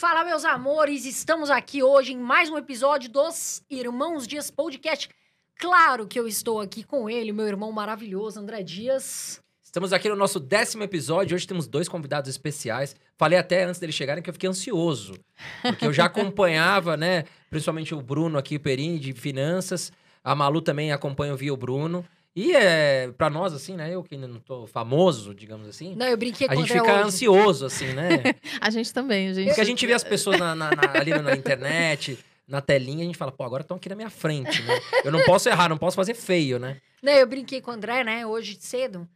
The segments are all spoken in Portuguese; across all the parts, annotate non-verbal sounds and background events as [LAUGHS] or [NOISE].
Fala, meus amores! Estamos aqui hoje em mais um episódio dos Irmãos Dias Podcast. Claro que eu estou aqui com ele, meu irmão maravilhoso, André Dias. Estamos aqui no nosso décimo episódio. Hoje temos dois convidados especiais. Falei até antes deles chegarem que eu fiquei ansioso. Porque eu já [LAUGHS] acompanhava, né? Principalmente o Bruno aqui, o Perini, de finanças. A Malu também acompanha via o Bruno. E é, pra nós, assim, né? Eu que ainda não tô famoso, digamos assim. Não, eu brinquei com a gente fica hoje. ansioso, assim, né? [LAUGHS] A gente também, a gente. Porque a gente vê as pessoas na, na- na- ali na internet, na telinha, a gente fala, pô, agora estão aqui na minha frente, né? Eu não posso errar, não posso fazer feio, né? Não, eu brinquei com o André, né, hoje cedo.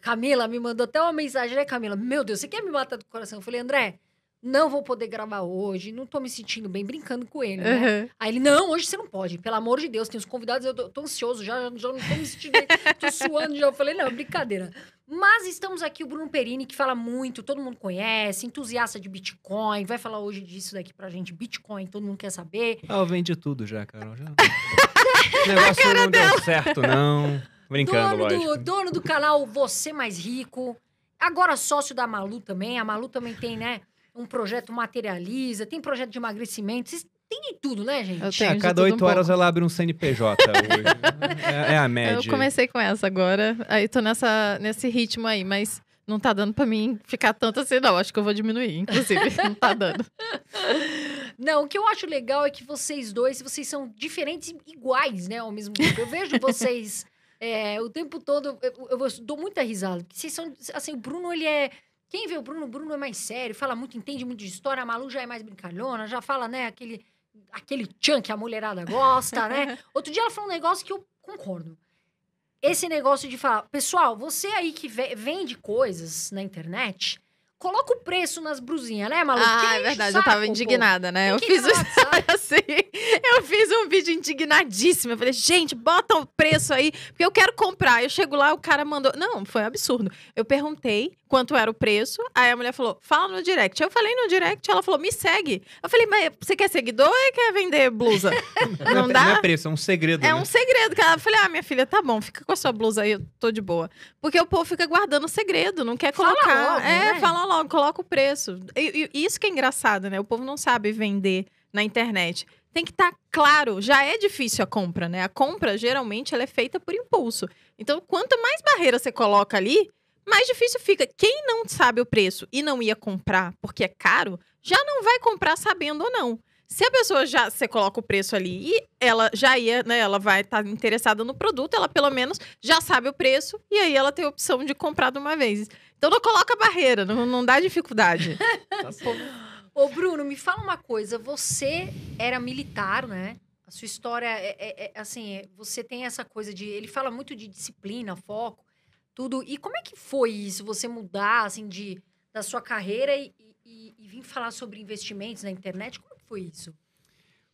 Camila me mandou até uma mensagem, né, Camila? Meu Deus, você quer me matar do coração? Eu falei, André, não vou poder gravar hoje, não tô me sentindo bem, brincando com ele, né? Uhum. Aí ele, não, hoje você não pode, pelo amor de Deus, tem os convidados, eu tô, tô ansioso já, já não tô me sentindo bem, tô [LAUGHS] suando já. Eu falei, não, brincadeira. Mas estamos aqui, o Bruno Perini, que fala muito, todo mundo conhece, entusiasta de Bitcoin, vai falar hoje disso daqui pra gente, Bitcoin, todo mundo quer saber. Ah, eu vendi tudo já, Carol. Já... [LAUGHS] o negócio não deu certo, não. Brincando, dono, lógico. do, dono do canal Você Mais Rico, agora sócio da Malu também, a Malu também tem, né, um projeto Materializa, tem projeto de emagrecimento, vocês têm de tudo, né, gente? Eu É, tenho a cada tudo um oito horas pouco. ela abre um CNPJ hoje. É, é a média. Eu comecei com essa agora, aí tô nessa, nesse ritmo aí, mas não tá dando pra mim ficar tanto assim, não. Acho que eu vou diminuir, inclusive. [LAUGHS] não tá dando. Não, o que eu acho legal é que vocês dois, vocês são diferentes e iguais, né, ao mesmo tempo. Eu vejo vocês [LAUGHS] é, o tempo todo, eu, eu dou muita risada, porque vocês são, assim, o Bruno, ele é... Quem vê o Bruno, o Bruno é mais sério, fala muito, entende muito de história, a Malu já é mais brincalhona, já fala, né, aquele, aquele tchan que a mulherada gosta, né? [LAUGHS] Outro dia ela falou um negócio que eu concordo. Esse negócio de falar, pessoal, você aí que ve- vende coisas na internet, coloca o preço nas brusinhas, né, Malu? Porque Ah, é enche o verdade, eu saco, tava pô. indignada, né? Eu fiz, [LAUGHS] assim, eu fiz um vídeo indignadíssimo. Eu falei, gente, bota o preço aí, porque eu quero comprar. Eu chego lá, o cara mandou. Não, foi um absurdo. Eu perguntei quanto era o preço, aí a mulher falou, fala no direct. Eu falei no direct, ela falou, me segue. Eu falei, mas você quer seguidor ou quer vender blusa? [LAUGHS] Não Não é dá? preço, é um segredo. É né? um segredo, cara. Eu falei, ah, minha filha, tá bom, fica com a sua blusa aí, eu tô de boa. Porque o povo fica guardando segredo, não quer Fala colocar. logo, é, né? fala logo, coloca o preço. E, e isso que é engraçado, né? O povo não sabe vender na internet. Tem que estar claro, já é difícil a compra, né? A compra, geralmente, ela é feita por impulso. Então, quanto mais barreira você coloca ali, mais difícil fica. Quem não sabe o preço e não ia comprar porque é caro, já não vai comprar sabendo ou não. Se a pessoa já você coloca o preço ali e ela já ia, né? Ela vai estar interessada no produto, ela pelo menos já sabe o preço e aí ela tem a opção de comprar de uma vez. Então não coloca barreira, não, não dá dificuldade. [LAUGHS] Tá. Ô, Bruno, me fala uma coisa. Você era militar, né? A sua história é, é- é, assim, é- você tem essa coisa de. Ele fala muito de disciplina, foco, tudo. E como é que foi isso? Você mudar, assim, de, da sua carreira e, e, e vir falar sobre investimentos na internet? Como que foi isso?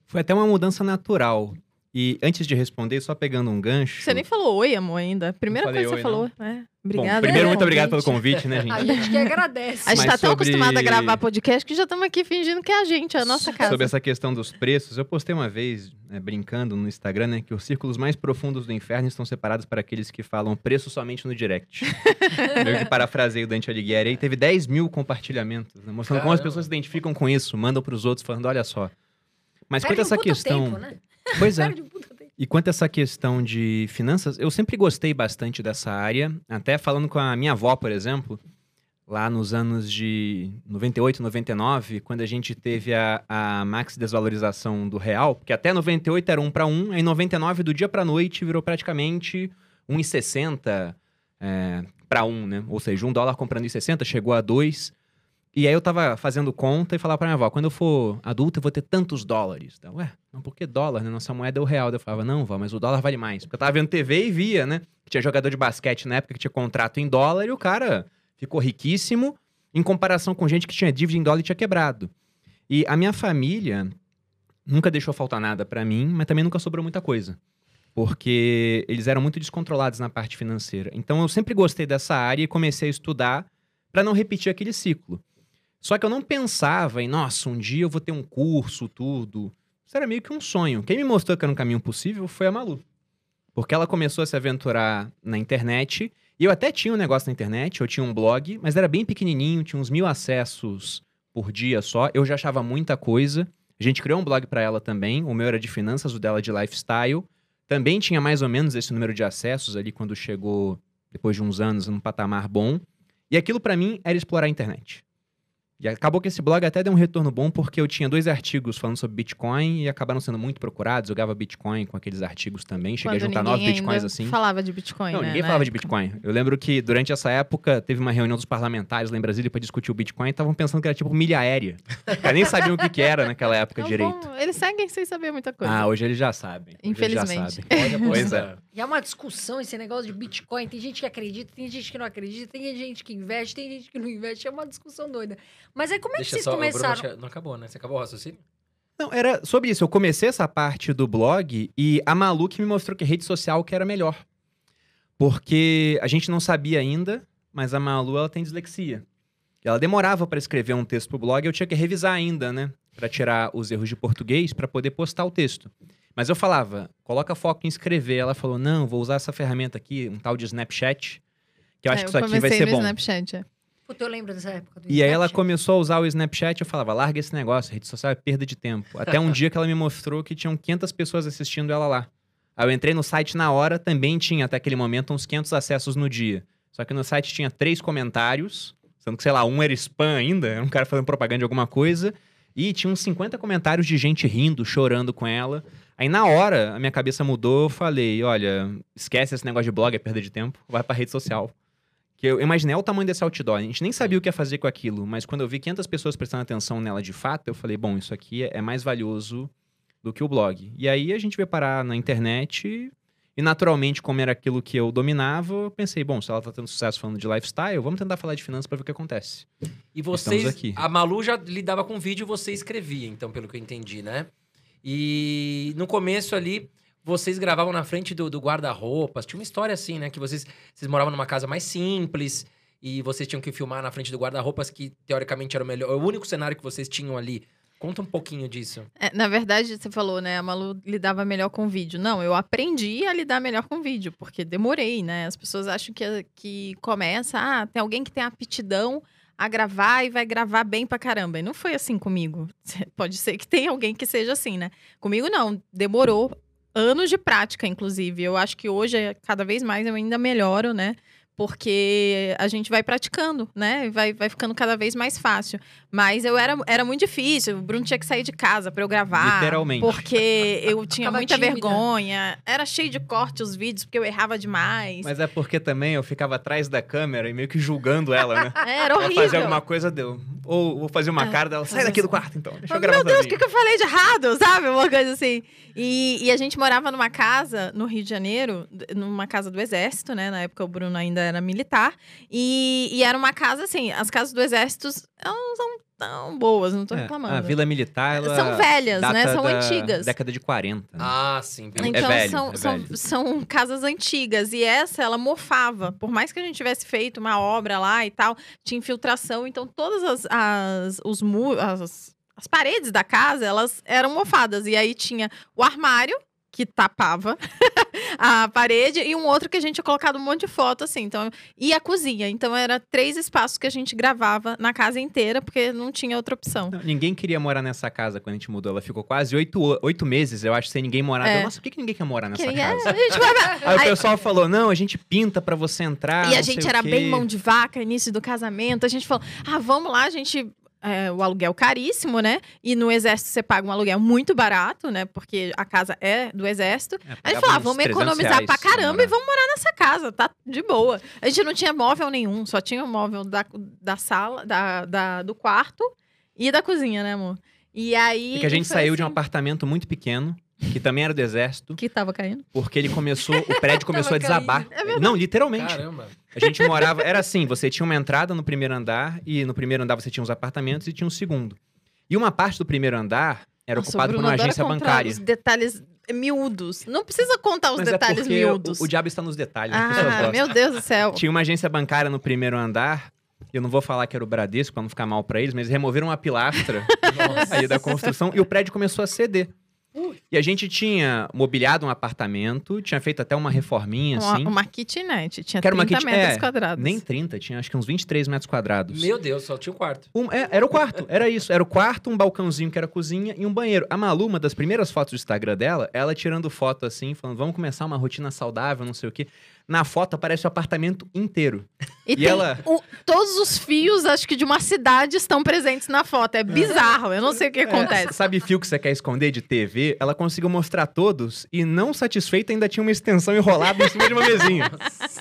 Foi até uma mudança natural. E antes de responder, só pegando um gancho. Você nem falou oi, amor, ainda. Primeira coisa que você falou. É, Bom, obrigada. primeiro, pelo muito obrigado pelo [LAUGHS] convite. né, gente? A gente que agradece. A gente Mas tá tão sobre- acostumado a gravar podcast que já estamos aqui fingindo que é a gente, a nossa casa. Sobre essa questão dos preços, eu postei uma vez, né, brincando no Instagram, né, que os círculos mais profundos do inferno estão separados para aqueles que falam preço somente no direct. [LAUGHS] Meio que parafrasei o Dante Alighieri. E teve 10 mil compartilhamentos, né, mostrando como as Caramba. pessoas se identificam com isso, mandam para os outros falando, olha só. Mas Perde quanto a essa questão... Tempo, né? [LAUGHS] Pois é. E quanto a essa questão de finanças, eu sempre gostei bastante dessa área. Até falando com a minha avó, por exemplo, lá nos anos de 98, 99, quando a gente teve a, a max desvalorização do real, porque até 98 era 1 para 1, aí 99 do dia para noite virou praticamente 1,60 é, para 1, né? Ou seja, um dólar comprando 1,60 chegou a 2. E aí eu tava fazendo conta e falava pra minha avó, quando eu for adulta eu vou ter tantos dólares. Então, Ué, mas por que dólar, né? Nossa moeda é o real. Eu falava, não, vó, mas o dólar vale mais. Porque eu tava vendo TV e via, né? Que tinha jogador de basquete na época que tinha contrato em dólar e o cara ficou riquíssimo em comparação com gente que tinha dívida em dólar e tinha quebrado. E a minha família nunca deixou faltar nada pra mim, mas também nunca sobrou muita coisa. Porque eles eram muito descontrolados na parte financeira. Então eu sempre gostei dessa área e comecei a estudar pra não repetir aquele ciclo. Só que eu não pensava em, nossa, um dia eu vou ter um curso, tudo. Isso era meio que um sonho. Quem me mostrou que era um caminho possível foi a Malu. Porque ela começou a se aventurar na internet. E eu até tinha um negócio na internet, eu tinha um blog, mas era bem pequenininho, tinha uns mil acessos por dia só. Eu já achava muita coisa. A gente criou um blog para ela também. O meu era de finanças, o dela de lifestyle. Também tinha mais ou menos esse número de acessos ali quando chegou, depois de uns anos, num patamar bom. E aquilo para mim era explorar a internet. E acabou que esse blog até deu um retorno bom porque eu tinha dois artigos falando sobre Bitcoin e acabaram sendo muito procurados. Eu ganhava Bitcoin com aqueles artigos também. Cheguei Quando a juntar nove Bitcoins assim. falava de Bitcoin, Não, né, ninguém falava de época. Bitcoin. Eu lembro que durante essa época teve uma reunião dos parlamentares lá em Brasília para discutir o Bitcoin e estavam pensando que era tipo milha aérea. [LAUGHS] Cara, nem sabiam o que, que era naquela época Não direito. vão- eles seguem sem saber muita coisa. Ah, hoje eles já sabem. Hoje eles já Infelizmente. sabem. Olha, [LAUGHS] Pois é. E é uma discussão esse negócio de Bitcoin. Tem gente que acredita, tem gente que não acredita, tem gente que investe, tem gente que não investe. É uma discussão doida. Mas aí como é que Deixa vocês só, Bruno começaram? que não acabou, né? Você acabou o raciocínio? Não, era sobre isso. Eu comecei essa parte do blog e a Malu que me mostrou que rede social que era melhor. Porque a gente não sabia ainda, mas a Malu ela tem dislexia. E ela demorava para escrever um texto pro blog, eu tinha que revisar ainda, né? Para tirar os erros de português para poder postar o texto. Mas eu falava, coloca foco em escrever. Ela falou: "Não, vou usar essa ferramenta aqui, um tal de Snapchat, que eu acho É, que isso aqui vai ser no bom". Snapchat. é. Puta, eu lembro dessa época. Do E aí ela Snapchat. começou a usar o Snapchat, eu falava, larga esse negócio, rede social é perda de tempo. [LAUGHS] Até um dia que ela me mostrou que tinham 500 pessoas assistindo ela lá. Aí eu entrei no site na hora, também tinha até aquele momento uns 500 acessos no dia. Só que no site tinha três comentários, sendo que, sei lá, um era spam ainda, era um cara fazendo propaganda de alguma coisa. E tinha uns 50 comentários de gente rindo, chorando com ela. Aí na hora, a minha cabeça mudou, eu falei, olha, esquece esse negócio de blog, é perda de tempo, vai pra rede social. Que eu imaginei o tamanho desse outdoor. A gente nem sabia o que ia fazer com aquilo, mas quando eu vi 500 pessoas prestando atenção nela de fato, eu falei, bom, isso aqui é mais valioso do que o blog. E aí a gente veio parar na internet e naturalmente, como era aquilo que eu dominava, eu pensei, bom, se ela tá tendo sucesso falando de lifestyle, vamos tentar falar de finanças para ver o que acontece. E vocês. aqui. A Malu já lidava com vídeo e você escrevia, então, pelo que eu entendi, né? E no começo ali, vocês gravavam na frente do, do guarda-roupas. Tinha uma história assim, né? Que vocês, vocês moravam numa casa mais simples e vocês tinham que filmar na frente do guarda-roupas, que teoricamente era o melhor. O único cenário que vocês tinham ali. Conta um pouquinho disso. É, na verdade, você falou, né? A Malu lidava melhor com vídeo. Não, eu aprendi a lidar melhor com vídeo, porque demorei, né? As pessoas acham que, que começa, ah, tem alguém que tem aptidão a gravar e vai gravar bem pra caramba. E não foi assim comigo. [LAUGHS] Pode ser que tenha alguém que seja assim, né? Comigo não, demorou anos de prática, inclusive. Eu acho que hoje, cada vez mais, eu ainda melhoro, né? Porque a gente vai praticando, né? E Vai, vai ficando cada vez mais fácil. Mas eu era, era muito difícil. O Bruno tinha que sair de casa pra eu gravar. Literalmente. Porque eu [LAUGHS] tinha muita tímida. vergonha. Era cheio de corte os vídeos, porque eu errava demais. Mas é porque também eu ficava atrás da câmera e meio que julgando ela, né? [LAUGHS] Era Ela horrível. fazia alguma coisa, deu. Ou vou fazer uma É. cara dela, sai daqui do quarto então, deixa eu Meu gravar Deus, o sozinho." que, que eu falei de errado, [LAUGHS] sabe? Uma coisa assim. E, e a gente morava numa casa no Rio de Janeiro, numa casa do Exército, né? Na época o Bruno ainda era militar. E, e era uma casa, assim, as casas do Exército não são tão boas, não tô É, reclamando. a Vila Militar, ela São velhas, né? São da antigas. Década de 40. né? Ah, sim. viu? É Então, velho, são, é são, velho. são casas antigas. E essa, ela mofava. Por mais que a gente tivesse feito uma obra lá e tal, tinha infiltração. Então, todas as, as, os mu as, as paredes da casa, elas eram mofadas. E aí tinha o armário, que tapava [LAUGHS] a parede, e um outro que a gente tinha colocado um monte de foto, assim. Então, e a cozinha. Então, era três espaços que a gente gravava na casa inteira, porque não tinha outra opção. Não, ninguém queria morar nessa casa quando a gente mudou. Ela ficou quase oito, oito meses, eu acho, sem ninguém morar. É. Eu, Nossa, por que, que ninguém quer morar nessa Que- casa? [LAUGHS] Aí o pessoal falou: não, a gente pinta pra você entrar. E a gente era quê." bem mão de vaca, início do casamento. A gente falou, ah, vamos lá, a gente. É, o aluguel caríssimo, né? E no exército você paga um aluguel muito barato, né? Porque a casa é do exército. É, A gente falou, ah, vamos 300 economizar pra caramba morar. e vamos morar nessa casa, tá de boa. A gente não tinha móvel nenhum, só tinha o móvel da, da sala, da, da- do quarto e da cozinha, né, amor? E aí. E que a gente saiu de um assim apartamento muito pequeno, que também era do exército, Que tava caindo. porque ele começou, o [LAUGHS] prédio começou a desabar. É não, literalmente. Caramba. A gente morava, era assim, você tinha uma entrada no primeiro andar e no primeiro andar você tinha os apartamentos e tinha um segundo. E uma parte do primeiro andar era Nossa, ocupada por uma agência contar bancária. Os detalhes miúdos. Não precisa contar os Mas é detalhes porque miúdos. o, o diabo está nos detalhes. as pessoas Ah, gostam. meu Deus do céu. Tinha uma agência bancária no primeiro andar. Eu não vou falar que era o Bradesco pra não ficar mal pra eles, mas removeram uma pilastra [LAUGHS] aí da construção e o prédio começou a ceder. E a gente tinha mobiliado um apartamento, tinha feito até uma reforminha, Uma, assim. uma kitnet. Tinha Que era uma 30 kit- metros é, quadrados. Nem 30, tinha acho que uns 23 metros quadrados. Meu Deus, só tinha um quarto. Um- é, era o quarto, era isso. Era o quarto, um balcãozinho que era a cozinha e um banheiro. A Malu, uma das primeiras fotos do Instagram dela, ela tirando foto assim, falando, vamos começar uma rotina saudável, não sei o quê. Na foto aparece o apartamento inteiro. E, E tem ela- o- todos os fios, acho que de uma cidade, estão presentes na foto. É bizarro. Eu não sei o que É, acontece. sabe fio que você quer esconder de TV? Ela conseguiu mostrar todos e, não satisfeita, ainda tinha uma extensão enrolada em cima de uma mesinha.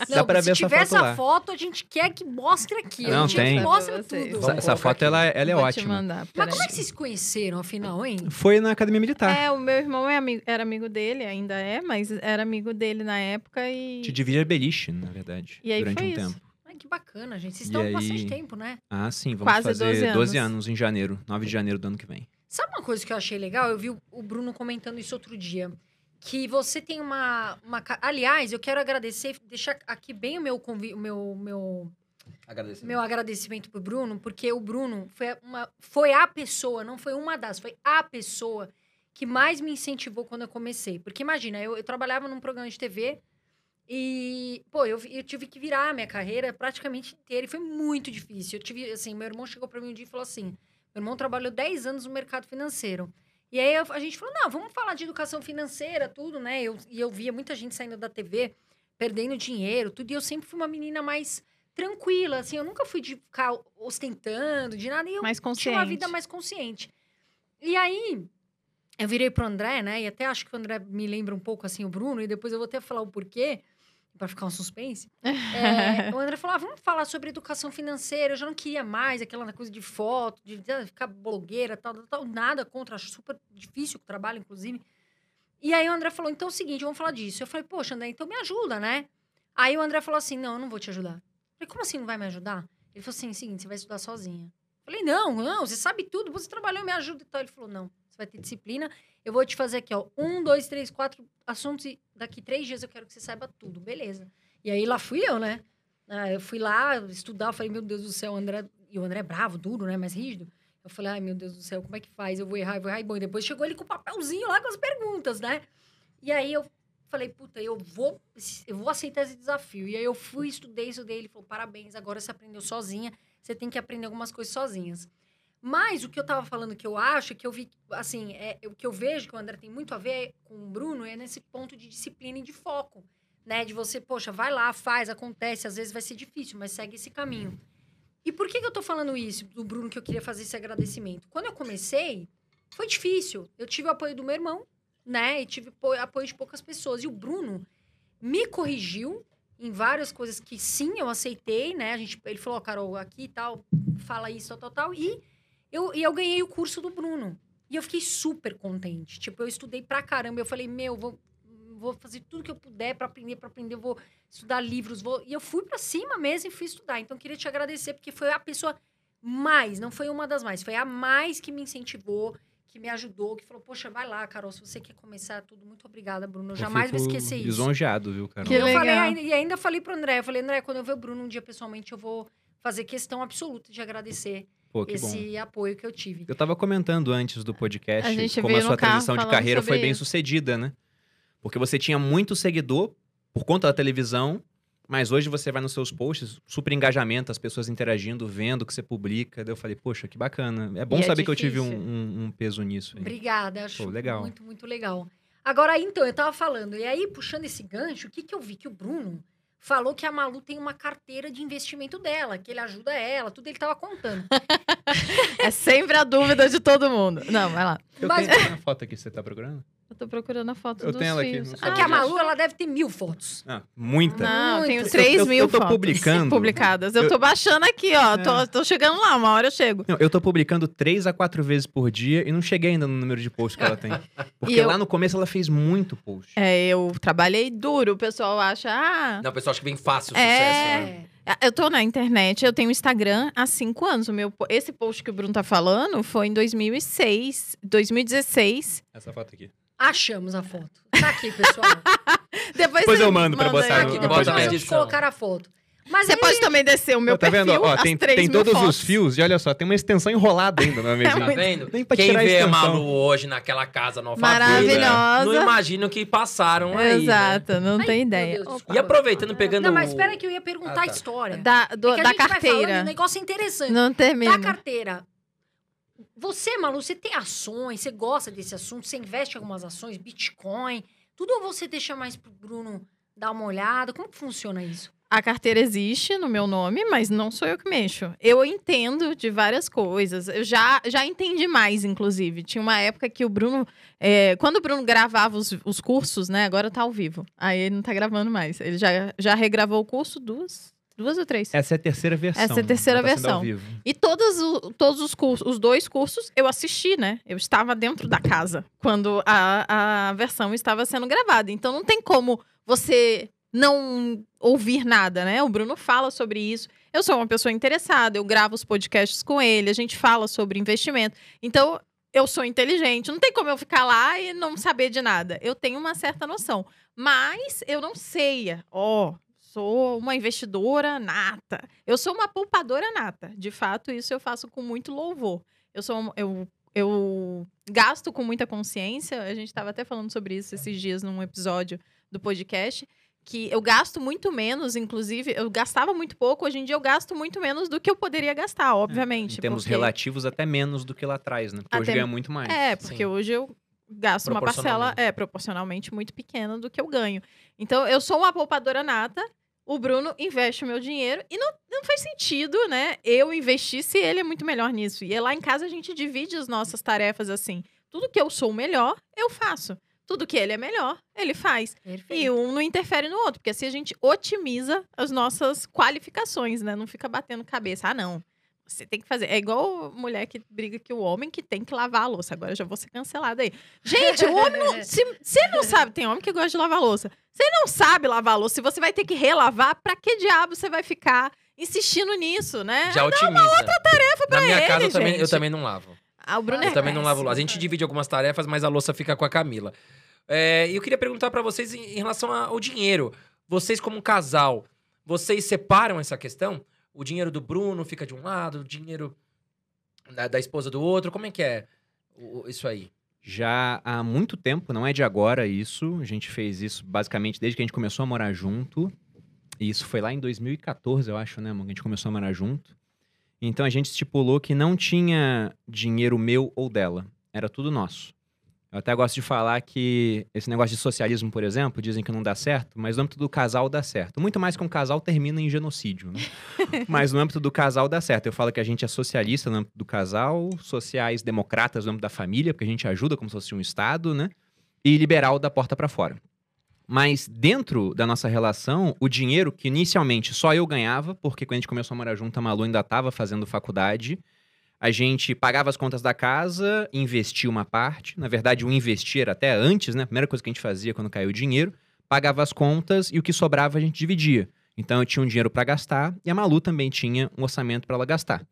Dá pra se ver essa tiver foto essa lá. foto, a gente quer que mostre aqui. Não, a gente tem. quer que mostre Pra vocês. tudo. Essa, essa foto, aqui. ela, ela é Vou ótima. mandar, Mas como é que vocês se conheceram, afinal, hein? Foi na Academia Militar. É, o meu irmão é ami- era amigo dele, ainda é, mas era amigo dele na época e. Te beliche, na verdade, E aí durante foi um isso. tempo. Ai, que bacana, gente. Vocês E estão há aí- bastante tempo, né? Ah, sim, vamos Quase fazer 12 12 anos. anos em janeiro, 9 de janeiro do ano que vem. Sabe uma coisa que eu achei legal? Eu vi o- o Bruno comentando isso outro dia. Que você tem uma. uma ca- Aliás, eu quero agradecer, deixar aqui bem o meu, convi... o meu, meu, Agradeço. meu agradecimento pro Bruno, porque o Bruno foi, uma, foi a pessoa, não foi uma das, foi a pessoa que mais me incentivou quando eu comecei. Porque imagina, eu, eu trabalhava num programa de TV e, pô, eu, eu tive que virar a minha carreira praticamente inteira e foi muito difícil. Eu tive, assim, meu irmão chegou para mim um dia e falou assim: meu irmão trabalhou 10 anos no mercado financeiro. E aí a gente falou: não, vamos falar de educação financeira, tudo, né? Eu, e eu via muita gente saindo da TV, perdendo dinheiro, tudo. E eu sempre fui uma menina mais tranquila, assim, eu nunca fui de ficar ostentando, de nada. E eu mais consciente. tinha uma vida mais consciente. E aí, eu virei pro André, né? E até acho que o André me lembra um pouco assim o Bruno, e depois eu vou até falar o porquê, para ficar um suspense. É, [LAUGHS] o André falou: ah, vamos falar sobre educação financeira. Eu já não queria mais aquela coisa de foto, de ah, ficar blogueira, tal, tal, tal. Nada contra, acho super difícil o trabalho, inclusive. E aí o André falou: então é o seguinte, vamos falar disso. Eu falei: poxa, André, então me ajuda, né? Aí o André falou assim: não, eu não vou te ajudar. Eu falei: como assim não vai me ajudar? Ele falou assim: seguinte, você vai estudar sozinha. Eu falei: não, não, você sabe tudo, você trabalhou, me ajuda e tal. Ele falou: não, você vai ter disciplina. Eu vou te fazer aqui, ó, um, dois, três, quatro assuntos e daqui três dias eu quero que você saiba tudo, beleza. E aí lá fui eu, né? Ah, eu fui lá estudar, falei, meu Deus do céu, o André. E o André é bravo, duro, né? Mais rígido. Eu falei, ai, meu Deus do céu, como é que faz? Eu vou errar, eu vou errar. E bom, e depois chegou ele com o papelzinho lá com as perguntas, né? E aí eu falei, puta, eu vou, eu vou aceitar esse desafio. E aí eu fui, estudei, estudei. Ele falou, parabéns, agora você aprendeu sozinha. Você tem que aprender algumas coisas sozinhas. Mas o que eu tava falando que eu acho, que eu vi, assim, é, o que eu vejo que o André tem muito a ver com o Bruno é nesse ponto de disciplina e de foco, né? De você, poxa, vai lá, faz, acontece, às vezes vai ser difícil, mas segue esse caminho. E por que, que eu tô falando isso do Bruno, que eu queria fazer esse agradecimento? Quando eu comecei, foi difícil. Eu tive o apoio do meu irmão, né? E tive apo- apoio de poucas pessoas. E o Bruno me corrigiu em várias coisas que sim, eu aceitei, né? A gente, ele falou, ó, Carol, aqui e tal, fala isso, tal, tal, tal. E eu, e eu ganhei o curso do Bruno. E eu fiquei super contente. Tipo, eu estudei pra caramba. Eu falei, meu, vou, vou fazer tudo que eu puder pra aprender, pra aprender. Eu vou estudar livros. Vou... E eu fui pra cima mesmo e fui estudar. Então, eu queria te agradecer, porque foi a pessoa mais, não foi uma das mais, foi a mais que me incentivou, que me ajudou, que falou, poxa, vai lá, Carol, se você quer começar tudo, muito obrigada, Bruno. Eu jamais vou esquecer isso. Lisonjeado, viu, Carol? Que eu falei, legal. ainda- e ainda falei pro André, eu falei, André, quando eu ver o Bruno um dia pessoalmente, eu vou fazer questão absoluta de agradecer Pô, que bom. esse apoio que eu tive. Eu tava comentando antes do podcast A gente como a sua transição de carreira foi bem isso. sucedida, né? Porque você tinha muito seguidor por conta da televisão, mas hoje você vai nos seus posts, super engajamento, as pessoas interagindo, vendo o que você publica. Daí eu falei, poxa, que bacana. É bom E é saber que eu tive um, um- um peso nisso. aí. Obrigada, acho Pô, legal. muito, muito legal. Agora, então, eu tava falando, e aí, puxando esse gancho, o que que eu vi? Que o Bruno falou que a Malu tem uma carteira de investimento dela, que ele ajuda ela, tudo ele tava contando. [LAUGHS] É sempre a dúvida de todo mundo. Não, vai lá. Eu Mas- tenho a foto aqui que você tá procurando? Eu tô procurando a foto Eu dos tenho ela aqui É celular. que a Ah, Malu, ela deve ter mil fotos. Ah, muita. Não, eu tenho Muito. 3 Eu- eu- mil eu tô fotos publicando. publicadas. Eu, Eu- tô baixando aqui, ó. É. Tô, tô chegando lá, uma hora eu chego. Não, eu tô publicando três a quatro vezes por dia e não cheguei ainda no número de posts que ela tem. [LAUGHS] Porque eu- lá no começo ela fez muito post. É, eu trabalhei duro. O pessoal acha, ah, Não, o pessoal acha que vem fácil o É. sucesso, né? É. Eu tô na internet, eu tenho Instagram há cinco anos. O meu, esse post que o Bruno tá falando foi em 2006, 2016. Essa foto aqui. Achamos a foto. Tá aqui, pessoal. [LAUGHS] Depois, Depois eu mando pra manda botar aqui, no depois nós vamos edição. colocar a foto. Mas Você aí- pode também descer o meu tá perfil, vendo? Ó, as tem, três tem todos fotos. os fios e olha só, tem uma extensão enrolada ainda na [LAUGHS] mesinha. Tá vendo? Nem pra Quem tirar a vê a extensão. Malu hoje naquela casa no Alphaville, Maravilhosa. não imagina o que passaram aí, né? Exato, não Ai, tem ideia. Deus. E aproveitando, pegando Não, mas espera que eu ia perguntar Ah, tá. a história. Da, do- É que a da gente vai falando carteira. um negócio interessante. Não Da termina. carteira. Você, Malu, você tem ações, você gosta desse assunto, você investe em algumas ações, Bitcoin, tudo ou você deixa mais pro Bruno dar uma olhada? Como funciona isso? A carteira existe no meu nome, mas não sou eu que mexo. Eu entendo de várias coisas. Eu já, já entendi mais, inclusive. Tinha uma época que o Bruno. é, quando o Bruno gravava os, os cursos, né? Agora tá ao vivo. Aí ele não tá gravando mais. Ele já, já regravou o curso duas, duas ou três. Essa é a terceira versão. Essa é a terceira Tá sendo versão. E todos, o- todos os cursos, os dois cursos, eu assisti, né? Eu estava dentro da casa quando a, a versão estava sendo gravada. Então não tem como você não ouvir nada, né? O Bruno fala sobre isso. Eu sou uma pessoa interessada, eu gravo os podcasts com ele, a gente fala sobre investimento. Então, eu sou inteligente. Não tem como eu ficar lá e não saber de nada. Eu tenho uma certa noção. Mas eu não sei, ó, sou uma investidora nata. Eu sou uma poupadora nata. De fato, isso eu faço com muito louvor. Eu sou eu, eu gasto com muita consciência. A gente estava até falando sobre isso esses dias num episódio do podcast. Que eu gasto muito menos, inclusive, eu gastava muito pouco, hoje em dia eu gasto muito menos do que eu poderia gastar, obviamente. Em termos porque- relativos, até menos do que lá atrás, né? Porque hoje Até- ganha muito mais. é, porque Sim. hoje eu gasto uma parcela é proporcionalmente muito pequena do que eu ganho. Então, eu sou uma poupadora nata, o Bruno investe o meu dinheiro e não, não faz sentido, né? Eu investir se ele é muito melhor nisso. E lá em casa a gente divide as nossas tarefas assim. Tudo que eu sou melhor, eu faço. Tudo que ele é melhor, ele faz. E um não interfere no outro, porque assim a gente otimiza as nossas qualificações, né? Não fica batendo cabeça. Ah, não. Você tem que fazer. É igual mulher que briga que o homem que tem que lavar a louça. Agora eu já vou ser cancelada aí. Gente, o homem não. Você não sabe, tem homem que gosta de lavar a louça. Você não sabe lavar a louça. Se você vai ter que relavar, pra que diabo você vai ficar insistindo nisso, né? Já otimiza. outra tarefa pra Na minha ele, casa eu também, eu também não lavo. Ah, o Bruno é Eu também não lavo louça. A gente divide algumas tarefas, mas a louça fica com a Camila. É, E eu queria perguntar pra vocês em, em relação ao dinheiro. Vocês, como um casal, vocês separam essa questão? O dinheiro do Bruno fica de um lado, o dinheiro da, da esposa do outro. Como é que é isso aí? Já há muito tempo, não é de agora isso. A gente fez isso basicamente desde que a gente começou a morar junto. E isso foi lá em 2014, eu acho, né, amor? Que a gente começou a morar junto. Então a gente estipulou que não tinha dinheiro meu ou dela. Era tudo nosso. Eu até gosto de falar que esse negócio de socialismo, por exemplo, dizem que não dá certo, mas no âmbito do casal dá certo. Muito mais que um casal termina em genocídio, né? [LAUGHS] mas no âmbito do casal dá certo. Eu falo que a gente é socialista no âmbito do casal, sociais democratas no âmbito da família, porque a gente ajuda como se fosse um Estado, né? E liberal da porta para fora. Mas dentro da nossa relação, o dinheiro que inicialmente só eu ganhava, porque quando a gente começou a morar junto, a Malu ainda estava fazendo faculdade, a gente pagava as contas da casa, investia uma parte. Na verdade, o investir até antes, né? A primeira coisa que a gente fazia quando caiu o dinheiro, pagava as contas e o que sobrava a gente dividia. Então eu tinha um dinheiro para gastar e a Malu também tinha um orçamento para ela gastar.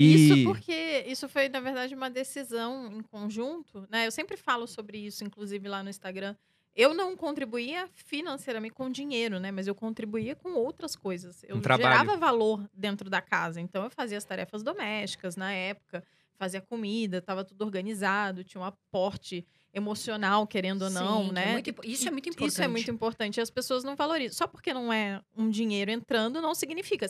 E Isso porque isso foi, na verdade, uma decisão em conjunto, né? Eu sempre falo sobre isso, inclusive lá no Instagram. Eu não contribuía financeiramente com dinheiro, né? Mas eu contribuía com outras coisas. Eu Um gerava valor dentro da casa. Então eu fazia as tarefas domésticas na época, fazia comida, estava tudo organizado, tinha um aporte emocional, querendo ou não, Sim, é né? muito impo- isso é muito Isso é importante. muito importante. E as pessoas não valorizam. Só porque não é um dinheiro entrando, não significa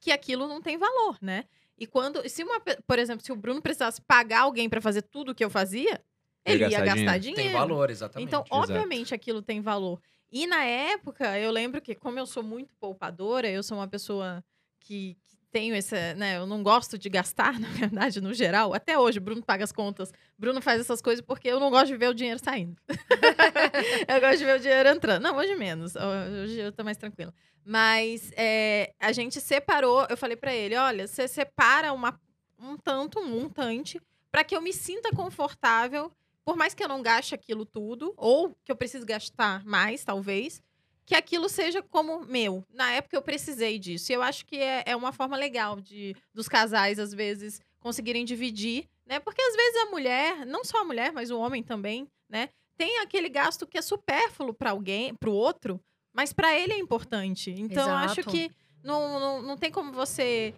que aquilo não tem valor, né? E quando, se uma, por exemplo, se o Bruno precisasse pagar alguém para fazer tudo o que eu fazia, Ele ele ia gastar dinheiro. dinheiro. Tem valor, exatamente. Então, Exato. obviamente, aquilo tem valor. E na época, eu lembro que, como eu sou muito poupadora, eu sou uma pessoa que, que tenho esse. Né, eu não gosto de gastar, [LAUGHS] na verdade, no geral. Até hoje, Bruno paga as contas. Bruno faz essas coisas porque eu não gosto de ver o dinheiro saindo. [LAUGHS] eu gosto de ver o dinheiro entrando. Não, hoje menos. Hoje eu tô mais tranquila. Mas é, a gente separou. Eu falei pra ele: olha, você separa uma, um tanto, um montante, para que eu me sinta confortável por mais que eu não gaste aquilo tudo, ou que eu precise gastar mais, talvez, que aquilo seja como meu. Na época eu precisei disso. E eu acho que é, é uma forma legal de dos casais, às vezes, conseguirem dividir, né? Porque às vezes a mulher, não só a mulher, mas o homem também, né? Tem aquele gasto que é supérfluo para alguém, para o outro, mas para ele é importante. Então eu acho Exato. que não, não, não tem como você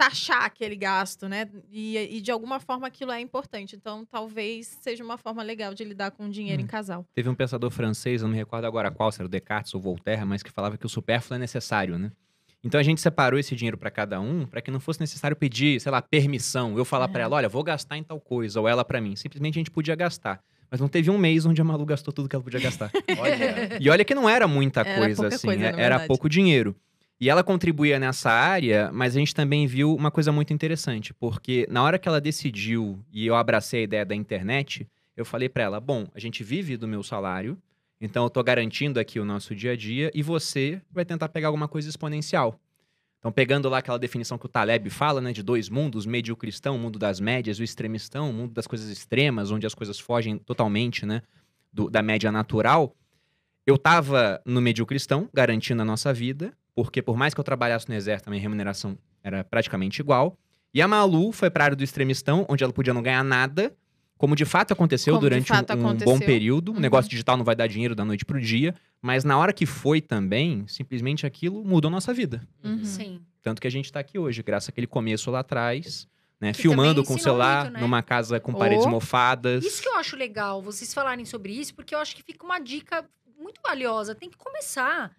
taxar aquele gasto, né? E, e de alguma forma aquilo é importante. Então, talvez seja uma forma legal de lidar com o dinheiro Hum. em casal. Teve um pensador francês, eu não me recordo agora qual, se era o Descartes ou Voltaire, mas que falava que o supérfluo é necessário, né? Então a gente separou esse dinheiro para cada um, para que não fosse necessário pedir, sei lá, permissão. Eu falar É. ela, olha, vou gastar em tal coisa, ou ela pra mim. Simplesmente a gente podia gastar. Mas não teve um mês onde a Malu gastou tudo que ela podia gastar. [LAUGHS] Olha. E olha que não era muita Era coisa, assim, coisa, é- era verdade. pouco dinheiro. E ela contribuía nessa área, mas a gente também viu uma coisa muito interessante, porque na hora que ela decidiu e eu abracei a ideia da internet, eu falei pra ela: bom, a gente vive do meu salário, então eu tô garantindo aqui o nosso dia a dia e você vai tentar pegar alguma coisa exponencial. Então, pegando lá aquela definição que o Taleb fala, né, de dois mundos, o mediocristão, o mundo das médias, o extremistão, o mundo das coisas extremas, onde as coisas fogem totalmente, né, do- da média natural. Eu tava no mediocristão, garantindo a nossa vida, porque por mais que eu trabalhasse no exército, a minha remuneração era praticamente igual. E a Malu foi pra área do extremistão, onde ela podia não ganhar nada, como de fato aconteceu Como durante fato um, um bom aconteceu. período. O Uhum. negócio digital não vai dar dinheiro da noite pro dia, mas na hora que foi também, simplesmente aquilo mudou nossa vida. Uhum. Sim. Tanto que a gente tá aqui hoje, graças àquele começo lá atrás, né? Filmando com o celular, muito, né? numa casa com paredes Oh. mofadas. Isso que eu acho legal, vocês falarem sobre isso, porque eu acho que fica uma dica muito valiosa. Tem que começar,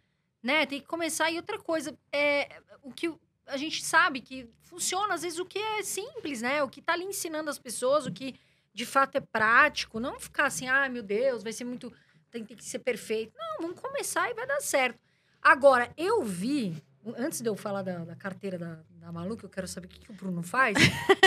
né? Tem que começar. E outra coisa, é o que a gente sabe que funciona, às vezes, o que é simples, né? O que tá ali ensinando as pessoas, o que de fato é prático. Não ficar assim, ah, meu Deus, vai ser muito. Tem, tem que ser perfeito. Não, vamos começar e vai dar certo. Agora, eu vi. Antes de eu falar da, da carteira da, da Malu, que eu quero saber o que, que o Bruno faz.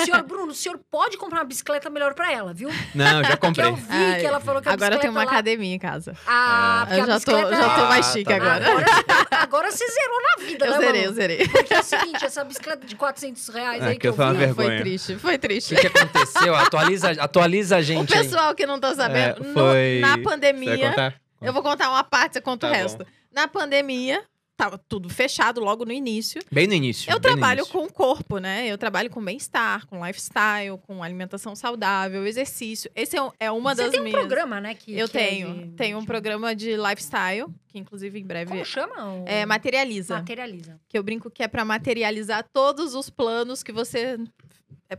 senhor Bruno, o senhor pode comprar uma bicicleta melhor pra ela, viu? Não, já comprei. eu vi Ai, que ela falou que a Agora eu tenho uma lá... academia em casa. Ah, porque Eu já tô, já tô mais Ah, chique tá agora. Agora, agora você zerou na vida, Eu né, zerei, eu Malu? zerei. Porque é o seguinte, essa bicicleta de 400 reais Ah, aí que que eu uma vi... vergonha. Foi triste, foi O triste. que, que aconteceu? Atualiza, atualiza a O gente aí. pessoal que não tá sabendo, É, no- foi- na Você vai pandemia, contar? eu vou contar uma parte, você conta Tá o bom. resto. Na pandemia, tava tudo fechado logo no início. Bem no início. Eu trabalho início. com o corpo, né? Eu trabalho com bem-estar, com lifestyle, com alimentação saudável, exercício. Esse é, um- é uma Você das tem um programa, né? Que, Eu que é tenho. de- Tenho um programa de lifestyle, que inclusive em breve Como chama? É materializa. Materializa. Que eu brinco que é pra materializar todos os planos que você é,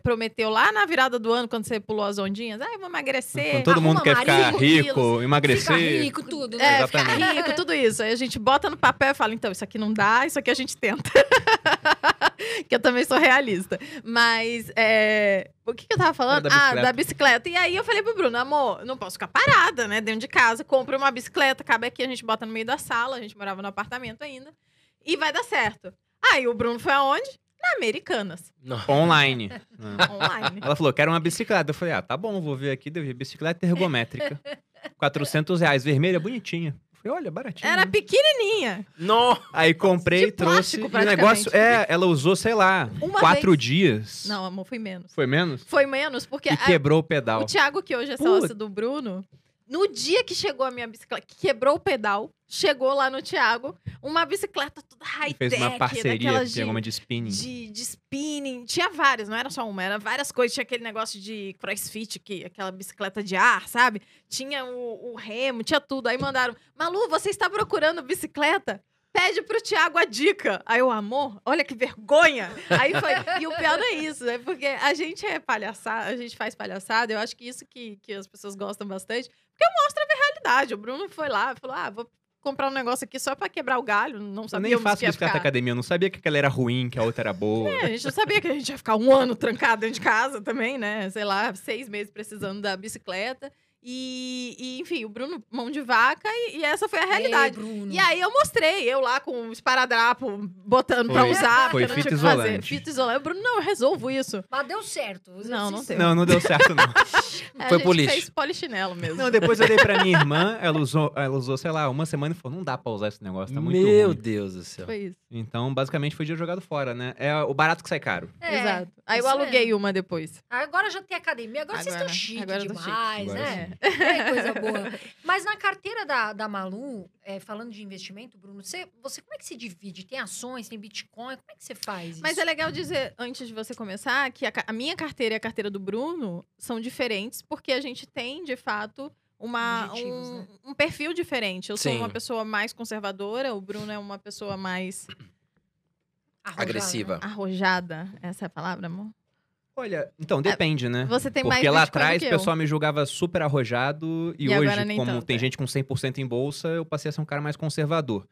prometeu lá na virada do ano, quando você pulou as ondinhas. Ah, eu vou emagrecer. Quando todo mundo quer ficar rico, quilos, emagrecer. Fica rico, tudo, né? É, Exatamente. ficar rico, tudo isso. Aí a gente bota no papel e fala, então, isso aqui não dá, isso aqui a gente tenta. [LAUGHS] que eu também sou realista. Mas, é... o que, que eu tava falando? Da ah, da bicicleta. E aí eu falei pro Bruno, amor, não posso ficar parada, né? Dentro de casa, compra uma bicicleta, cabe aqui, a gente bota no meio da sala, a gente morava no apartamento ainda, e vai dar certo. Aí o Bruno foi aonde? Na Americanas, Não. Online. [LAUGHS] Online. Ela falou, quero uma bicicleta. Eu falei, ah, tá bom, vou ver aqui. Deu bicicleta ergométrica. [LAUGHS] 400 reais, vermelha, bonitinha. Eu falei, olha, baratinha. Era pequenininha. Não. Aí comprei, de trouxe. plástico, E o negócio, é, ela usou, sei lá, Uma quatro vez. dias. Não, amor, foi menos. Foi menos? Foi menos, porque E a- quebrou o pedal. O Thiago, que hoje é Putz. sócio do Bruno, no dia que chegou a minha bicicleta, que quebrou o pedal, chegou lá no Thiago, uma bicicleta toda high-tech, fez uma parceria, daquelas tem de, spinning. de, de spinning. Tinha várias, não era só uma, era várias coisas. Tinha aquele negócio de crossfit, que, aquela bicicleta de ar, sabe? Tinha o, o remo, tinha tudo. Aí mandaram, Malu, você está procurando bicicleta? Pede pro Thiago a dica. Aí eu, amor, olha que vergonha. Aí foi. E o pior não é isso, é porque a gente é palhaçada, a gente faz palhaçada. Eu acho que isso que, que as pessoas gostam bastante, porque mostra a realidade. O Bruno foi lá, falou: ah, vou comprar um negócio aqui só pra quebrar o galho. Não Eu sabia nem faço bicicleta academia, eu não sabia que aquela era ruim, que a outra era boa. É, a gente não sabia que a gente ia ficar um ano trancado dentro de casa também, né? Sei lá, seis meses precisando da bicicleta. E, e, enfim, o Bruno, mão de vaca, e, e essa foi a realidade. Ei. E aí eu mostrei, eu lá com o esparadrapo, botando pra Foi- usar, foi porque eu não fita tinha o que fazer. isolante. Fita isolante. O Bruno, não, eu resolvo isso. Mas deu certo. Não, não Vocês- deu. Não, não deu certo, não. [LAUGHS] É, Foi a gente lixo. fez polichinelo mesmo. Não, depois eu dei pra minha irmã, ela usou, ela usou, sei lá, uma semana e falou: não dá pra usar esse negócio, tá muito Meu ruim. Deus do céu. Foi isso. Então, basicamente, foi dia jogado fora, né? É o barato que sai caro. É, Exato. Aí eu aluguei mesmo. uma depois. Agora já tem academia, agora, vocês Agora- estão chique agora eu tô chique. demais, Agora né? [LAUGHS] É coisa boa. [LAUGHS] Mas na carteira da, da Malu, é, falando de investimento, Bruno, você, você como é que se divide? Tem ações, tem Bitcoin? Como é que você faz Mas isso? é legal dizer, antes de você começar, que a, a minha carteira e a carteira do Bruno são diferentes, porque a gente tem, de fato, uma, um, né? um perfil diferente. Eu sou Sim. uma pessoa mais conservadora, o Bruno é uma pessoa mais Arrojada, Agressiva. Arrojada. Essa é a palavra, amor? Olha, então, depende, né? Você tem Porque mais lá Bitcoin do atrás o pessoal me julgava super arrojado e, E hoje, como tanto, tem é. gente com 100% em bolsa, eu passei a ser um cara mais conservador.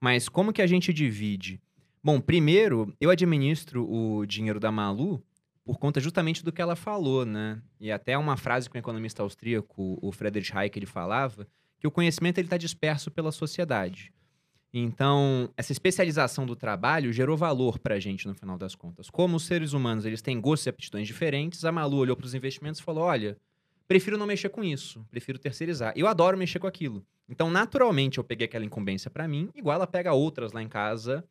Mas como que a gente divide? Bom, primeiro, eu administro o dinheiro da Malu por conta justamente do que ela falou, né? E até uma frase que um economista austríaco, o Friedrich Hayek, ele falava, que o conhecimento ele está disperso pela sociedade. Então, essa especialização do trabalho gerou valor para a gente no final das contas. Como os seres humanos eles têm gostos e aptidões diferentes, a Malu olhou para os investimentos e falou: olha, prefiro não mexer com isso, prefiro terceirizar. Eu adoro mexer com aquilo. Então, naturalmente, eu peguei aquela incumbência para mim, igual ela pega outras lá em casa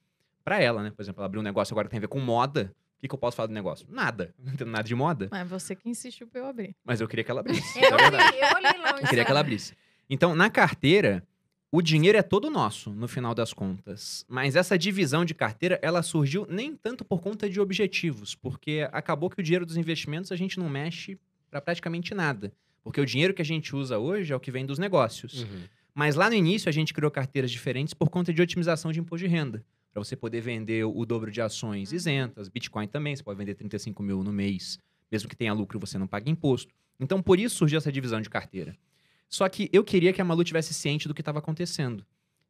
para ela, né? Por exemplo, ela abriu um negócio agora que tem a ver com moda. O que, que eu posso falar do negócio? Nada. [LAUGHS] Não entendo nada de moda. Mas você que insistiu pra eu abrir. Mas eu queria que ela abrisse. Eu é olhei, eu olhei lá. Eu queria que ela abrisse. Então, na carteira, o dinheiro é todo nosso, no final das contas. Mas essa divisão de carteira, ela surgiu nem tanto por conta de objetivos, porque acabou que o dinheiro dos investimentos a gente não mexe para praticamente nada. Porque o dinheiro que a gente usa hoje é o que vem dos negócios. Uhum. Mas lá no início a gente criou carteiras diferentes por conta de otimização de imposto de renda. Para você poder vender o dobro de ações isentas, Bitcoin também, você pode vender 35 mil no mês, mesmo que tenha lucro, você não paga imposto. Então, por isso surgiu essa divisão de carteira. Só que eu queria que a Malu tivesse ciente do que estava acontecendo.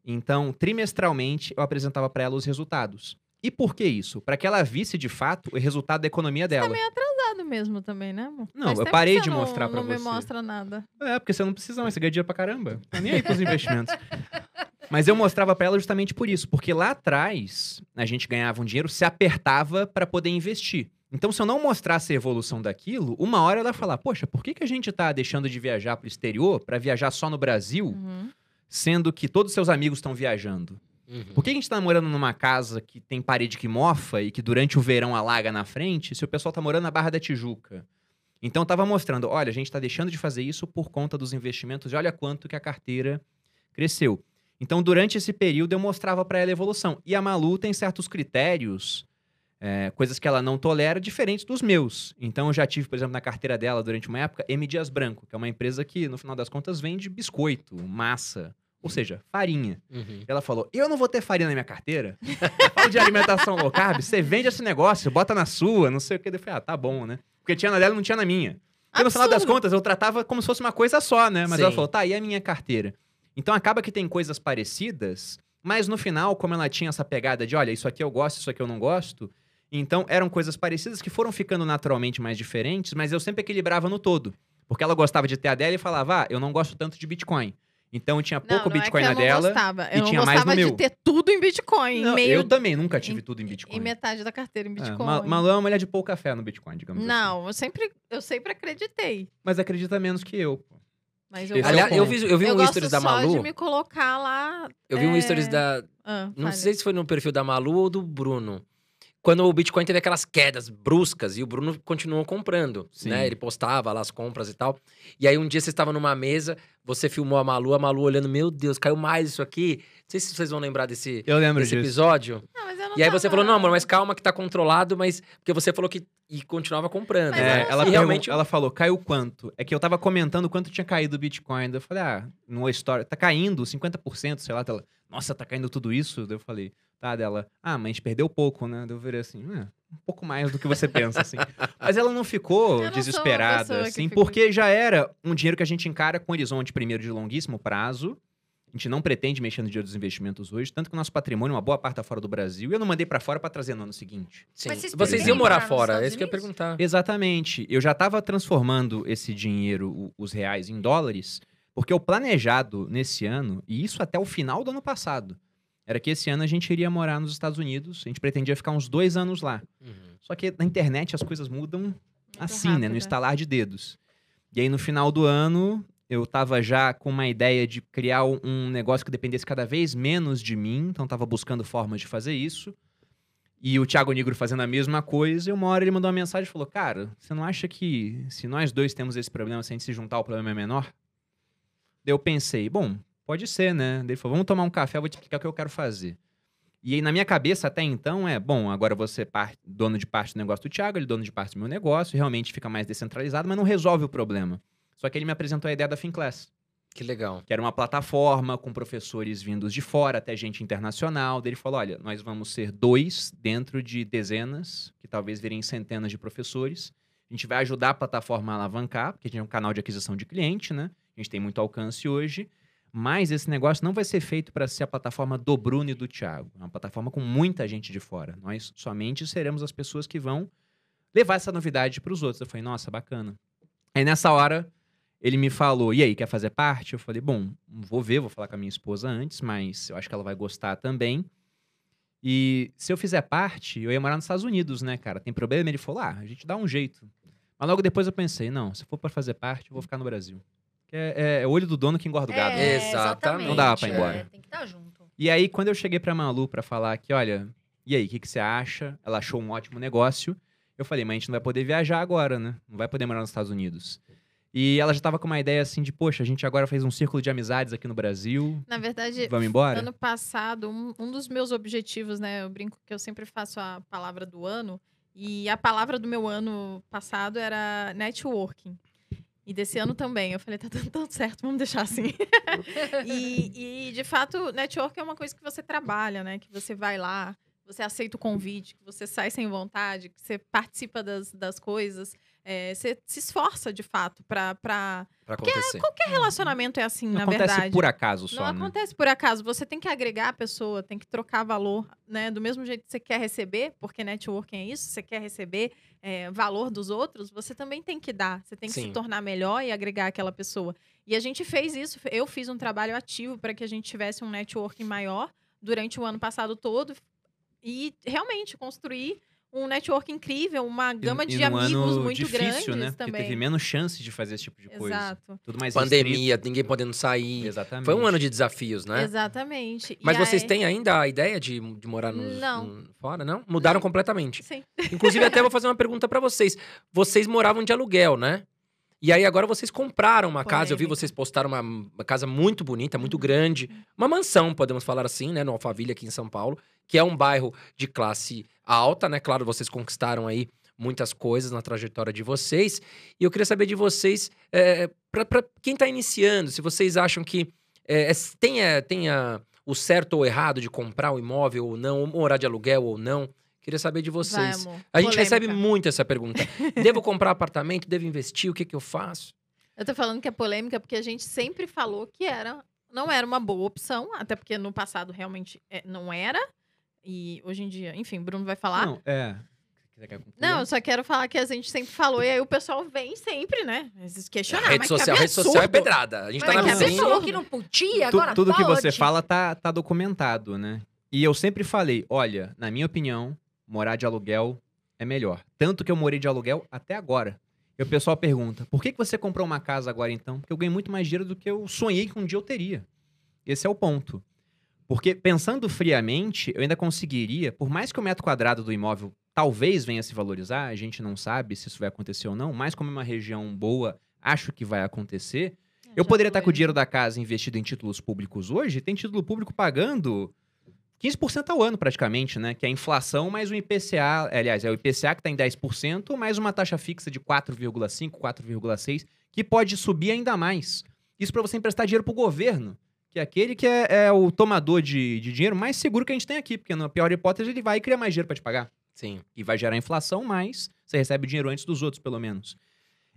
Então, trimestralmente, eu apresentava para ela os resultados. E por que isso? Para que ela visse de fato o resultado da economia dela. Tá meio atrasado mesmo também, né, amor? Não, Faz eu parei de você não- mostrar pra não me você. mostra nada. É, porque você não precisa mais, você ganha dinheiro pra caramba. Tá nem aí pros investimentos. [LAUGHS] Mas eu mostrava pra ela justamente por isso, porque lá atrás a gente ganhava um dinheiro, se apertava pra poder investir. Então, se eu não mostrasse a evolução daquilo, uma hora ela ia falar: Poxa, por que, que a gente tá deixando de viajar pro exterior pra viajar só no Brasil, Uhum. sendo que todos os seus amigos estão viajando? Uhum. Por que a gente tá morando numa casa que tem parede que mofa e que durante o verão alaga na frente, se o pessoal tá morando na Barra da Tijuca? Então eu tava mostrando, olha, a gente tá deixando de fazer isso por conta dos investimentos e olha quanto que a carteira cresceu. Então durante esse período eu mostrava para ela a evolução. E a Malu tem certos critérios, é, coisas que ela não tolera, diferentes dos meus. Então eu já tive, por exemplo, na carteira dela durante uma época, M. Dias Branco, que é uma empresa que no final das contas vende biscoito, massa, ou seja, farinha. Uhum. Ela falou: Eu não vou ter farinha na minha carteira. [LAUGHS] Eu falo de alimentação low carb, você vende esse negócio, bota na sua, não sei o que. Eu falei: Ah, tá bom, né? Porque tinha na dela e não tinha na minha. Porque no final das contas eu tratava como se fosse uma coisa só, né? Mas Sim. ela falou: Tá, e a minha carteira? Então acaba que tem coisas parecidas, mas no final, como ela tinha essa pegada de: Olha, isso aqui eu gosto, isso aqui eu não gosto. Então eram coisas parecidas que foram ficando naturalmente mais diferentes, mas eu sempre equilibrava no todo. Porque ela gostava de ter a dela e falava: Ah, eu não gosto tanto de Bitcoin. Então tinha pouco não, não Bitcoin é que na eu dela. Gostava. e Eu não tinha mais no gostava de meu. ter tudo em Bitcoin. Não, meio, eu também nunca tive tudo em E Bitcoin. metade da carteira em É, Bitcoin. Ma- Malu é uma mulher de pouca fé no Bitcoin, digamos assim. Não, eu sempre, eu sempre acreditei. Mas acredita menos que eu. pô. Mas eu, é Aliás, eu vi, eu vi eu um gosto stories da só Malu. de me colocar lá. Eu vi um é, stories da. ah, Não sei se foi no perfil da Malu ou do Bruno. Quando o Bitcoin teve aquelas quedas bruscas e o Bruno continuou comprando, Sim. né? Ele postava lá as compras e tal. E aí um dia você estava numa mesa, você filmou a Malu, a Malu olhando, meu Deus, caiu mais isso aqui. Não sei se vocês vão lembrar desse, Eu lembro desse disso. episódio. Não, mas eu não E aí você falou, não, amor, mas calma que tá controlado, mas. Porque você falou que. E continuava comprando. Mas né? É, ela, pergun- realmente. ela falou, caiu quanto? É que eu tava comentando quanto tinha caído o Bitcoin. Daí Eu falei, ah, numa história, tá caindo 50%, sei lá. Ela, Nossa, tá caindo tudo isso? Daí eu falei, tá, dela, ah, mas a gente perdeu pouco, né? Eu virei assim, é, um pouco mais do que você pensa, assim. [LAUGHS] Mas ela não ficou não desesperada, assim, porque já era um dinheiro que a gente encara com horizonte primeiro de longuíssimo prazo. A gente não pretende mexer no dinheiro dos investimentos hoje, tanto que o nosso patrimônio, uma boa parte tá fora do Brasil, e eu não mandei pra fora pra trazer no ano seguinte. Sim. Mas vocês Vocês iam morar fora, é isso que eu ia perguntar. Exatamente. Eu já estava transformando esse dinheiro, os reais, em dólares, porque o planejado nesse ano, e isso até o final do ano passado, era que esse ano a gente iria morar nos Estados Unidos, a gente pretendia ficar uns dois anos lá. Uhum. Só que na internet as coisas mudam Muito assim, né? rápido, No é. estalar de dedos. E aí no final do ano, eu tava já com uma ideia de criar um- um negócio que dependesse cada vez menos de mim, então tava buscando formas de fazer isso. E o Thiago Negro fazendo a mesma coisa, e uma hora ele mandou uma mensagem e falou: Cara, você não acha que se nós dois temos esse problema, se a gente se juntar, o problema é menor? Daí eu pensei, bom, pode ser, né? Daí ele falou: Vamos tomar um café, eu vou te explicar o que eu quero fazer. E aí, na minha cabeça, até então, é, bom, agora você é dono de parte do negócio do Thiago, ele é dono de parte do meu negócio, realmente fica mais descentralizado, mas não resolve o problema. Só que ele me apresentou a ideia da FinClass. Que legal. que era uma plataforma com professores vindos de fora, até gente internacional. Daí ele falou: olha, nós vamos ser dois dentro de dezenas, que talvez virem centenas de professores. A gente vai ajudar a plataforma a alavancar, porque a gente é um canal de aquisição de cliente, né? A gente tem muito alcance hoje. Mas esse negócio não vai ser feito para ser a plataforma do Bruno e do Thiago. É uma plataforma com muita gente de fora. Nós somente seremos as pessoas que vão levar essa novidade para os outros. Eu falei, nossa, bacana. Aí nessa hora, ele me falou, e aí, quer fazer parte? Eu falei, bom, vou ver, vou falar com a minha esposa antes, mas eu acho que ela vai gostar também. E se eu fizer parte, eu ia morar nos Estados Unidos, né, cara? Tem problema? Ele falou, ah, a gente dá um jeito. Mas logo depois eu pensei, não, se for para fazer parte, eu vou ficar no Brasil. Que é, é o olho do dono que engorda o gado. né? É, Exatamente. Não dá pra ir embora. É, tem que estar junto. E aí, quando eu cheguei pra Malu pra falar que, olha, e aí, o que, que você acha? Ela achou um ótimo negócio. Eu falei, mas a gente não vai poder viajar agora, né? Não vai poder morar nos Estados Unidos. E ela já tava com uma ideia assim de, poxa, a gente agora fez um círculo de amizades aqui no Brasil. Na verdade, Vamos embora? ano passado, um, um dos meus objetivos, né? Eu brinco que eu sempre faço a palavra do ano. E a palavra do meu ano passado era networking. E desse ano também. Eu falei, tá dando tão certo, vamos deixar assim. [LAUGHS] e, e, de fato, network é uma coisa que você trabalha, né? Que você vai lá, você aceita o convite, que você sai sem vontade, que você participa das, das coisas. É, você se esforça, de fato, pra... pra... Pra acontecer. Qualquer relacionamento é assim, Não na acontece verdade. por acaso Não só, né? acontece por acaso. Você tem que agregar a pessoa, tem que trocar valor, né? Do mesmo jeito que você quer receber, porque networking é isso, você quer receber é, valor dos outros, você também tem que dar. Você tem que Sim. se tornar melhor e agregar aquela pessoa. E a gente fez isso. Eu fiz um trabalho ativo para que a gente tivesse um networking maior durante o ano passado todo. E realmente construir um network incrível, uma gama e, de e amigos ano muito difícil, grandes né? Porque também. teve menos chance de fazer esse tipo de coisa. Exato. Tudo mais Pandemia, ninguém podendo restrito. sair. Exatamente. Foi um ano de desafios, né? Exatamente. E Mas vocês aí- têm ainda a ideia de, de morar nos, Não. no- fora, não? Mudaram completamente. Sim. Inclusive, até vou fazer uma pergunta pra vocês. Vocês moravam de aluguel, né? E aí agora vocês compraram uma casa, eu vi Polêmica. vocês postaram uma, uma casa muito bonita, muito grande, uma mansão, podemos falar assim, né, no Alphaville aqui em São Paulo, que é um bairro de classe alta, né? Claro, vocês conquistaram aí muitas coisas na trajetória de vocês. E eu queria saber de vocês, é, para quem tá iniciando, se vocês acham que é, é, tem, é, tem a- o certo ou errado de comprar o imóvel ou não, ou morar de aluguel ou não. Queria saber de Vai, vocês. amor. A gente recebe Polêmica. muito essa pergunta. [LAUGHS] Devo comprar apartamento? Devo investir? O que, que eu faço? Eu tô falando que é polêmica porque a gente sempre falou que era, não era uma boa opção, até porque no passado realmente é, não era. E hoje em dia, enfim, Bruno vai falar. Não, Não, é. Você quer concluir? eu só quero falar que a gente sempre falou, e aí o pessoal vem sempre, né? Esses questionar. rede mas social, que rede social é pedrada. A gente Mas tá que na você falou que não podia, Tu- agora tudo que você fala tá, tá documentado, né? E eu sempre falei, olha, na minha opinião, morar de aluguel é melhor. Tanto que eu morei de aluguel até agora. E o pessoal pergunta, por que, que você comprou uma casa agora então? Porque eu ganhei muito mais dinheiro do que eu sonhei que um dia eu teria. Esse é o ponto. Porque pensando friamente, eu ainda conseguiria, por mais que o metro quadrado do imóvel talvez venha a se valorizar, a gente não sabe se isso vai acontecer ou não, mas como é uma região boa, acho que vai acontecer. Eu Já poderia estar com o dinheiro da casa investido em títulos públicos hoje, tem título público pagando 15% ao ano praticamente, né? Que é a inflação mais o IPCA, aliás, é o IPCA que está em 10%, mais uma taxa fixa de 4,5, 4,6, que pode subir ainda mais. Isso para você emprestar dinheiro para o governo, que é aquele que é, é o tomador de, de dinheiro mais seguro que a gente tem aqui, porque na pior hipótese ele vai e cria mais dinheiro para te pagar Sim. e vai gerar inflação, mas você recebe o dinheiro antes dos outros, pelo menos.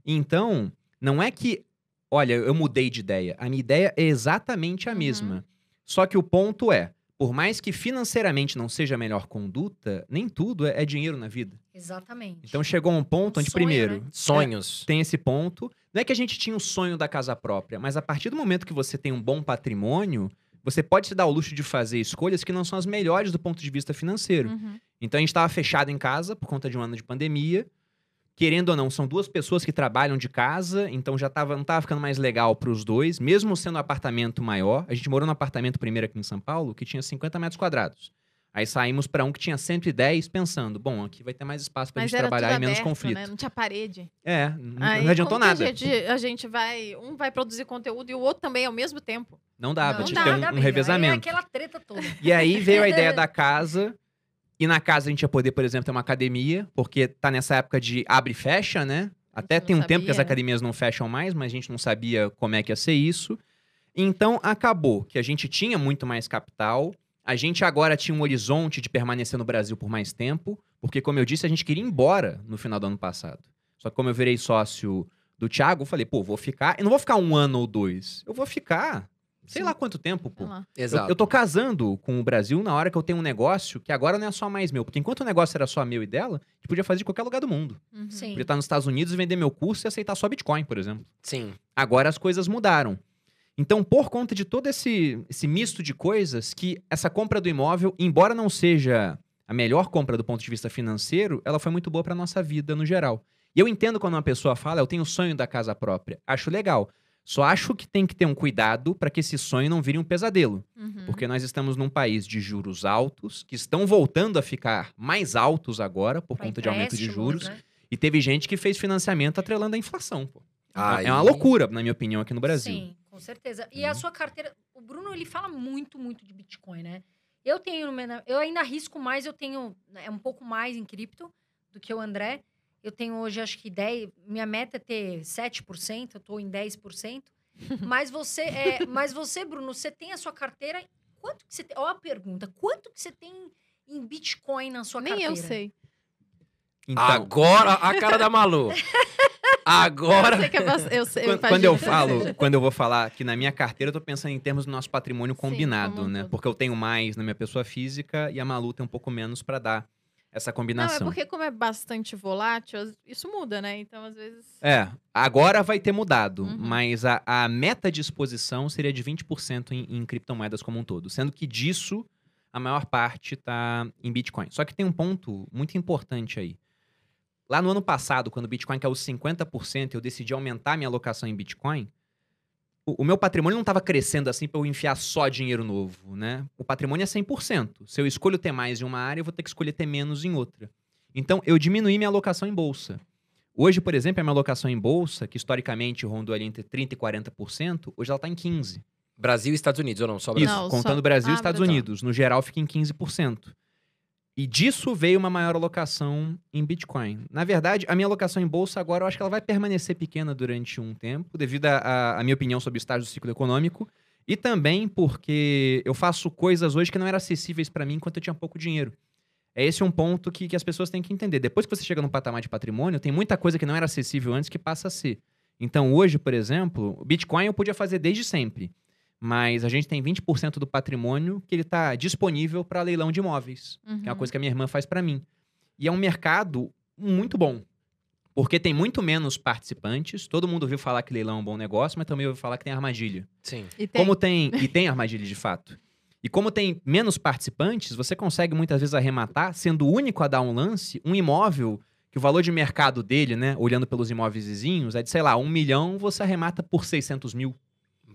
Então, não é que, olha, eu mudei de ideia. A minha ideia é exatamente a Uhum. mesma. Só que o ponto é, por mais que financeiramente não seja a melhor conduta, nem tudo é, é dinheiro na vida. Exatamente. Então chegou um ponto onde, Sonho, primeiro, né? Sonhos. tem esse ponto. Não é que a gente tinha o sonho da casa própria, mas a partir do momento que você tem um bom patrimônio, você pode se dar o luxo de fazer escolhas que não são as melhores do ponto de vista financeiro. Uhum. Então a gente estava fechado em casa por conta de um ano de pandemia. Querendo ou não, são duas pessoas que trabalham de casa, então já tava, não tava ficando mais legal para os dois, mesmo sendo um apartamento maior. A gente morou num apartamento primeiro aqui em São Paulo que tinha 50 metros quadrados. Aí saímos para um que tinha 110, pensando, bom, aqui vai ter mais espaço para a gente trabalhar e menos conflito. Né? Não tinha parede. É, n- Aí, não adiantou nada. A gente, a gente vai. Um vai produzir conteúdo e o outro também ao mesmo tempo. Não dava, Não tinha que ter um, um briga. revezamento. É aquela treta toda. E aí veio a ideia [LAUGHS] da casa. E na casa a gente ia poder, por exemplo, ter uma academia, porque tá nessa época de abre e fecha, né? Até tem um tempo que as sabia. academias não fecham mais, mas a gente não sabia como é que ia ser isso. Então acabou que a gente tinha muito mais capital, a gente agora tinha um horizonte de permanecer no Brasil por mais tempo, porque, como eu disse, a gente queria ir embora no final do ano passado. Só que como eu virei sócio do Thiago, eu falei, pô, vou ficar. Eu não vou ficar um ano ou dois. Eu vou ficar. Sei Sim. lá quanto tempo, pô. Lá. Eu, Exato. eu tô casando com o Brasil na hora que eu tenho um negócio que agora não é só mais meu. Porque enquanto o negócio era só meu e dela, a gente podia fazer de qualquer lugar do mundo. Uhum. Sim. Podia estar nos Estados Unidos e vender meu curso e aceitar só Bitcoin, por exemplo. Sim. Agora as coisas mudaram. Então, por conta de todo esse, esse misto de coisas, que essa compra do imóvel, embora não seja a melhor compra do ponto de vista financeiro, ela foi muito boa para nossa vida no geral. E eu entendo quando uma pessoa fala, eu tenho o sonho da casa própria. Acho legal. Só acho que tem que ter um cuidado para que esse sonho não vire um pesadelo. Uhum. Porque nós estamos num país de juros altos, que estão voltando a ficar mais altos agora por Pra conta de aumento de juros. né? E teve gente que fez financiamento atrelando a inflação. Pô. É uma loucura, na minha opinião, aqui no Brasil. Sim, com certeza. E a Uhum. sua carteira, o Bruno ele fala muito, muito de Bitcoin, né? Eu tenho, eu ainda arrisco mais, eu tenho é um pouco mais em cripto do que o André. Eu tenho hoje acho que 10, minha meta é ter 7%, eu tô em 10%. [LAUGHS] mas você, é, mas você, Bruno, você tem a sua carteira, quanto que você tem? Ó a pergunta, quanto que você tem em Bitcoin na sua Nem carteira? eu sei. Então, Agora, a cara da Malu. [LAUGHS] Agora. Eu sei que é bas- eu sei, Quando, quando eu falo, quando eu vou falar que na minha carteira, eu tô pensando em termos do nosso patrimônio Sim, combinado, um né? Porque eu tenho mais na minha pessoa física e a Malu tem um pouco menos para dar essa Não, é combinação. porque como é bastante volátil, isso muda, né? Então, às vezes... É, agora vai ter mudado, Uhum. mas a, a meta de exposição seria de 20% em, em criptomoedas como um todo, sendo que disso a maior parte tá em Bitcoin. Só que tem um ponto muito importante aí. Lá no ano passado, quando o Bitcoin caiu 50%, eu decidi aumentar minha alocação em Bitcoin. O, o meu patrimônio não estava crescendo assim para eu enfiar só dinheiro novo, né? O patrimônio é 100%. Se eu escolho ter mais em uma área, eu vou ter que escolher ter menos em outra. Então, eu diminuí minha alocação em bolsa. Hoje, por exemplo, a minha alocação em bolsa, que historicamente rondou ali entre 30% e 40%, hoje ela está em 15%. Brasil e Estados Unidos, ou não? Só Isso, Brasil. Não, contando só- Brasil e Ah, Estados Brasil. Unidos. No geral, fica em 15%. E disso veio uma maior alocação em Bitcoin. Na verdade, a minha alocação em bolsa agora, eu acho que ela vai permanecer pequena durante um tempo, devido à minha opinião sobre o estágio do ciclo econômico. E também porque eu faço coisas hoje que não eram acessíveis para mim enquanto eu tinha pouco dinheiro. É esse um ponto que, que as pessoas têm que entender. Depois que você chega num patamar de patrimônio, tem muita coisa que não era acessível antes que passa a ser. Então, hoje, por exemplo, Bitcoin eu podia fazer desde sempre. Mas a gente tem 20% do patrimônio que ele está disponível para leilão de imóveis, que é uma Uhum. coisa que a minha irmã faz para mim. E é um mercado muito bom, porque tem muito menos participantes. Todo mundo ouviu falar que leilão é um bom negócio, mas também ouviu falar que tem armadilha. Sim. E tem. Como tem e tem armadilha de fato. E como tem menos participantes, você consegue muitas vezes arrematar, sendo o único a dar um lance, um imóvel que o valor de mercado dele, né, olhando pelos imóveis vizinhos, é de, sei lá, um milhão, você arremata por 600 mil.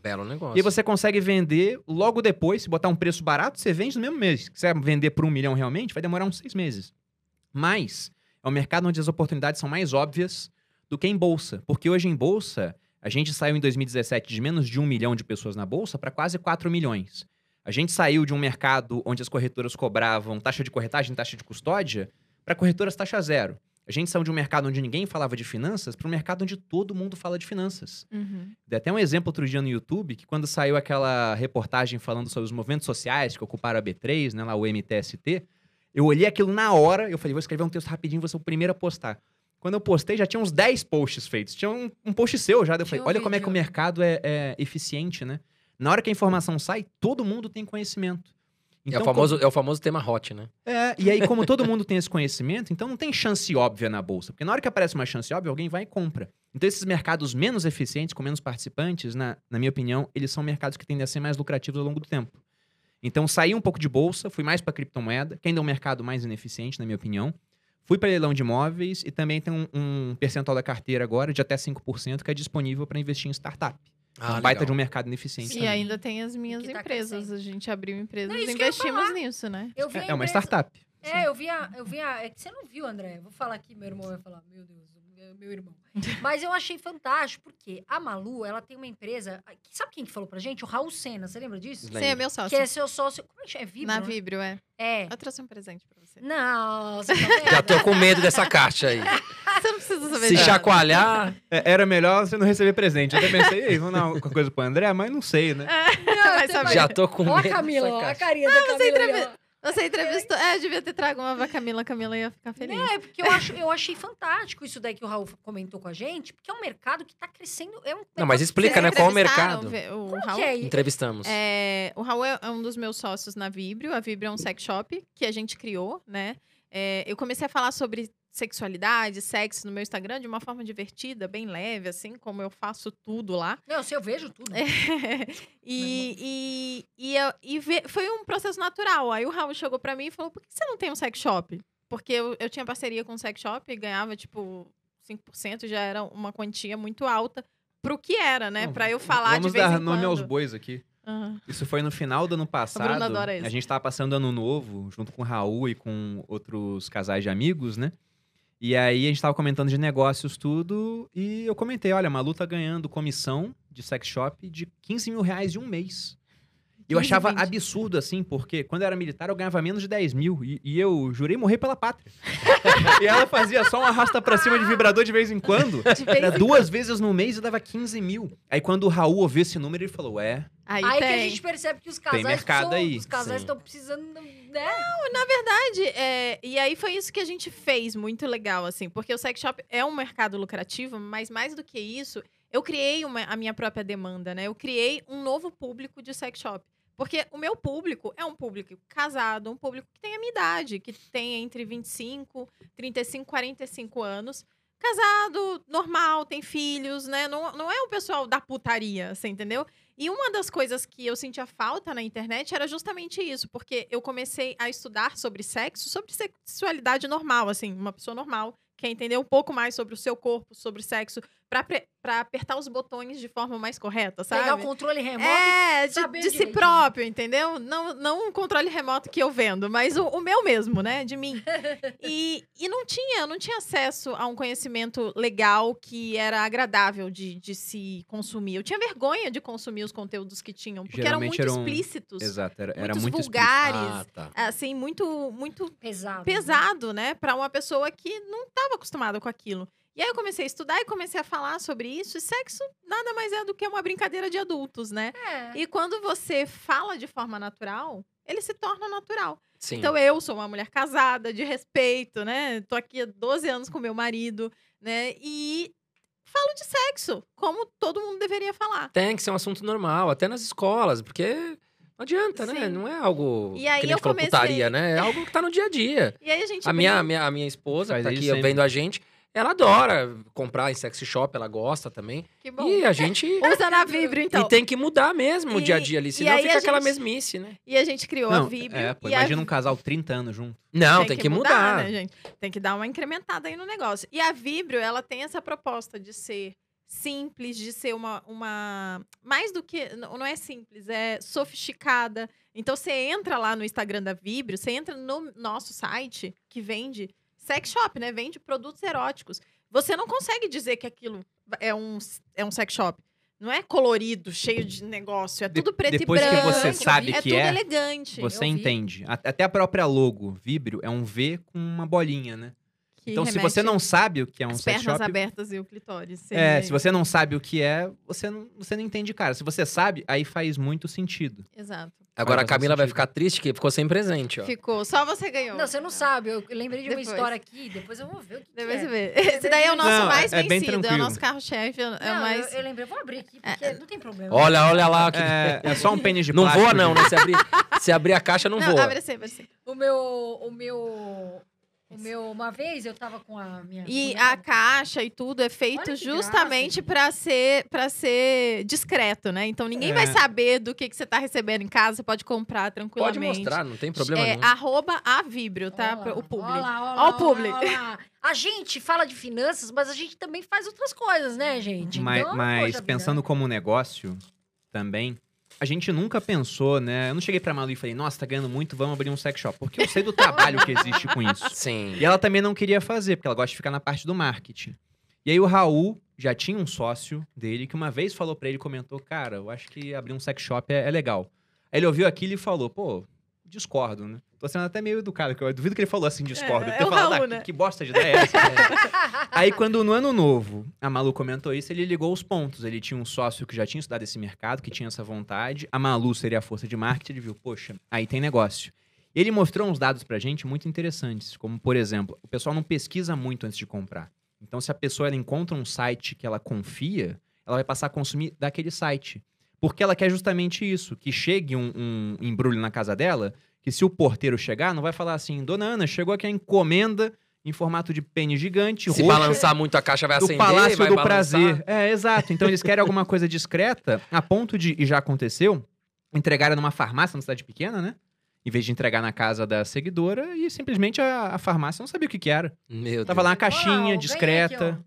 Belo negócio. E você consegue vender logo depois, se botar um preço barato, você vende no mesmo mês. Se você vender por um milhão realmente, vai demorar uns seis meses. Mas é um mercado onde as oportunidades são mais óbvias do que em bolsa. Porque hoje em bolsa, a gente saiu em 2017 de menos de um milhão de pessoas na bolsa para quase 4 milhões. A gente saiu de um mercado onde as corretoras cobravam taxa de corretagem, taxa de custódia, para corretoras taxa zero. A gente saiu de um mercado onde ninguém falava de finanças para um mercado onde todo mundo fala de finanças. Uhum. Dei até um exemplo outro dia no YouTube, que quando saiu aquela reportagem falando sobre os movimentos sociais que ocuparam a B3, né, lá o MTST, eu olhei aquilo na hora, eu falei, vou escrever um texto rapidinho, vou ser o primeiro a postar. Quando eu postei, já tinha uns 10 posts feitos. Tinha um, um post seu já. Eu falei, um olha como é que o mercado é, é eficiente, né? Na hora que a informação sai, todo mundo tem conhecimento. É, o Então, famoso, é o famoso tema hot, né? é, e aí, como todo mundo tem esse conhecimento, então não tem chance óbvia na bolsa. Porque na hora que aparece uma chance óbvia, alguém vai e compra. Então, esses mercados menos eficientes, com menos participantes, na, na minha opinião, eles são mercados que tendem a ser mais lucrativos ao longo do tempo. Então, saí um pouco de bolsa, fui mais para criptomoeda, que ainda é um mercado mais ineficiente, na minha opinião. Fui para leilão de imóveis e também tem um, um percentual da carteira agora de até 5% que é disponível para investir em startup. Ah, um baita legal. de um mercado ineficiente. E também. ainda tem as minhas que tá empresas. crescendo. A gente abriu empresas Não, e que investimos nisso, né? Eu vi a É, é uma empresa- startup. É, eu vi a, eu vi a. É que você não viu, André. Vou falar aqui, meu irmão vai falar, meu Deus, meu, irmão. [LAUGHS] Mas eu achei fantástico, porque a Malu, ela tem uma empresa. Sabe quem que falou pra gente? O Raul Senna, você lembra disso? Sim, é meu Que sócio. é seu sócio. Como é que? É Vibro? Na né? Vibro, é. É. Eu trouxe um presente pra você. Não, você [LAUGHS] tá? Já tô com medo dessa caixa aí. Você não precisa saber Se nada. chacoalhar. É, Era melhor você não receber presente. Eu até pensei, ei, vamos dar uma coisa pro André, mas não sei, né? Vai saber. Já tô com Ó medo. a Camila, ó a carinha da Camila. ali, entrevi- ó. Você entrevistou. É, devia ter trago uma pra Camila. A Camila ia ficar feliz. É, porque eu, acho, eu achei fantástico isso daí que o Raul comentou com a gente, porque é um mercado que tá crescendo. É um Não, mas explica, né? Qual o mercado? O Como Raul? que é isso? Entrevistamos. É, o Raul é um dos meus sócios na Vibrio. A Vibrio é um sex shop que a gente criou, né? É, eu comecei a falar sobre sexualidade, sexo no meu Instagram de uma forma divertida, bem leve, assim, como eu faço tudo lá. Não, se eu vejo tudo. É. [LAUGHS] e e, e, eu- e ve- foi um processo natural. Aí o Raul chegou pra mim e falou: por que você não tem um sex shop? Porque eu, eu tinha parceria com um sex shop e ganhava, tipo, 5%, já era uma quantia muito alta pro que era, né? Pra eu falar Vamos de vez dar em nome quando. aos bois aqui. Aham. Isso foi no final do ano passado. adora isso. A gente tava passando ano novo, junto com o Raul e com outros casais de amigos, né? E aí a gente tava comentando de negócios, tudo, e eu comentei, olha, Malu tá ganhando comissão de sex shop de 15 mil reais em um mês. E eu 15, achava 20. absurdo, assim, porque quando eu era militar eu ganhava menos de 10 mil. E, e eu jurei morrer pela pátria. [LAUGHS] e ela fazia só um arrasta pra cima de vibrador de vez em quando. Era em duas vezes no mês e dava 15 mil. Aí quando o Raul ouviu esse número, ele falou, é, Aí, Aí que a tem. gente percebe que os casais mercado são- aí, os casais estão precisando, né? Na verdade, é, e aí foi isso que a gente fez muito legal, assim, porque o sex shop é um mercado lucrativo, mas mais do que isso, eu criei uma- a minha própria demanda, né? Eu criei um novo público de sex shop. Porque o meu público é um público casado, um público que tem a minha idade, que tem entre 25, 35, 45 anos. Casado, normal, tem filhos, né? Não, não é o pessoal da putaria, você entendeu? E uma das coisas que eu sentia falta na internet era justamente isso, porque eu comecei a estudar sobre sexo, sobre sexualidade normal, assim, uma pessoa normal, quer entender um pouco mais sobre o seu corpo, sobre sexo, pra apertar os botões de forma mais correta, sabe? Pegar o controle remoto. É, de, de si próprio, entendeu? Não, não um controle remoto que eu vendo, mas o, o meu mesmo, né? De mim. [LAUGHS] E, e não tinha, não tinha acesso a um conhecimento legal que era agradável de, de se consumir. Eu tinha vergonha de consumir os conteúdos que tinham, porque eram Geralmente muito eram- explícitos. exato, era, era muitos muito vulgares. Ah, tá. Assim, muito, muito Pesado. pesado, né? Pra uma pessoa que não estava acostumada com aquilo. E aí eu comecei a estudar e comecei a falar sobre isso. E sexo nada mais é do que uma brincadeira de adultos, né? É. E quando você fala de forma natural, ele se torna natural. Sim. Então eu sou uma mulher casada, de respeito, né? Tô aqui há 12 anos com meu marido, né? E falo de sexo, como todo mundo deveria falar. Tem que ser um assunto normal, até nas escolas, porque não adianta, né? Sim. Não é algo E aí que a gente comecei- putaria, né? É algo que tá no dia a dia. [LAUGHS] E aí a gente A minha, a minha, a minha esposa, que Faz tá aqui sempre. vendo a gente, ela adora comprar em sex shop, ela gosta também. Que bom. E a gente. [LAUGHS] Usa na Vibro, então. E tem que mudar mesmo o E- dia a dia ali, senão fica a aquela gente- mesmice, né? E a gente criou a Não, Vibro. é, pô, e a imagina um casal 30 anos junto. Não, tem, que, mudar. né, gente? Tem que dar uma incrementada aí no negócio. E a Vibrio, ela tem essa proposta de ser simples, de ser uma, uma mais do que não não é simples, é sofisticada. Então você entra lá no Instagram da Vibrio, você entra no nosso site que vende sex shop, né? Vende produtos eróticos. Você não consegue dizer que aquilo é um é um sex shop. Não é colorido, cheio de negócio, é tudo preto depois e que branco. você sabe é que é, elegante. Você entende. Até a própria logo, Vibrio, é um V com uma bolinha, né? que então, se você não sabe o que é um As sex pernas shop... abertas e o clitóris. É, é. se você não sabe o que é, você não, você não entende, cara. Se você sabe, aí faz muito sentido. Exato. Agora a Camila vai ficar triste que ficou sem presente, ó. Ficou. Só você ganhou. Não, você não sabe. Eu lembrei de uma Depois. história aqui, depois eu vou ver o que, Depois é. vê. Esse daí é o nosso Não, mais é bem vencido. É o tranquilo. nosso carro-chefe. É o Não, mais. eu, eu lembrei, vou abrir aqui, porque não tem problema. Olha, olha lá. Que... É, é só um pênis de Não plástico. voa, não, né? Se abrir, se abrir a caixa, não, Não, voa. abre assim, abre assim. O meu, o meu, o meu, uma vez eu tava com a minha... E a caixa e tudo é feito justamente para ser para ser discreto, né? Então ninguém É. vai saber do que, que você tá recebendo em casa. Você pode comprar Pode tranquilamente. mostrar, não tem problema É nenhum. arroba a Vibrio, tá? Olha lá, o publi. Olha lá, olha Ó lá, o publi. olha lá. A gente fala de finanças, mas a gente também faz outras coisas, né, gente? Mas, Então, mas vida. pensando como negócio também, a gente nunca pensou, né? Eu não cheguei pra Malu e falei, nossa, tá ganhando muito, vamos abrir um sex shop. Porque eu sei do trabalho que existe com isso. [LAUGHS] Sim. E ela também não queria fazer, porque ela gosta de ficar na parte do marketing. E aí o Raul já tinha um sócio dele que uma vez falou pra ele, comentou, cara, eu acho que abrir um sex shop é, é legal. Aí ele ouviu aquilo e falou, pô, discordo, né? Tô sendo até meio educado, que eu duvido que ele falou assim, discordo. É, é o falado, Raul, "Ah, né?" que, que bosta de ideia é essa? [LAUGHS] Aí quando no ano novo a Malu comentou isso, ele ligou os pontos. Ele tinha um sócio que já tinha estudado esse mercado, que tinha essa vontade. A Malu seria a força de marketing, ele viu, poxa, aí tem negócio. Ele mostrou uns dados pra gente muito interessantes, como por exemplo, o pessoal não pesquisa muito antes de comprar. Então se a pessoa encontra um site que ela confia, ela vai passar a consumir daquele site. Porque ela quer justamente isso, que chegue um, um embrulho na casa dela, que se o porteiro chegar, não vai falar assim, dona Ana, chegou aqui a encomenda em formato de pênis gigante, Se roxa, balançar muito a caixa vai do acender, Palácio vai do balançar. Prazer. É, exato. Então eles querem alguma coisa discreta, a ponto de, e já aconteceu, entregaram numa farmácia numa cidade pequena, né? Em vez de entregar na casa da seguidora, e simplesmente a, a farmácia não sabia o que, que era. Meu Tava Deus. lá uma caixinha ganhei discreta.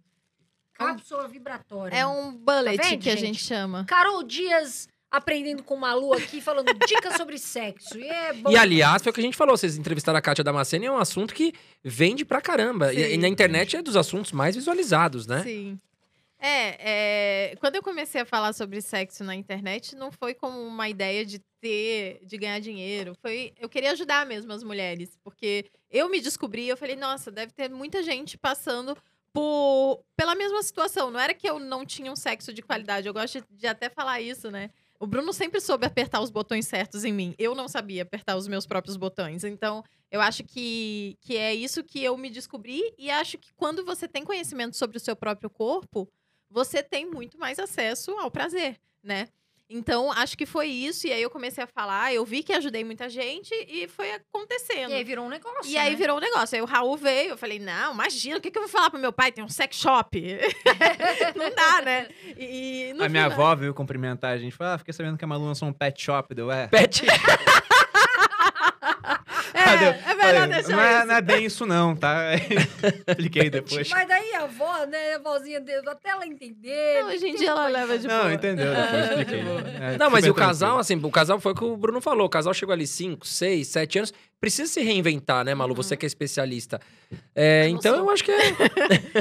Ó. Cápsula vibratória. É um bullet Tá vendo, que a gente? chama. Carol Dias aprendendo com o Malu aqui, falando [LAUGHS] dicas sobre sexo. E é bom. E aliás, foi o que a gente falou, vocês entrevistaram a Kátia Damasceno, e é um assunto que vende pra caramba. E, Sim. e na internet é dos assuntos mais visualizados, né? Sim. É, é, quando eu comecei a falar sobre sexo na internet, não foi como uma ideia de ter, de ganhar dinheiro. Foi, eu queria ajudar mesmo as mulheres, porque eu me descobri, eu falei, nossa, deve ter muita gente passando por pela mesma situação. Não era que eu não tinha um sexo de qualidade. Eu gosto de, de até falar isso, né? O Bruno sempre soube apertar os botões certos em mim. Eu não sabia apertar os meus próprios botões. Então, eu acho que, que é isso que eu me descobri e acho que quando você tem conhecimento sobre o seu próprio corpo, você tem muito mais acesso ao prazer, né? Então, acho que foi isso. E aí eu comecei a falar, eu vi que ajudei muita gente e foi acontecendo. E aí virou um negócio. E aí né? virou um negócio. Aí o Raul veio, eu falei, não, imagina, o que, que eu vou falar pro meu pai? Tem um sex shop. [LAUGHS] não dá, né? E, e A minha avó veio cumprimentar a gente. Falou, ah, fiquei sabendo que a Malu lançou um pet shop. Deu, é. [LAUGHS] Pet. É, é melhor Falei, deixar não, é, isso. não é bem isso não, tá? [LAUGHS] Expliquei [LAUGHS] depois. Mas daí a avó, né, a vozinha dele, até ela entender. Não, hoje em dia ela leva de Não, boa. entendeu, depois expliquei. [LAUGHS] É, Não, mas e o casal, assim, o casal foi o que o Bruno falou. O casal chegou ali 5, 6, 7 anos. Precisa se reinventar, né, Malu? Uhum. Você que é especialista. É, Eu não então sou. eu acho que é.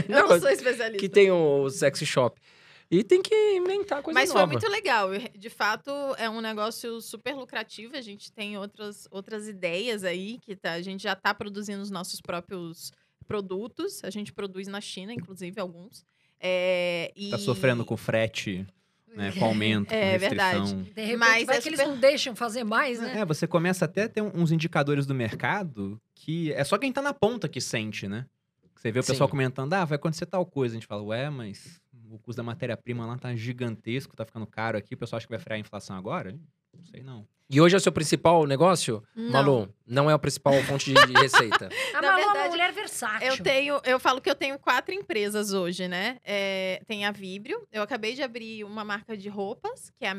Eu não sou especialista. que tem o sexy shop. E tem que inventar coisa Mas foi nova. muito legal. De fato, é um negócio super lucrativo. A gente tem outras, outras ideias aí que tá- a gente já está produzindo os nossos próprios produtos. A gente produz na China, inclusive, alguns. É, e... Tá sofrendo com frete, né? Com aumento, [LAUGHS] É, com restrição. De repente, Mas vai é que eles super- não deixam fazer mais, né? É, você começa até a ter uns indicadores do mercado que é só quem tá na ponta que sente, né? Você vê o pessoal Sim. comentando, ah, vai acontecer tal coisa. A gente fala, ué, mas o custo da matéria-prima lá tá gigantesco, tá ficando caro aqui. O pessoal acha que vai frear a inflação agora? Não sei não. E hoje é o seu principal negócio? Não. Malu, não é a principal fonte de, de receita. [LAUGHS] A Na Malu é uma verdade, mulher versátil. Eu tenho, eu falo que eu tenho quatro empresas hoje, né? É, tem a Vibrio. Eu acabei de abrir uma marca de roupas, que é a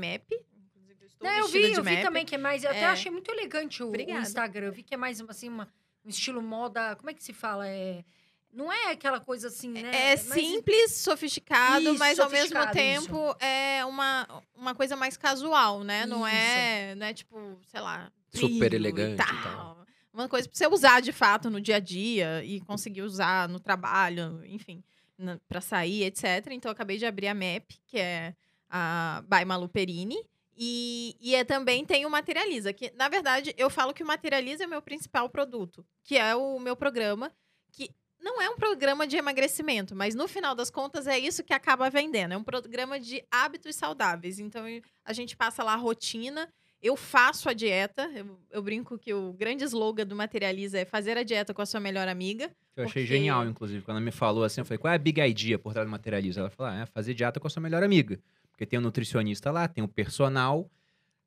estou Não, eu vi, eu vi MAP. também que é mais. Eu até É. achei muito elegante o, o. Instagram. Eu vi que é mais assim, uma, um estilo moda. Como é que se fala? É, não é aquela coisa assim, né? É simples, sofisticado, Isso, mas ao mesmo sofisticado, tempo é uma, uma coisa mais casual, né? Não Isso. é, não é tipo, sei lá, Super elegante e e tal. tal. Uma coisa pra você usar de fato no dia a dia e conseguir usar no trabalho, enfim, na, pra sair, etc. Então eu acabei de abrir a MAP, que é a By Malu Perini. E, e é, também tem o Materializa, que na verdade eu falo que o Materializa é o meu principal produto, que é o meu programa, que não é um programa de emagrecimento, mas no final das contas é isso que acaba vendendo. É um programa de hábitos saudáveis. Então a gente passa lá a rotina. Eu faço a dieta. Eu, eu brinco que o grande slogan do Materializa é fazer a dieta com a sua melhor amiga. Eu achei Porque- genial, inclusive. Quando ela me falou assim, eu falei, qual é a big idea por trás do materialismo? Ela falou, ah, é fazer dieta com a sua melhor amiga. Porque tem o nutricionista lá, tem o personal.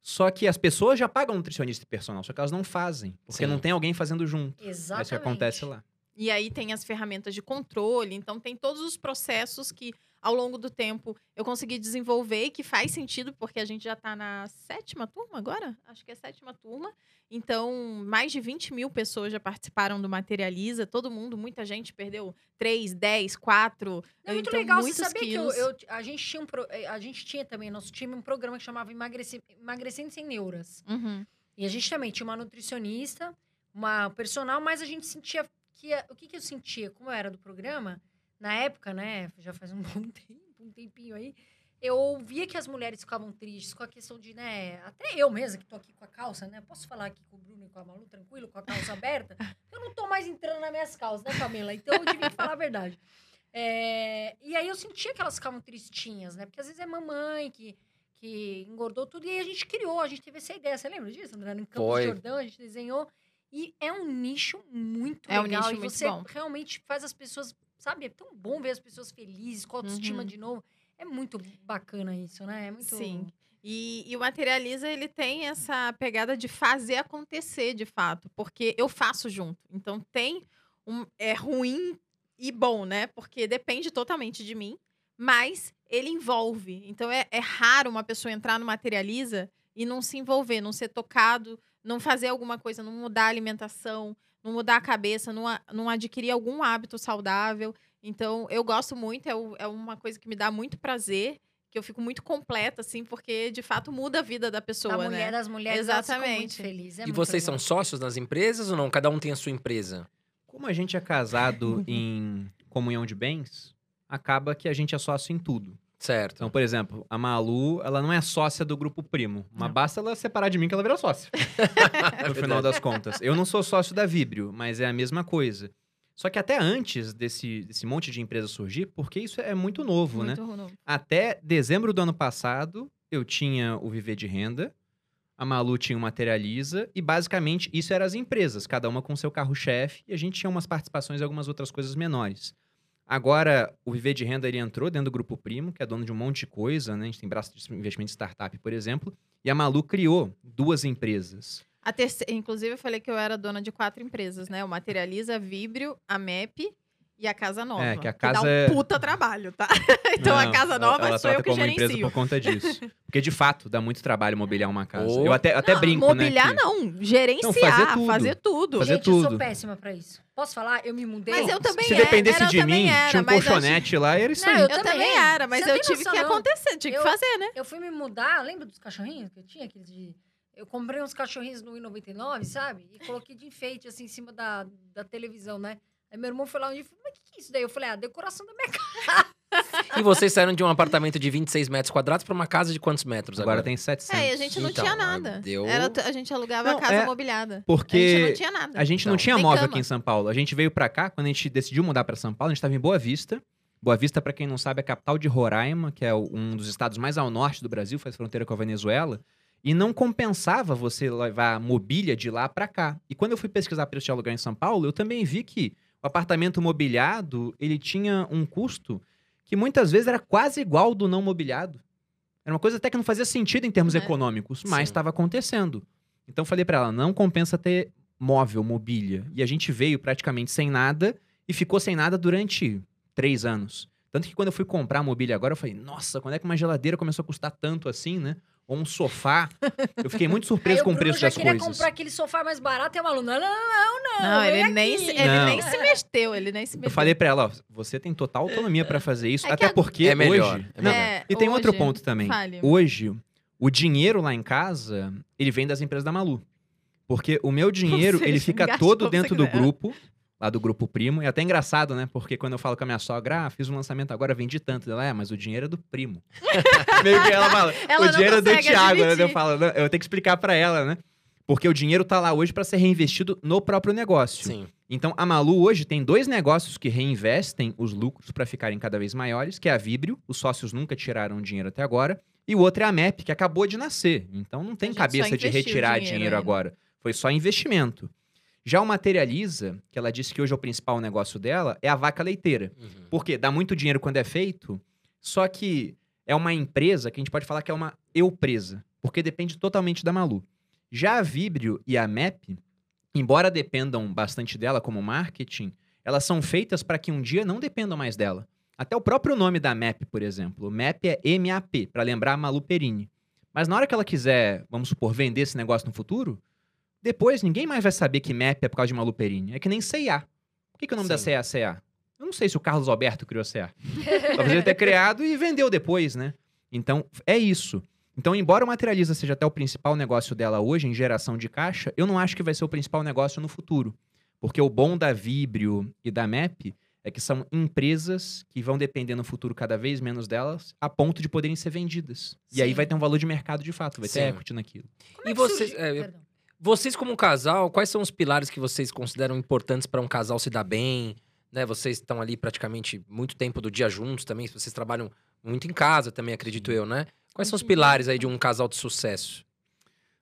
Só que as pessoas já pagam nutricionista e personal, só que elas não fazem. Porque Sim. não tem alguém fazendo junto. É Exatamente. isso que acontece lá. E aí tem as ferramentas de controle. Então tem todos os processos que ao longo do tempo eu consegui desenvolver e que faz sentido, porque a gente já está na sétima turma agora? Acho que é a sétima turma. Então, mais de 20 mil pessoas já participaram do Materializa. Todo mundo, muita gente perdeu 3, 10, 4. É muito então, legal. Você sabia que eu, eu- a, gente tinha um pro- eh, a gente tinha também, nosso time, um programa que chamava Emagrecendo Sem Neuras. Uhum. E a gente também tinha uma nutricionista, uma personal, mas a gente sentia que... O que, que eu sentia? Como eu era do programa, na época, né? Já faz um [LAUGHS] bom tempo, um tempinho aí. eu via que as mulheres ficavam tristes com a questão de, né, até eu mesma que tô aqui com a calça, né, posso falar aqui com o Bruno e com a Malu tranquilo, com a calça aberta, [LAUGHS] eu não tô mais entrando nas minhas calças, né, Camila? Então eu tive que falar a verdade. É, e aí eu sentia que elas ficavam tristinhas, né, porque às vezes é mamãe que, que engordou tudo, e aí a gente criou, a gente teve essa ideia, você lembra disso, André? No Campos Foi. de Jordão, a gente desenhou, e é um nicho muito É um legal, nicho e você bom. realmente faz as pessoas, sabe, é tão bom ver as pessoas felizes, com autoestima Uhum. de novo, é muito bacana isso, né? É muito... Sim. E, e o Materializa, ele tem essa pegada de fazer acontecer, de fato. Porque eu faço junto. Então, tem um... É ruim e bom, né? Porque depende totalmente de mim. Mas ele envolve. Então, é, é raro uma pessoa entrar no Materializa e não se envolver, não ser tocado, não fazer alguma coisa, não mudar a alimentação, não mudar a cabeça, não, não adquirir algum hábito saudável. Então, eu gosto muito, é, o- é uma coisa que me dá muito prazer, que eu fico muito completa, assim, porque de fato muda a vida da pessoa, a mulher, né? as mulheres elas ficam muito Exatamente. felizes. é e vocês legal. são sócios nas empresas ou não? Cada um tem a sua empresa? Como a gente é casado [LAUGHS] em comunhão de bens, acaba que a gente é sócio em tudo. Certo. Então, por exemplo, a Malu, ela não é sócia do grupo Primo. Mas Não. basta ela separar de mim que ela vira sócia. [LAUGHS] É no final das contas. Eu não sou sócio da Vibrio, mas é a mesma coisa. Só que até antes desse, desse monte de empresa surgir, porque isso é muito novo, né? Muito novo. Até dezembro do ano passado, eu tinha o Viver de Renda, a Malu tinha o Materializa, e basicamente isso eram as empresas, cada uma com seu carro-chefe, e a gente tinha umas participações e algumas outras coisas menores. Agora, o Viver de Renda ele entrou dentro do Grupo Primo, que é dono de um monte de coisa, né? A gente tem braço de investimento em startup, por exemplo, e a Malu criou duas empresas. A terceira, inclusive, eu falei que eu era dona de quatro empresas, né? O Materializa, a Vibrio, a MEP e a Casa Nova. É, que a dá casa um é- puta trabalho, tá? [LAUGHS] então a Não, Casa ela- Nova ela sou eu que como empresa gerencio. por conta disso. Porque, de fato, dá muito trabalho mobiliar uma casa. Oh. Eu até, até Não, brinco, mobiliar né? que- não, gerenciar, fazer tudo. fazer tudo. Fazer Gente, eu sou péssima pra isso. Posso falar? Eu me mudei. Mas eu também Se era, dependesse era, de mim, era, tinha um mas a colchonete lá e era isso Não, aí. Eu, Eu também era, mas eu tive noção, que não. acontecer, tive Eu- que fazer, né? Eu fui me mudar, lembra dos cachorrinhos que eu tinha? Aqueles de... Eu comprei uns cachorrinhos no I99, sabe? E coloquei de enfeite, assim, em cima da, da televisão, né? Aí meu irmão foi lá um dia e falou, mas o que, que é isso daí? Eu falei, ah, decoração da minha casa. [LAUGHS] E vocês saíram de um apartamento de 26 metros quadrados pra uma casa de quantos metros agora? Agora tem 700. É, e a gente não Então, tinha nada. deu- Era, a gente alugava Não, a casa é- mobiliada. A gente Porque não tinha nada. a gente não Não. tinha Nem móvel cama. aqui em São Paulo. A gente veio pra cá, quando a gente decidiu mudar pra São Paulo, a gente tava em Boa Vista. Boa Vista, pra quem não sabe, é a capital de Roraima, que é o- um dos estados mais ao norte do Brasil, faz fronteira com a Venezuela. E não compensava você levar mobília de lá pra cá. E quando eu fui pesquisar preço de aluguel em São Paulo, eu também vi que o apartamento mobiliado, ele tinha um custo que muitas vezes era quase igual ao do não mobiliado. Era uma coisa até que não fazia sentido em termos É. econômicos, mas estava acontecendo. Então eu falei pra ela, não compensa ter móvel, mobília. E a gente veio praticamente sem nada e ficou sem nada durante três anos. Tanto que quando eu fui comprar a mobília agora, eu falei, nossa, quando é que uma geladeira começou a custar tanto assim, né? Ou um sofá. Eu fiquei muito [LAUGHS] Aí surpreso o com o Bruno preço já das queria coisas. comprar aquele sofá mais barato e a Malu, não, não, não, não. Não, ele nem, se, ele Não. nem se mexeu, ele nem se mexeu. Eu falei pra ela, ó, você tem total autonomia pra fazer isso, É até porque É melhor, hoje... é Não, melhor. É, e tem outro hoje- ponto também. Fale. Hoje, o dinheiro lá em casa, ele vem das empresas da Malu. Porque o meu dinheiro, seja, ele fica todo dentro do grupo, lá do grupo primo. E é até engraçado, né? Porque quando eu falo com a minha sogra, ah, fiz um lançamento agora, vendi tanto. Ela, é, mas o dinheiro é do primo. [LAUGHS] Meio que ela fala, Ela o dinheiro é do Thiago. né? Eu falo, "Não, eu tenho que explicar pra ela, né? Porque o dinheiro tá lá hoje pra ser reinvestido no próprio negócio. Sim. Então, a Malu hoje tem dois negócios que reinvestem os lucros para ficarem cada vez maiores, que é a Vibrio, os sócios nunca tiraram dinheiro até agora, e o outro é a MEP, que acabou de nascer. Então, não tem cabeça de retirar dinheiro dinheiro, ainda. agora. Foi só investimento. Já o Materializa, que ela disse que hoje é o principal negócio dela, é a vaca leiteira. Uhum. Porque dá muito dinheiro quando é feito, só que é uma empresa que a gente pode falar que é uma eu-presa, porque depende totalmente da Malu. Já a Vibrio e a MEP, embora dependam bastante dela como marketing, elas são feitas para que um dia não dependam mais dela. Até o próprio nome da MEP, por exemplo. MEP é MAP, para lembrar a Malu Perini. Mas na hora que ela quiser, vamos supor, vender esse negócio no futuro, depois ninguém mais vai saber que MEP é por causa de Malu Perini. É que nem C&A. Por que, que o nome da Sim. C&A é C&A? Eu não sei se o Carlos Alberto criou a C&A. [LAUGHS] Talvez ele tenha criado e vendeu depois, né? Então, é isso. Então, embora o Materializa seja até o principal negócio dela hoje, em geração de caixa, eu não acho que vai ser o principal negócio no futuro. Porque o bom da Vibrio e da MEP É que são empresas que vão depender no futuro cada vez menos delas, a ponto de poderem ser vendidas. E aí Sim. vai ter um valor de mercado de fato, vai ter Sim. equity naquilo. Como E é que vocês- surgiu- é, Perdão. Vocês, como um casal, quais são os pilares que vocês consideram importantes para um casal se dar bem? Né? Vocês estão ali praticamente muito tempo do dia juntos também. Vocês trabalham muito em casa também, acredito eu, né? Quais são os Muito pilares aí de um casal de sucesso?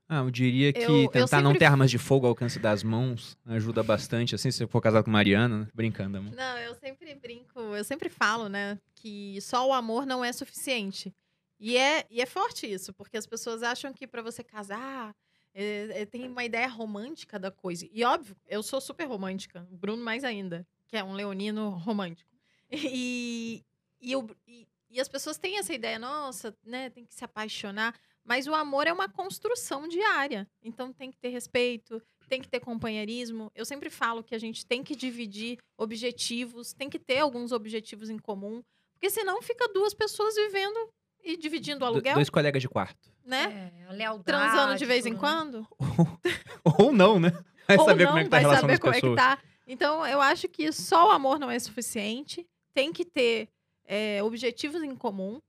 Ah, eu diria que Eu- eu tentar não sempre- ter armas de fogo ao alcance das mãos ajuda bastante. Assim, se você for casado com Mariana, né? brincando, amor. Não, eu sempre brinco, eu sempre falo, né, que só o amor não é suficiente. E é, e é forte isso, porque as pessoas acham que para você casar, é, é, tem uma ideia romântica da coisa. E óbvio, eu sou super romântica, o Bruno mais ainda, que é um leonino romântico. [LAUGHS] E, e, o- e- e as pessoas têm essa ideia, nossa, né, tem que se apaixonar. Mas o amor é uma construção diária. Então tem que ter respeito, tem que ter companheirismo. Eu sempre falo que a gente tem que dividir objetivos, tem que ter alguns objetivos em comum, porque senão fica duas pessoas vivendo e dividindo o Do- aluguel, Dois colegas de quarto. Né? É, a lealdade. Transando de vez em né? quando. [LAUGHS] Ou não, né? Vai Ou saber não, como é que tá a relação saber das como é que pessoas. tá. Então, eu acho que só o amor não é suficiente. Tem que ter é, objetivos em comum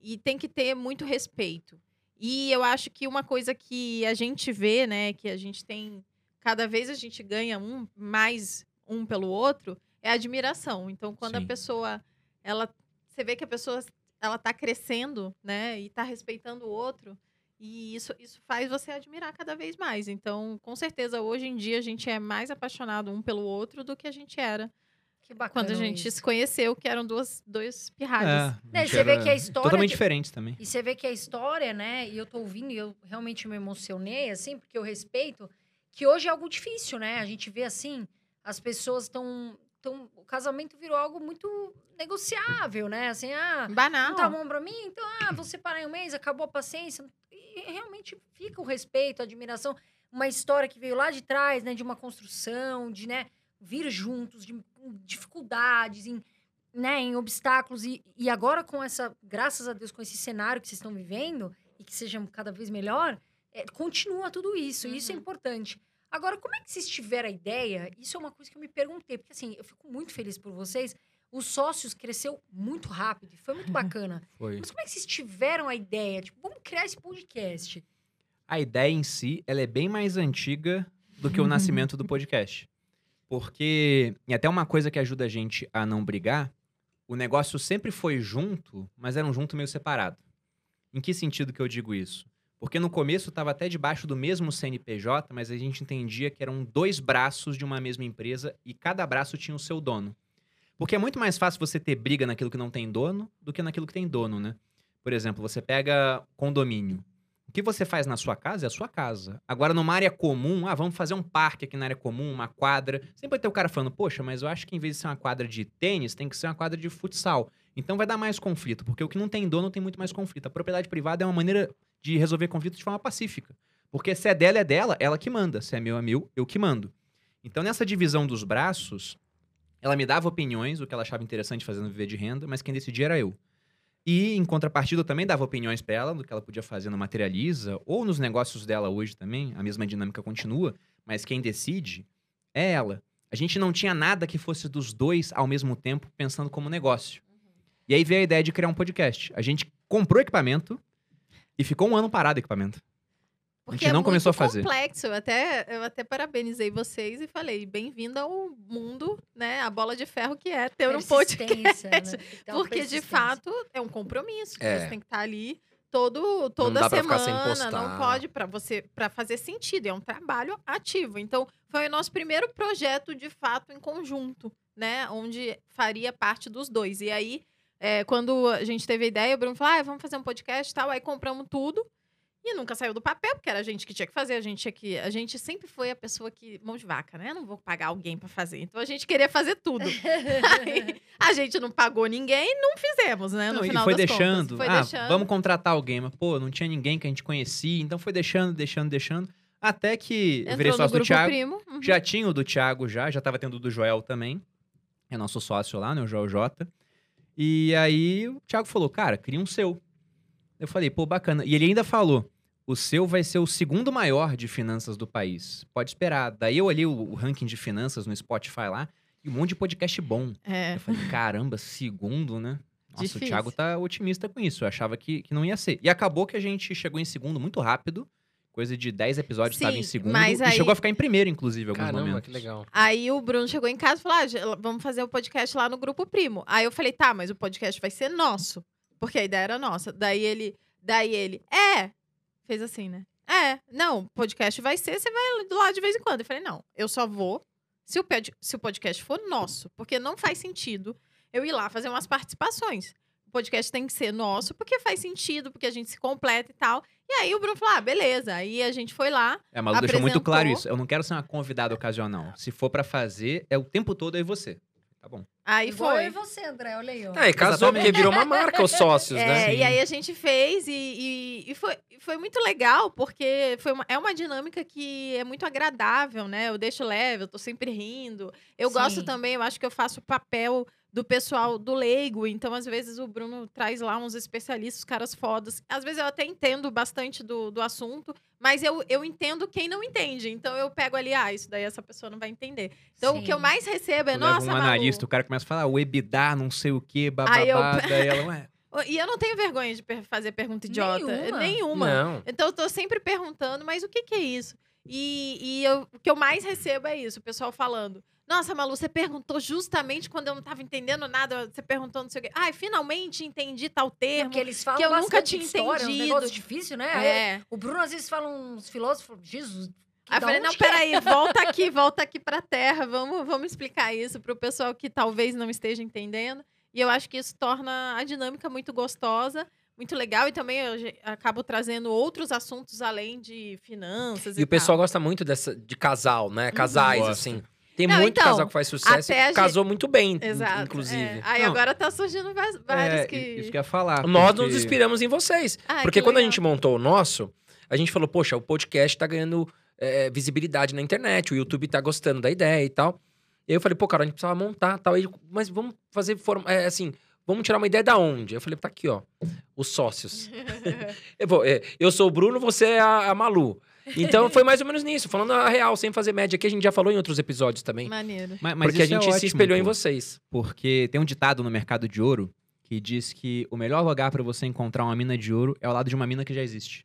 e tem que ter muito respeito. E eu acho que uma coisa que a gente vê, né, que a gente tem. Cada vez a gente ganha um mais um pelo outro, é a admiração. Então, quando a Sim. pessoa. ela Você vê que a pessoa ela tá crescendo, né? E tá respeitando o outro. E isso, isso faz você admirar cada vez mais. Então, com certeza, hoje em dia a gente é mais apaixonado um pelo outro do que a gente era Que bacana quando a gente isso. se conheceu, que eram duas, dois pirralhos. É, Né, você vê que a história Totalmente de- diferentes também. E você vê que a história, né? E eu tô ouvindo e eu realmente me emocionei, assim, porque eu respeito, que hoje é algo difícil, né? A gente vê assim, as pessoas estão. Tão, o casamento virou algo muito negociável, né? Assim, ah, Banal. não tá bom pra mim, então, ah, vou separar em um mês, acabou a paciência. E realmente fica o respeito, a admiração. Uma história que veio lá de trás, né? De uma construção, de, né? Vir juntos, de dificuldades, em, né? Em obstáculos. E, e agora com essa, graças a Deus, com esse cenário que vocês estão vivendo, e que seja cada vez melhor, é, continua tudo isso. E isso é Uhum. importante. Agora, como é que vocês tiveram a ideia? Isso é uma coisa que eu me perguntei, porque assim, eu fico muito feliz por vocês. Os sócios cresceu muito rápido, e foi muito [LAUGHS] bacana. Foi. Mas como é que vocês tiveram a ideia? Tipo, vamos criar esse podcast. A ideia em si, ela é bem mais antiga do que o nascimento do [LAUGHS] podcast. Porque, e até uma coisa que ajuda a gente a não brigar, o negócio sempre foi junto, mas era um junto meio separado. Em que sentido que eu digo isso? Porque no começo estava até debaixo do mesmo CNPJ, mas a gente entendia que eram dois braços de uma mesma empresa e cada braço tinha o seu dono. Porque é muito mais fácil você ter briga naquilo que não tem dono do que naquilo que tem dono, né? Por exemplo, você pega condomínio. O que você faz na sua casa é a sua casa. Agora, numa área comum, ah, vamos fazer um parque aqui na área comum, uma quadra. Sempre vai ter o cara falando, poxa, mas eu acho que em vez de ser uma quadra de tênis, tem que ser uma quadra de futsal. Então vai dar mais conflito, porque o que não tem dono tem muito mais conflito. A propriedade privada é uma maneira de resolver conflitos de forma pacífica. Porque se é dela, é dela, ela que manda. Se é meu, é meu, eu que mando. Então, nessa divisão dos braços, ela me dava opiniões, o que ela achava interessante fazendo viver de renda, mas quem decidia era eu. E, em contrapartida, eu também dava opiniões pra ela do que ela podia fazer no Materializa ou nos negócios dela hoje também. A mesma dinâmica continua, mas quem decide é ela. A gente não tinha nada que fosse dos dois ao mesmo tempo pensando como negócio. E aí veio a ideia de criar um podcast. A gente comprou equipamento e ficou um ano parado o equipamento. a gente é não começou a fazer. complexo. Eu até, eu até parabenizei vocês e falei, bem-vindo ao mundo, né? A bola de ferro que é ter um podcast. Né? Uma [LAUGHS] Porque, de fato, é um compromisso. que É. Você tem que estar ali todo, toda ficar semana. Não pode para você para fazer sentido. É um trabalho ativo. Então, foi o nosso primeiro projeto, de fato, em conjunto, né? Onde faria parte dos dois. E aí, é, quando a gente teve a ideia, o Bruno falou: ah, vamos fazer um podcast e tal. Aí compramos tudo. E nunca saiu do papel, porque era a gente que tinha que fazer, a gente tinha que. A gente sempre foi a pessoa que. Mão de vaca, né? Não vou pagar alguém pra fazer. Então a gente queria fazer tudo. [LAUGHS] Aí, a gente não pagou ninguém não fizemos, né? No Não, e final foi das deixando. Contas. Foi ah, deixando. vamos contratar alguém. Mas, pô, não tinha ninguém que a gente conhecia. Então foi deixando, deixando, deixando. Até que eu virei Entrou no sócio do Thiago. primo. Uhum. Já tinha o do Thiago já, já tava tendo o do Joel também. É nosso sócio lá, né? O Joel J. E aí o Thiago falou, cara, cria um seu. Eu falei, pô, bacana. E ele ainda falou, o seu vai ser o segundo maior de finanças do país. Pode esperar. Daí eu olhei o, o ranking de finanças no Spotify lá, E um monte de podcast bom. É. Eu falei, caramba, segundo, né? Nossa, Difícil. o Thiago tá otimista com isso. Eu achava que, que não ia ser. E acabou que a gente chegou em segundo muito rápido. Coisa de 10 episódios Sim, estava em segundo. mas e aí- chegou a ficar em primeiro, inclusive, em alguns Caramba, momentos. que legal. Aí o Bruno chegou em casa e falou: ah, vamos fazer o podcast lá no Grupo Primo. Aí eu falei, tá, mas o podcast vai ser nosso. Porque a ideia era nossa. Daí ele, daí ele, é. Fez assim, né? É, não, o podcast vai ser, você vai do lado de vez em quando. Eu falei, não, eu só vou se o, se o podcast for nosso. Porque não faz sentido eu ir lá fazer umas participações. O podcast tem que ser nosso, porque faz sentido, porque a gente se completa e tal. E aí o Bruno falou: ah, beleza. Aí a gente foi lá. É, a Malu deixou muito claro isso. Eu não quero ser uma convidada ocasional. Se for pra fazer, é o tempo todo aí você. Tá bom. Aí Igual foi. e você, André, olha aí, ó. Ah, e casou porque virou uma marca os sócios, [LAUGHS] É, né? e aí a gente fez e, e, e foi, foi muito legal, porque foi uma, é uma dinâmica que é muito agradável, né? Eu deixo leve, eu tô sempre rindo. Eu Sim. gosto também, eu acho que eu faço o papel do pessoal do leigo, então às vezes o Bruno traz lá uns especialistas, caras fodas. Às vezes eu até entendo bastante do, do assunto, mas eu, eu entendo quem não entende. Então eu pego ali, ah, isso daí essa pessoa não vai entender. Então o que eu Sim. mais recebo é, leva nossa, um Malu, analista, o cara começa a falar, o EBITDA, não sei o quê, Aí eu- bababá. Daí ela, ué. [LAUGHS] E eu não tenho vergonha de fazer pergunta idiota. Nenhuma. Nenhuma. Não. Então eu tô sempre perguntando, mas o que que é isso? E, e eu- o que eu mais recebo é isso, o pessoal falando. Nossa, Malu, você perguntou justamente quando eu não tava entendendo nada. Você perguntou não sei o quê. Ai, finalmente entendi tal termo. Porque eles falam que eu nunca tinha história, um entendido. negócio difícil, né? É. O Bruno às vezes fala uns filósofos, Jesus. Aí eu falei, não, que é?" peraí, volta aqui, [LAUGHS] volta aqui pra terra. Vamos, vamos explicar isso pro pessoal que talvez não esteja entendendo. E eu acho que isso torna a dinâmica muito gostosa, muito legal. E também eu acabo trazendo outros assuntos além de finanças e, E o pessoal tal. gosta muito dessa, de casal, né? Casais, Gosta. assim. Tem Não, muito então, casal que faz sucesso a e casou muito bem, Exato. inclusive. é. Aí Não. agora tá surgindo vários É, que. Isso que eu ia falar. Nós porque- nos inspiramos em vocês. Ah, porque que quando a legal. gente montou o nosso, a gente falou, poxa, o podcast tá ganhando é, visibilidade na internet, o YouTube tá gostando da ideia e tal. E aí eu falei, pô, cara, a gente precisava montar tal. Aí, mas vamos fazer forma. É, assim, vamos tirar uma ideia da onde? Eu falei, tá aqui, ó. Os sócios. [LAUGHS] eu, vou, é, eu sou o Bruno, você é a, a Malu. Então foi mais ou menos nisso, falando a real, sem fazer média, que a gente já falou em outros episódios também. Maneiro. Mas, mas porque a é gente se ótimo, espelhou em pô. vocês. Porque tem um ditado no mercado de ouro que diz que o melhor lugar para você encontrar uma mina de ouro é ao lado de uma mina que já existe.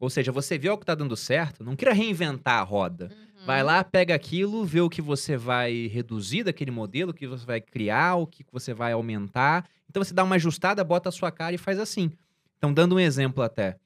Ou seja, você vê o que tá dando certo, não queira reinventar a roda. Uhum. Vai lá, pega aquilo, vê o que você vai reduzir daquele modelo, o que você vai criar, o que você vai aumentar. Então você dá uma ajustada, bota a sua cara e faz assim. Então, dando um exemplo até.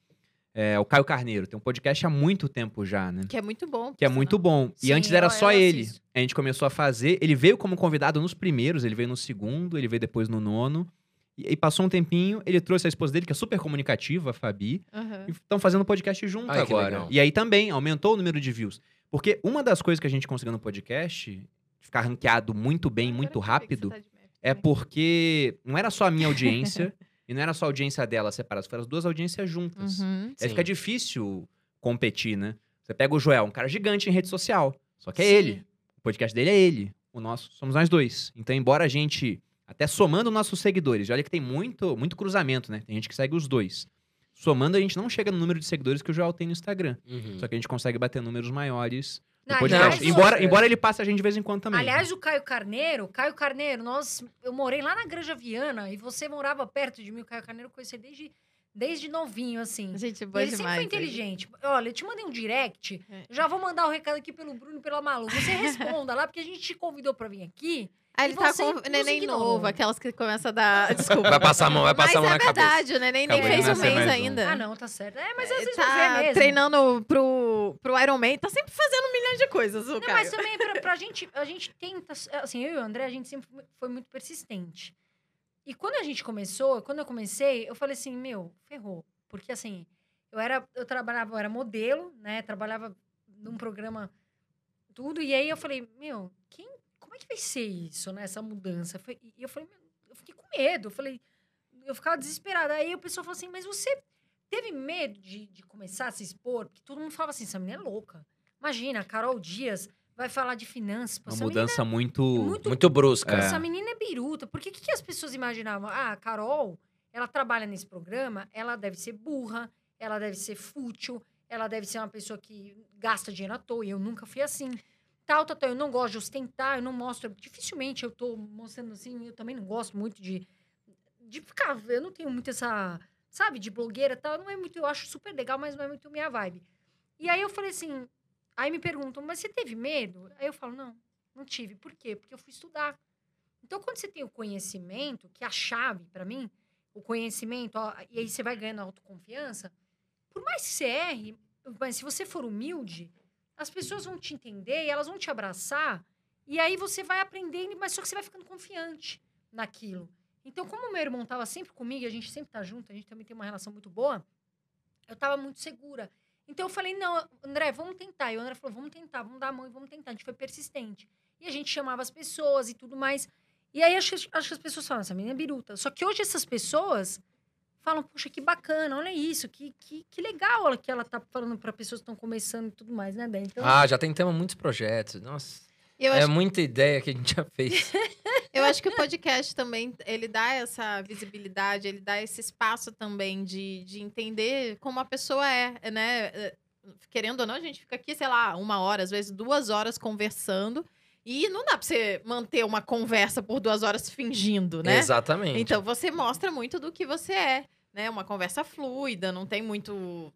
É, o Caio Carneiro tem um podcast há muito tempo já, né? Que é muito bom. Que é muito bom. E Sim, antes era eu- só eu ele. assisto. A gente começou a fazer. Ele veio como convidado nos primeiros, ele veio no segundo, ele veio depois no nono. E, e passou um tempinho, ele trouxe a esposa dele, que é super comunicativa, a Fabi. Aham. E estão fazendo podcast junto Ai, agora. E aí também aumentou o número de views. Porque uma das coisas que a gente conseguiu no podcast, ficar ranqueado muito bem, Agora muito rápido, tá meme. é porque não era só a minha audiência [LAUGHS] e não era só a audiência dela separada, foram as duas audiências juntas. Uhum. Aí fica difícil competir, né? Você pega o Joel, um cara gigante em rede social. Só que é Sim. ele. O podcast dele é ele. O nosso somos nós dois. Então, embora a gente, até somando nossos seguidores, e olha que tem muito, muito cruzamento, né? Tem gente que segue os dois. Somando, a gente não chega no número de seguidores que o Joel tem no Instagram. Uhum. Só que a gente consegue bater números maiores Não, aliás, embora, o- embora ele passe a gente de vez em quando também. Aliás, o Caio Carneiro, Caio Carneiro, nós, eu morei lá na Granja Viana e você morava perto de mim, o Caio Carneiro eu conheci desde, desde novinho, assim. Gente, E boa ele sempre demais. foi inteligente. Olha, eu te mandei um direct, É. já vou mandar o recado aqui pelo Bruno e pela Malu. Você responda lá, porque a gente te convidou pra vir aqui. E ele tá com o neném novo, aquelas que começam a dar. [LAUGHS] Desculpa. Vai passar a mão, vai passar a mão Mas na é cabeça. verdade, o neném nem Acabou fez um mês mais um. ainda. Ah, não, tá certo. É, mas às Ele vezes tá mesmo. treinando pro, pro Iron Man, tá sempre fazendo milhões de coisas, o Não, Caio. mas também pra, pra gente, a gente tenta, assim, eu e o André, a gente sempre foi muito persistente. E quando a gente começou, quando eu comecei, eu falei assim, meu, ferrou. Porque assim, eu era, eu trabalhava, eu era modelo, né? Trabalhava num programa, tudo. E aí eu falei, meu, como é que vai ser isso, né? Essa mudança? Foi- E eu falei, eu fiquei com medo. Eu falei, eu ficava desesperada. Aí o pessoal falou assim, mas você teve medo de, de começar a se expor? Porque todo mundo falava assim, essa menina é louca. Imagina, a Carol Dias vai falar de finanças. Pô, Uma essa menina mudança muito... é muito Muito brusca. É. essa menina é biruta. Por que, que, que as pessoas imaginavam? Ah, a Carol, ela trabalha nesse programa, ela deve ser burra, ela deve ser fútil, ela deve ser uma pessoa que gasta dinheiro à toa. E eu nunca fui assim. Tal, tal, tal. Eu não gosto de ostentar, eu não mostro. Dificilmente eu tô mostrando assim. Eu também não gosto muito de, de ficar. Eu não tenho muito essa, sabe, de blogueira tal. Não é muito. Eu acho super legal, mas não é muito minha vibe. E aí eu falei assim. Aí me perguntam, mas você teve medo? Aí eu falo, não, não tive. Por quê? Porque eu fui estudar. Então, quando você tem o conhecimento, que é a chave para mim, o conhecimento, ó, e aí você vai ganhando autoconfiança, por mais que você erre, mas se você for humilde, as pessoas vão te entender e elas vão te abraçar, e aí você vai aprendendo, mas só que você vai ficando confiante naquilo. Então, como meu irmão estava sempre comigo, a gente sempre tá junto, a gente também tem uma relação muito boa, eu estava muito segura. Então eu falei, não, André, vamos tentar. E o André falou, vamos tentar, vamos dar a mão e vamos tentar. A gente foi persistente. E a gente chamava as pessoas e tudo mais. E aí acho, acho que as pessoas falam, essa menina é biruta. Só que hoje essas pessoas falam, poxa, que bacana, olha isso, que, que, que legal que ela tá falando para pessoas que estão começando e tudo mais, né, Dé? Então, Ah, já tentamos muitos projetos. Nossa, Eu é acho, muita ideia que a gente já fez. [LAUGHS] [LAUGHS] eu acho que o podcast também, ele dá essa visibilidade, ele dá esse espaço também de, de entender como a pessoa é, né? Eh, Querendo ou não, a gente fica aqui, sei lá, uma hora, às vezes duas horas conversando. E não dá pra você manter uma conversa por duas horas fingindo, né? Exatamente. Então você mostra muito do que você é, né? Uma conversa fluida, não tem muito,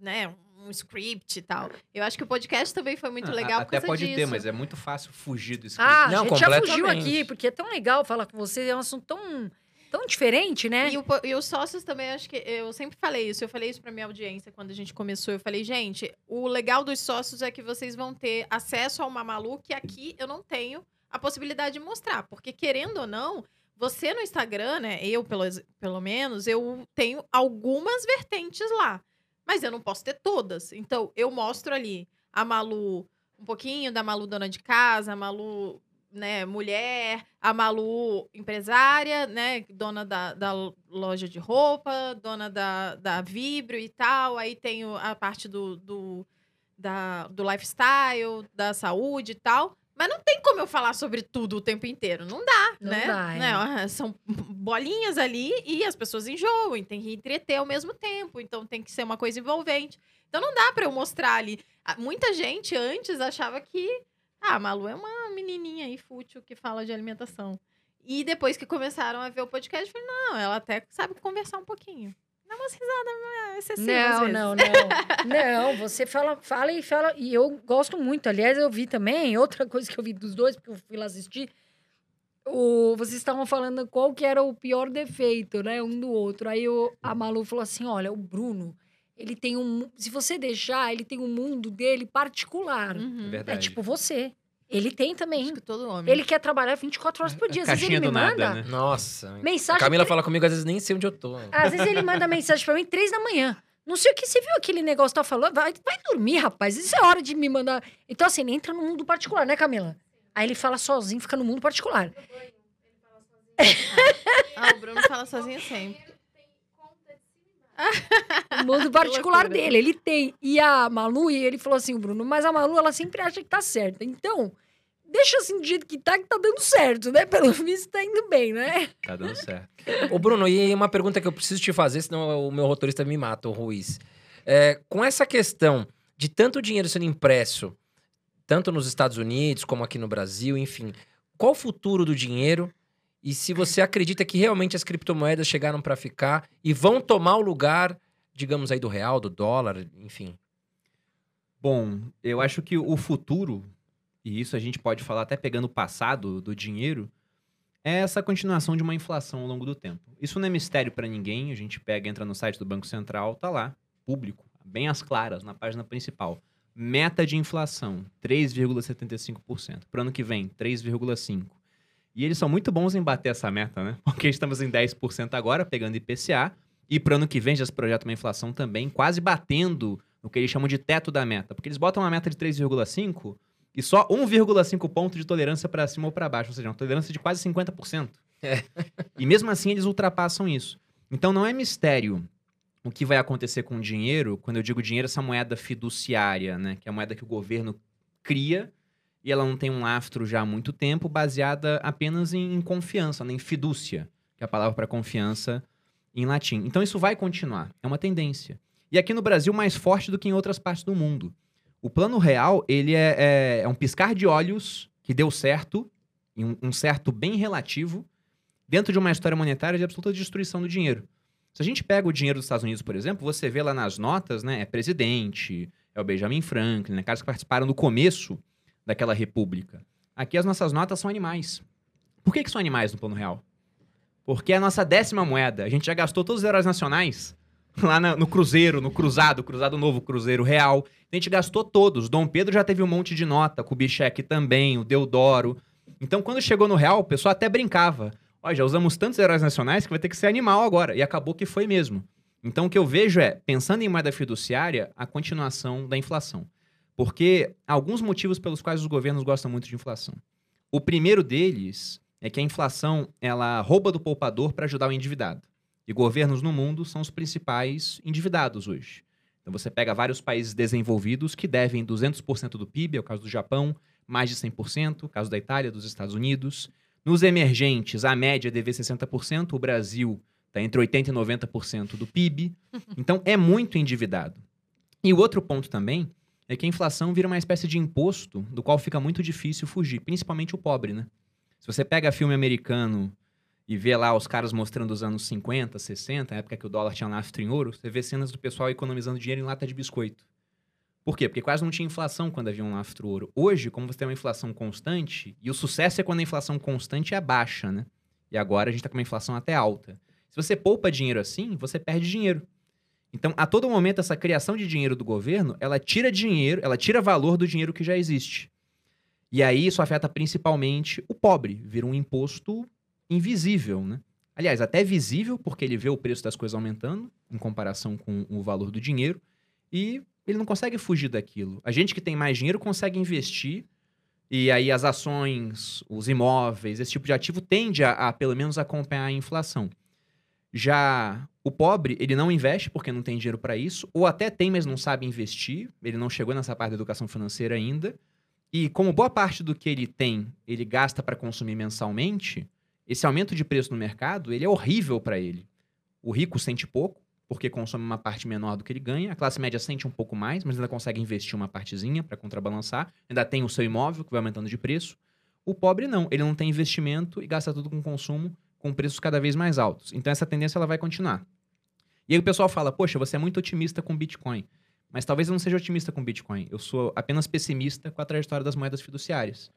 né? Um script e tal. Eu acho que o podcast também foi muito Ah, legal por Até causa pode disso. ter, mas é muito fácil fugir do script. ah, Não, a gente já fugiu aqui, porque é tão legal falar com você, é um assunto tão, tão diferente, né? E, o e os sócios também, acho que eu sempre falei isso. Eu falei isso pra minha audiência quando a gente começou. Eu falei, gente, o legal dos sócios é que vocês vão ter acesso a uma Malu que aqui eu não tenho a possibilidade de mostrar. Porque, querendo ou não, você no Instagram, né? Eu, pelo, pelo menos, eu tenho algumas vertentes lá. Mas eu não posso ter todas. Então, eu mostro ali a Malu, um pouquinho da Malu dona de casa, a Malu né, mulher, a Malu empresária, né, dona da, da loja de roupa, dona da, da Vibrio e tal. Aí tenho a parte do, do, da, do lifestyle, da saúde e tal. Mas não tem como eu falar sobre tudo o tempo inteiro. Não dá, Não né? dá, é. Né, São bolinhas ali e as pessoas enjoam. Tem que entreter ao mesmo tempo. Então tem que ser uma coisa envolvente. Então não dá pra eu mostrar ali. Ah, Muita gente antes achava que ah, a Malu é uma menininha aí fútil que fala de alimentação. E depois que começaram a ver o podcast, eu falei, não, ela até sabe conversar um pouquinho. Dá umas risadas né, excessivas. às Não, vezes. não, [LAUGHS] não. não, você fala, fala e fala. E eu gosto muito. Aliás, eu vi também, [LAUGHS] outra coisa que eu vi dos dois, porque eu fui lá assistir. O, vocês estavam falando qual que era o pior defeito, né? Um do outro. Aí o, a Malu falou assim: olha, o Bruno, ele tem um. Se você deixar, ele tem um mundo dele particular. Uhum. É verdade. É tipo você. Ele tem também. Acho que todo homem. Ele quer trabalhar 24 horas por dia. Às vezes ele me do nada, manda né? Nossa. [LAUGHS] A mensagem. Camila fala comigo, às vezes nem sei onde eu tô. Às vezes ele manda mensagem pra mim três da manhã. Não sei o que você viu aquele negócio que tá falando. Vai, vai dormir, rapaz. Isso é hora de me mandar. Então, assim, ele entra no mundo particular, né, Camila? Aí ele fala sozinho, fica no mundo particular. Ah, o Bruno fala sozinho sempre. [LAUGHS] O mundo particular loucura. dele, ele tem. E a Malu, e ele falou assim, o Bruno, mas a Malu, ela sempre acha que tá certa. Então, deixa assim do jeito que tá, que tá dando certo, né? Pelo [LAUGHS] visto, tá indo bem, né? Tá dando certo. Ô, Bruno, e uma pergunta que eu preciso te fazer, senão o meu roteirista me mata, o Ruiz. É, com essa questão de tanto dinheiro sendo impresso, tanto nos Estados Unidos como aqui no Brasil, enfim, qual o futuro do dinheiro? E se você acredita que realmente as criptomoedas chegaram para ficar e vão tomar o lugar, digamos aí, do real, do dólar, enfim. Bom, eu acho que o futuro, e isso a gente pode falar até pegando o passado do dinheiro, é essa continuação de uma inflação ao longo do tempo. Isso não é mistério para ninguém, a gente pega, entra no site do Banco Central, tá lá, público, bem às claras, na página principal. Meta de inflação, 3,75%. Para o ano que vem, 3,5%. E eles são muito bons em bater essa meta, né? [LAUGHS] Porque estamos em 10% agora, pegando IPCA, e para o ano que vem já se projeta uma inflação também, quase batendo no que eles chamam de teto da meta. Porque eles botam uma meta de 3,5 e só 1,5 ponto de tolerância para cima ou para baixo, ou seja, uma tolerância de quase 50%. É. E mesmo assim eles ultrapassam isso. Então não é mistério o que vai acontecer com o dinheiro, quando eu digo dinheiro, essa moeda fiduciária, né, que é a moeda que o governo cria e ela não tem um lastro já há muito tempo, baseada apenas em, confiança, né, em fidúcia, que é a palavra para confiança em latim. Então isso vai continuar, é uma tendência. E aqui no Brasil mais forte do que em outras partes do mundo. O plano real, ele é, é- é um piscar de olhos que deu certo, um, um certo bem relativo, dentro de uma história monetária de absoluta destruição do dinheiro. Se a gente pega o dinheiro dos Estados Unidos, por exemplo, você vê lá nas notas, né? É presidente, é o Benjamin Franklin, né? Caras que participaram do começo daquela república. Aqui as nossas notas são animais. Por que, que são animais no plano real? Porque é a nossa décima moeda. A gente já gastou todos os heróis nacionais lá no Cruzeiro, no Cruzado, Cruzado Novo, Cruzeiro Real. A gente gastou todos. Dom Pedro já teve um monte de nota, Kubitschek também, o Deodoro. Então, quando chegou no Real, o pessoal até brincava. Ó, já usamos tantos heróis nacionais que vai ter que ser animal agora. E acabou que foi mesmo. Então, o que eu vejo é, pensando em moeda fiduciária, a continuação da inflação. Porque há alguns motivos pelos quais os governos gostam muito de inflação. O primeiro deles é que a inflação ela rouba do poupador para ajudar o endividado. E governos no mundo são os principais endividados hoje. Então você pega vários países desenvolvidos que devem 200% do PIB, é o caso do Japão, mais de 100%, o caso da Itália, dos Estados Unidos. Nos emergentes, a média é dever 60%, o Brasil está entre 80% e 90% do PIB. [LAUGHS] Então é muito endividado. E o outro ponto também é que a inflação vira uma espécie de imposto do qual fica muito difícil fugir, principalmente o pobre, né? Se você pega filme americano e vê lá os caras mostrando os anos 50, 60, a época que o dólar tinha lastro em ouro, você vê cenas do pessoal economizando dinheiro em lata de biscoito. Por quê? Porque quase não tinha inflação quando havia um lastro ouro. Hoje, como você tem uma inflação constante, e o sucesso é quando a inflação constante é baixa, né? E agora a gente está com uma inflação até alta. Se você poupa dinheiro assim, você perde dinheiro. Então, a todo momento, essa criação de dinheiro do governo, ela tira dinheiro, ela tira valor do dinheiro que já existe. E aí isso afeta principalmente o pobre, vira um imposto invisível, né? Aliás, até visível, porque ele vê o preço das coisas aumentando em comparação com o valor do dinheiro e ele não consegue fugir daquilo. A gente que tem mais dinheiro consegue investir e aí as ações, os imóveis, esse tipo de ativo tende a, a pelo menos acompanhar a inflação. Já o pobre, ele não investe porque não tem dinheiro para isso, ou até tem, mas não sabe investir, ele não chegou nessa parte da educação financeira ainda. E como boa parte do que ele tem, ele gasta para consumir mensalmente, esse aumento de preço no mercado, ele é horrível para ele. O rico sente pouco, porque consome uma parte menor do que ele ganha. A classe média sente um pouco mais, mas ainda consegue investir uma partezinha para contrabalançar. Ainda tem o seu imóvel que vai aumentando de preço. O pobre não, ele não tem investimento e gasta tudo com consumo com preços cada vez mais altos. Então essa tendência ela vai continuar. E aí o pessoal fala: "Poxa, você é muito otimista com Bitcoin". Mas talvez eu não seja otimista com Bitcoin. Eu sou apenas pessimista com a trajetória das moedas fiduciárias.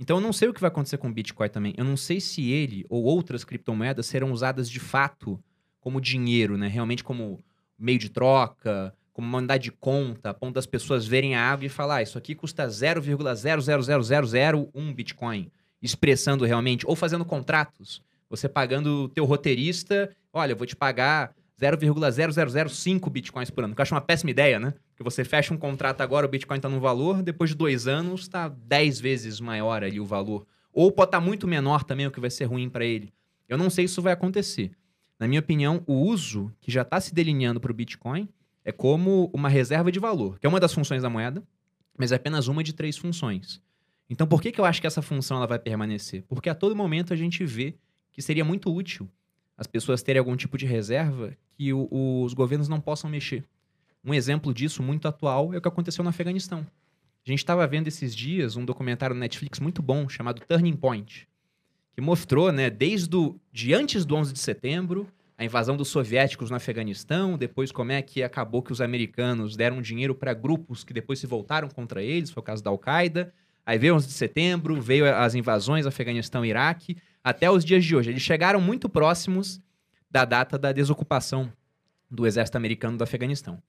Então eu não sei o que vai acontecer com o Bitcoin também. Eu não sei se ele ou outras criptomoedas serão usadas de fato como dinheiro, né? Realmente como meio de troca, como uma unidade de conta, a ponto das pessoas verem a água e falar, ah, isso aqui custa 0,0000001 Bitcoin, expressando realmente, ou fazendo contratos, você pagando o teu roteirista, olha, eu vou te pagar 0,0005 Bitcoins por ano, que eu acho uma péssima ideia, né? Porque você fecha um contrato agora, o Bitcoin está num valor, depois de dois anos está 10 vezes maior ali o valor. Ou pode estar muito menor também, o que vai ser ruim para ele. Eu não sei se isso vai acontecer. Na minha opinião, o uso que já está se delineando para o Bitcoin é como uma reserva de valor, que é uma das funções da moeda, mas é apenas uma de três funções. Então, por que, que eu acho que essa função ela vai permanecer? Porque a todo momento a gente vê que seria muito útil as pessoas terem algum tipo de reserva que o- os governos não possam mexer. Um exemplo disso muito atual é o que aconteceu no Afeganistão. A gente estava vendo esses dias um documentário no Netflix muito bom chamado Turning Point, que mostrou, né, desde o, de antes do 11 de setembro, a invasão dos soviéticos no Afeganistão, depois como é que acabou que os americanos deram dinheiro para grupos que depois se voltaram contra eles, foi o caso da Al-Qaeda. Aí veio 11 de setembro, veio as invasões Afeganistão e Iraque, até os dias de hoje. Eles chegaram muito próximos da data da desocupação do exército americano do Afeganistão.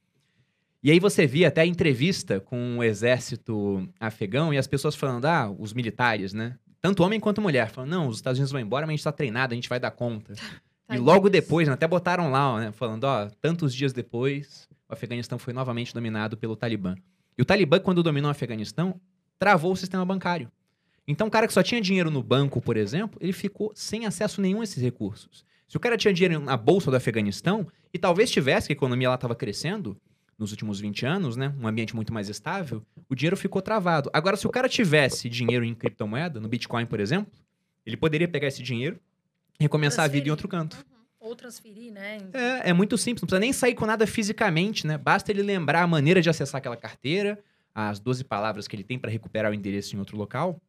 E aí você via até a entrevista com o exército afegão e as pessoas falando, ah, os militares, né? Tanto homem quanto mulher, falando, não, os Estados Unidos vão embora, mas a gente tá treinado, a gente vai dar conta. [LAUGHS] e logo depois, né, até botaram lá, né, falando, ó, tantos dias depois, o Afeganistão foi novamente dominado pelo Talibã. E o Talibã, quando dominou o Afeganistão, travou o sistema bancário. Então, o cara que só tinha dinheiro no banco, por exemplo, ele ficou sem acesso nenhum a esses recursos. Se o cara tinha dinheiro na bolsa do Afeganistão, e talvez tivesse, que a economia lá estava crescendo nos últimos 20 anos, né? Um ambiente muito mais estável, o dinheiro ficou travado. Agora, se o cara tivesse dinheiro em criptomoeda, no Bitcoin, por exemplo, ele poderia pegar esse dinheiro e recomeçar a vida em outro canto. Ou transferir, né? É, é muito simples, não precisa nem sair com nada fisicamente, né? Basta ele lembrar a maneira de acessar aquela carteira, as 12 palavras que ele tem para recuperar o endereço em outro local,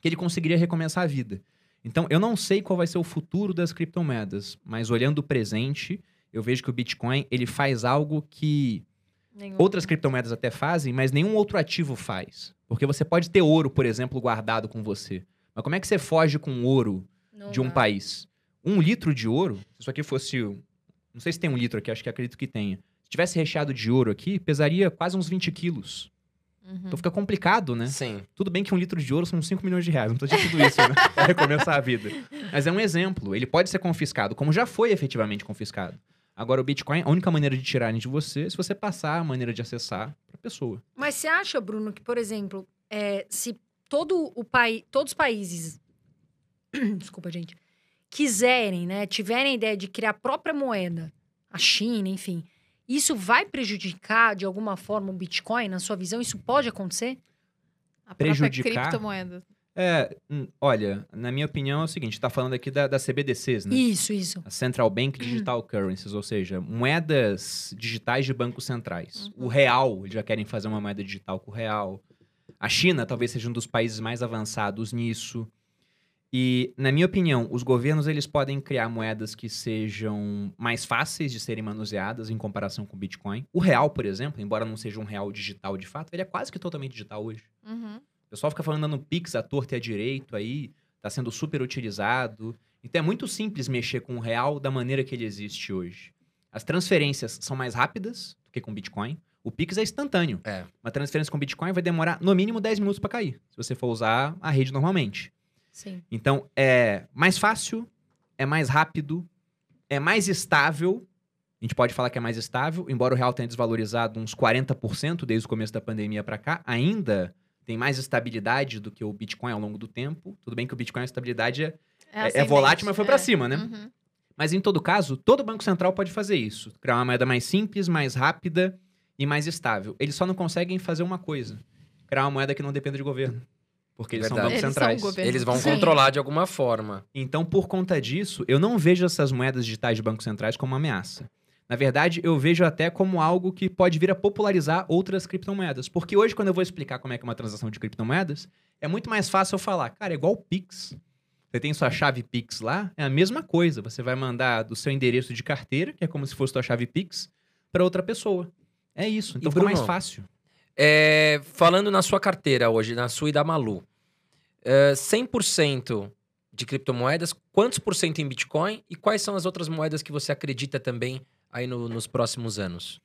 que ele conseguiria recomeçar a vida. Então, eu não sei qual vai ser o futuro das criptomoedas, mas olhando o presente, eu vejo que o Bitcoin ele faz algo que Nenhum. outras criptomoedas até fazem, mas nenhum outro ativo faz. Porque você pode ter ouro, por exemplo, guardado com você. Mas como é que você foge com ouro Não de um país? Um litro de ouro, se isso aqui fosse. Não sei se tem um litro aqui, acho que acredito que tenha. Se tivesse recheado de ouro aqui, pesaria quase uns 20 quilos. Uhum. Então fica complicado, né? Sim. Tudo bem que um litro de ouro são 5 milhões de reais. Não tô dizendo tudo isso, né? [LAUGHS] Pra recomeçar a vida. Mas é um exemplo. Ele pode ser confiscado, como já foi efetivamente confiscado. Agora, o Bitcoin, a única maneira de tirarem de você é se você passar a maneira de acessar pra pessoa. Mas você acha, Bruno, que, por exemplo, é, se todo o país, todos os países, [CLEARS THROAT] desculpa, gente, quiserem, né, tiverem a ideia de criar a própria moeda, a China, enfim, isso vai prejudicar de alguma forma o Bitcoin, na sua visão? Isso pode acontecer? A prejudicar? criptomoeda. É, hum, olha, na minha opinião é o seguinte, tá falando aqui da, da CBDCs, né? Isso, isso. A Central Bank [CLEARS THROAT] Digital Currencies, ou seja, moedas digitais de bancos centrais. Uhum. O real, eles já querem fazer uma moeda digital com o real. A China talvez seja um dos países mais avançados nisso. E, na minha opinião, os governos eles podem criar moedas que sejam mais fáceis de serem manuseadas em comparação com o Bitcoin. O real, por exemplo, embora não seja um real digital de fato, ele é quase que totalmente digital hoje. Uhum. O pessoal fica falando no Pix à torta e à direito aí, tá sendo super utilizado. Então é muito simples mexer com o real da maneira que ele existe hoje. As transferências são mais rápidas do que com Bitcoin. O Pix é instantâneo. É. Uma transferência com Bitcoin vai demorar no mínimo 10 minutos para cair, se você for usar a rede normalmente. Sim. Então é mais fácil, é mais rápido, é mais estável. A gente pode falar que é mais estável, embora o real tenha desvalorizado uns 40% desde o começo da pandemia para cá, ainda tem mais estabilidade do que o Bitcoin ao longo do tempo. Tudo bem que o Bitcoin a estabilidade é, é ascendente, volátil, mas foi para é. cima, né? Uhum. Mas em todo caso, todo banco central pode fazer isso. Criar uma moeda mais simples, mais rápida e mais estável. Eles só não conseguem fazer uma coisa. Criar uma moeda que não dependa de governo. Porque eles Verdade. são bancos Eles são centrais. o governo. Eles vão Sim. controlar de alguma forma. Então, por conta disso, eu não vejo essas moedas digitais de bancos centrais como uma ameaça. Na verdade, eu vejo até como algo que pode vir a popularizar outras criptomoedas. Porque hoje, quando eu vou explicar como é que é uma transação de criptomoedas, é muito mais fácil eu falar, cara, é igual o Pix. Você tem sua chave Pix lá, é a mesma coisa. Você vai mandar do seu endereço de carteira, que é como se fosse sua chave Pix, para outra pessoa. É isso. Então E, fica mais Bruno, fácil. É, falando na sua carteira hoje, na sua e da Malu, é, 100% de criptomoedas, quantos por cento em Bitcoin e quais são as outras moedas que você acredita também aí no- nos próximos anos?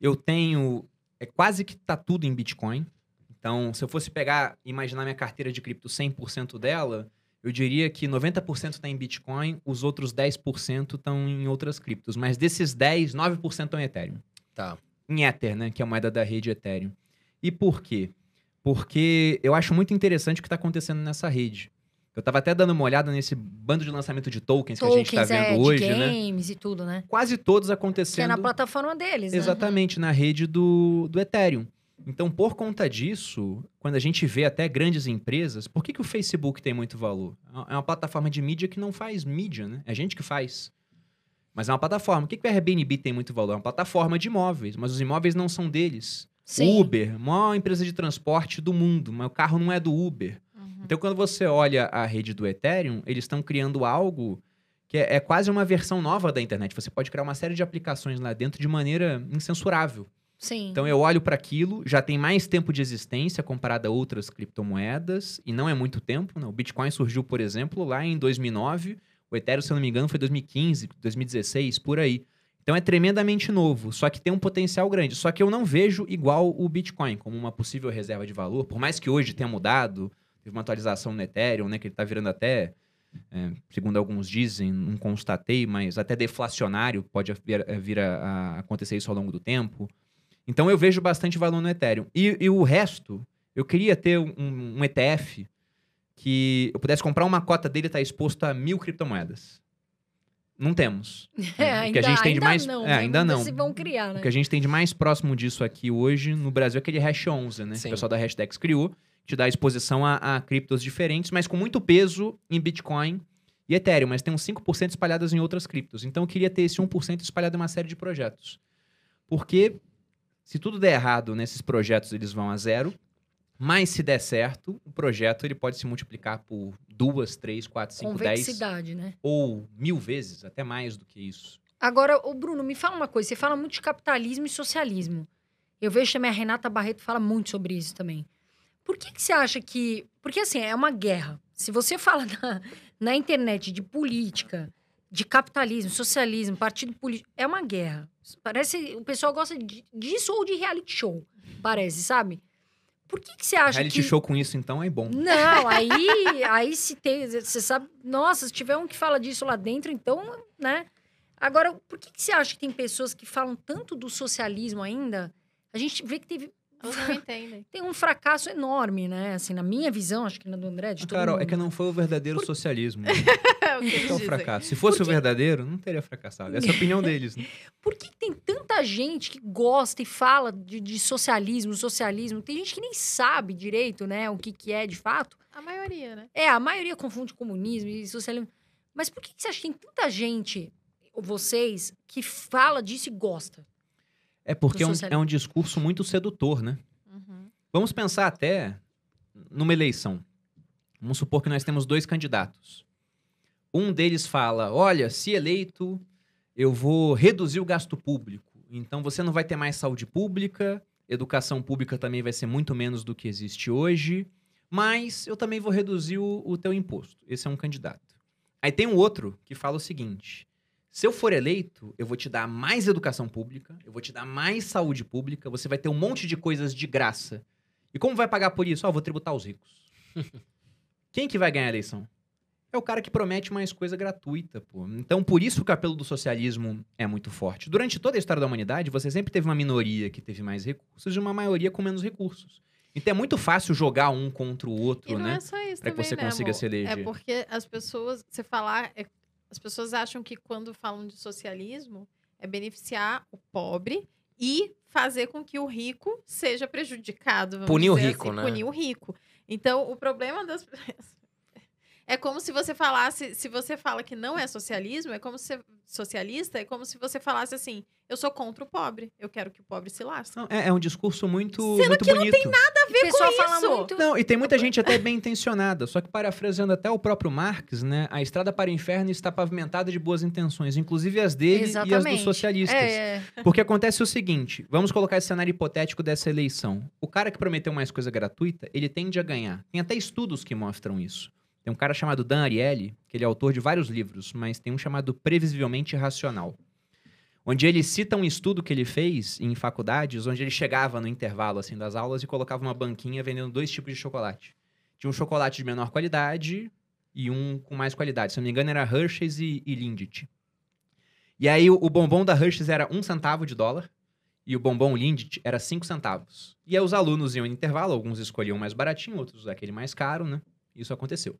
Eu tenho. É quase que tá tudo em Bitcoin. Então, se eu fosse pegar, imaginar minha carteira de cripto 100% dela, eu diria que 90% está em Bitcoin, os outros 10% estão em outras criptos. Mas desses 10, 9% estão em Ethereum. Tá. Em Ether, né? Que é a moeda da rede Ethereum. E por quê? Porque eu acho muito interessante o que está acontecendo nessa rede. Eu estava até dando uma olhada nesse bando de lançamento de tokens, que a gente está Tokens, é, vendo de hoje, né? games e tudo, né? Quase todos Que é acontecendo. na plataforma deles, né? Exatamente, na rede do, do Ethereum. Então, por conta disso, quando a gente vê até grandes empresas, por que, que o Facebook tem muito valor? É uma plataforma de mídia que não faz mídia, né? É a gente que faz. Mas é uma plataforma. Por que, que o Airbnb tem muito valor? É uma plataforma de imóveis, mas os imóveis não são deles. Sim. Uber, maior empresa de transporte do mundo, mas o carro não é do Uber. Uhum. Então, quando você olha a rede do Ethereum, eles estão criando algo que é, é quase uma versão nova da internet. Você pode criar uma série de aplicações lá dentro de maneira incensurável. Sim. Então, eu olho para aquilo, já tem mais tempo de existência comparado a outras criptomoedas, e não é muito tempo. Né? O Bitcoin surgiu, por exemplo, lá em 2009. O Ethereum, se eu não me engano, foi 2015, 2016, por aí. Então é tremendamente novo, só que tem um potencial grande. Só que eu não vejo igual o Bitcoin como uma possível reserva de valor, por mais que hoje tenha mudado, teve uma atualização no Ethereum, né, que ele está virando até, é, segundo alguns dizem, não constatei, mas até deflacionário pode vir, é, vir a, a acontecer isso ao longo do tempo. Então eu vejo bastante valor no Ethereum. E, e o resto, eu queria ter um, um ETF que eu pudesse comprar uma cota dele e estar exposto a mil criptomoedas. Não temos. É, [LAUGHS] O que a gente tem de ainda mais- Não, é, né? ainda Ainda não. se vão criar, né? O que a gente tem de mais próximo disso aqui hoje no Brasil é aquele Hash 11, né? Sim. O pessoal da Hashdex criou, te dá exposição a, a criptos diferentes, mas com muito peso em Bitcoin e Ethereum, mas tem uns 5% espalhadas em outras criptos. Então eu queria ter esse 1% espalhado em uma série de projetos. Porque Se tudo der errado nesses projetos, eles vão a zero. Mas se der certo, o projeto ele pode se multiplicar por duas, três, quatro, cinco, dez né? ou mil vezes, até mais do que isso. Agora, o Bruno, me fala uma coisa. Você fala muito de capitalismo e socialismo. Eu vejo também a Renata Barreto fala muito sobre isso também. Por que, que você acha que. Porque, assim, é uma guerra. Se você [LAUGHS] fala na, na internet de política, de capitalismo, socialismo, partido político, é uma guerra. Parece. O pessoal gosta de- disso ou de reality show. Parece, sabe? Por que, que você acha Reality que. show com isso, então, é bom. Não, [LAUGHS] aí, aí se tem, você sabe, nossa, se tiver um que fala disso lá dentro, então, né? Agora, por que, que você acha que tem pessoas que falam tanto do socialismo ainda? A gente vê que teve, não entendem. [LAUGHS] tem um fracasso enorme, né? Assim, na minha visão, acho que na do André, de Ah, todo Carol, mundo. é que não foi o verdadeiro socialismo. [LAUGHS] É o que eles é o dizem. fracasso. Se fosse o verdadeiro, não teria fracassado. Essa é a [LAUGHS] opinião deles. Né? Por que, tem tanta gente que gosta e fala de, de socialismo, socialismo? Tem gente que nem sabe direito, né, o que, que é de fato. A maioria, né? É, a maioria confunde comunismo e socialismo. Mas por que, que você acha que tem tanta gente, vocês, que fala disso e gosta? É porque é um, é um discurso muito sedutor, né? Uhum. Vamos pensar até numa eleição. Vamos supor que nós temos dois candidatos. Um deles fala: olha, se eleito, eu vou reduzir o gasto público. Então você não vai ter mais saúde pública, educação pública também vai ser muito menos do que existe hoje, mas eu também vou reduzir o, o teu imposto. Esse é um candidato. Aí tem um outro que fala o seguinte: se eu for eleito, eu vou te dar mais educação pública, eu vou te dar mais saúde pública, você vai ter um monte de coisas de graça. E como vai pagar por isso? Ah, eu vou tributar os ricos. [LAUGHS] Quem que vai ganhar a eleição? É o cara que promete mais coisa gratuita, pô. Então, por isso que o apelo do socialismo é muito forte. Durante toda a história da humanidade, você sempre teve uma minoria que teve mais recursos e uma maioria com menos recursos. Então é muito fácil jogar um contra o outro, E não né? é só isso Pra que você né, consiga amor? se eleger. É porque as pessoas, você falar, é- as pessoas acham que quando falam de socialismo é beneficiar o pobre e fazer com que o rico seja prejudicado. vamos Punir o rico, assim, né? Punir o rico. Então, o problema das [LAUGHS] é como se você falasse, se você fala que não é socialismo, é como se você- socialista, é como se você falasse assim: eu sou contra o pobre, eu quero que o pobre se lasque. Não, é, é um discurso muito, Sendo muito que não bonito. tem nada a ver pessoal com fala isso. muito. Não, e tem muita [LAUGHS] gente até bem intencionada, só que parafraseando até o próprio Marx, né? A estrada para o inferno está pavimentada de boas intenções, inclusive as dele e as dos Exatamente. socialistas. É, é. Porque acontece o seguinte, vamos colocar esse cenário hipotético dessa eleição. O cara que prometeu mais coisa gratuita, ele tende a ganhar. Tem até estudos que mostram isso. Tem um cara chamado Dan Ariely, que ele é autor de vários livros, mas tem um chamado Previsivelmente Racional. Onde ele cita um estudo que ele fez em faculdades, onde ele chegava no intervalo assim das aulas e colocava uma banquinha vendendo dois tipos de chocolate. Tinha um chocolate de menor qualidade e um com mais qualidade. Se não me engano, era Hershey's e, e Lindt. E aí, o, bombom da Hershey's era um centavo de dólar e o bombom Lindt era cinco centavos. E aí, os alunos iam no intervalo, alguns escolhiam mais baratinho, outros aquele mais caro, né? Isso aconteceu.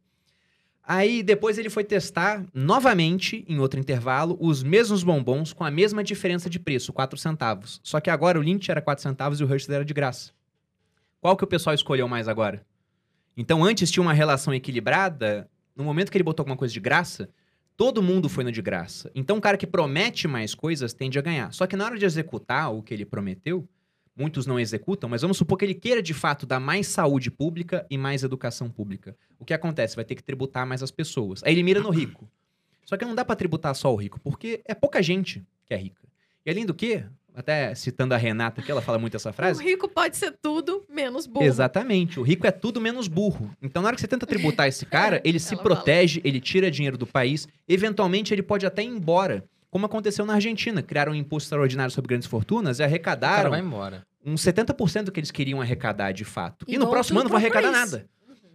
Aí, depois ele foi testar novamente, em outro intervalo, os mesmos bombons com a mesma diferença de preço, 4 centavos. Só que agora o Lindt era 4 centavos e o Hershey's era de graça. Qual que o pessoal escolheu mais agora? Então, antes tinha uma relação equilibrada, no momento que ele botou alguma coisa de graça, todo mundo foi no de graça. Então, o cara que promete mais coisas tende a ganhar. Só que na hora de executar o que ele prometeu, muitos não executam, mas vamos supor que ele queira de fato dar mais saúde pública e mais educação pública. O que acontece? Vai ter que tributar mais as pessoas. Aí ele mira no rico. Só que não dá pra tributar só o rico, porque é pouca gente que é rica. E além do que, até citando a Renata que ela fala muito essa frase, O rico pode ser tudo menos burro. Exatamente. O rico é tudo menos burro. Então, na hora que você tenta tributar esse cara, [LAUGHS] ele se Ela fala. protege, ele tira dinheiro do país. Eventualmente, ele pode até ir embora. Como aconteceu na Argentina. Criaram um imposto extraordinário sobre grandes fortunas e O arrecadaram vai embora. uns 70% do que eles queriam arrecadar de fato. E, E no vão próximo ano vão pro arrecadar país. nada.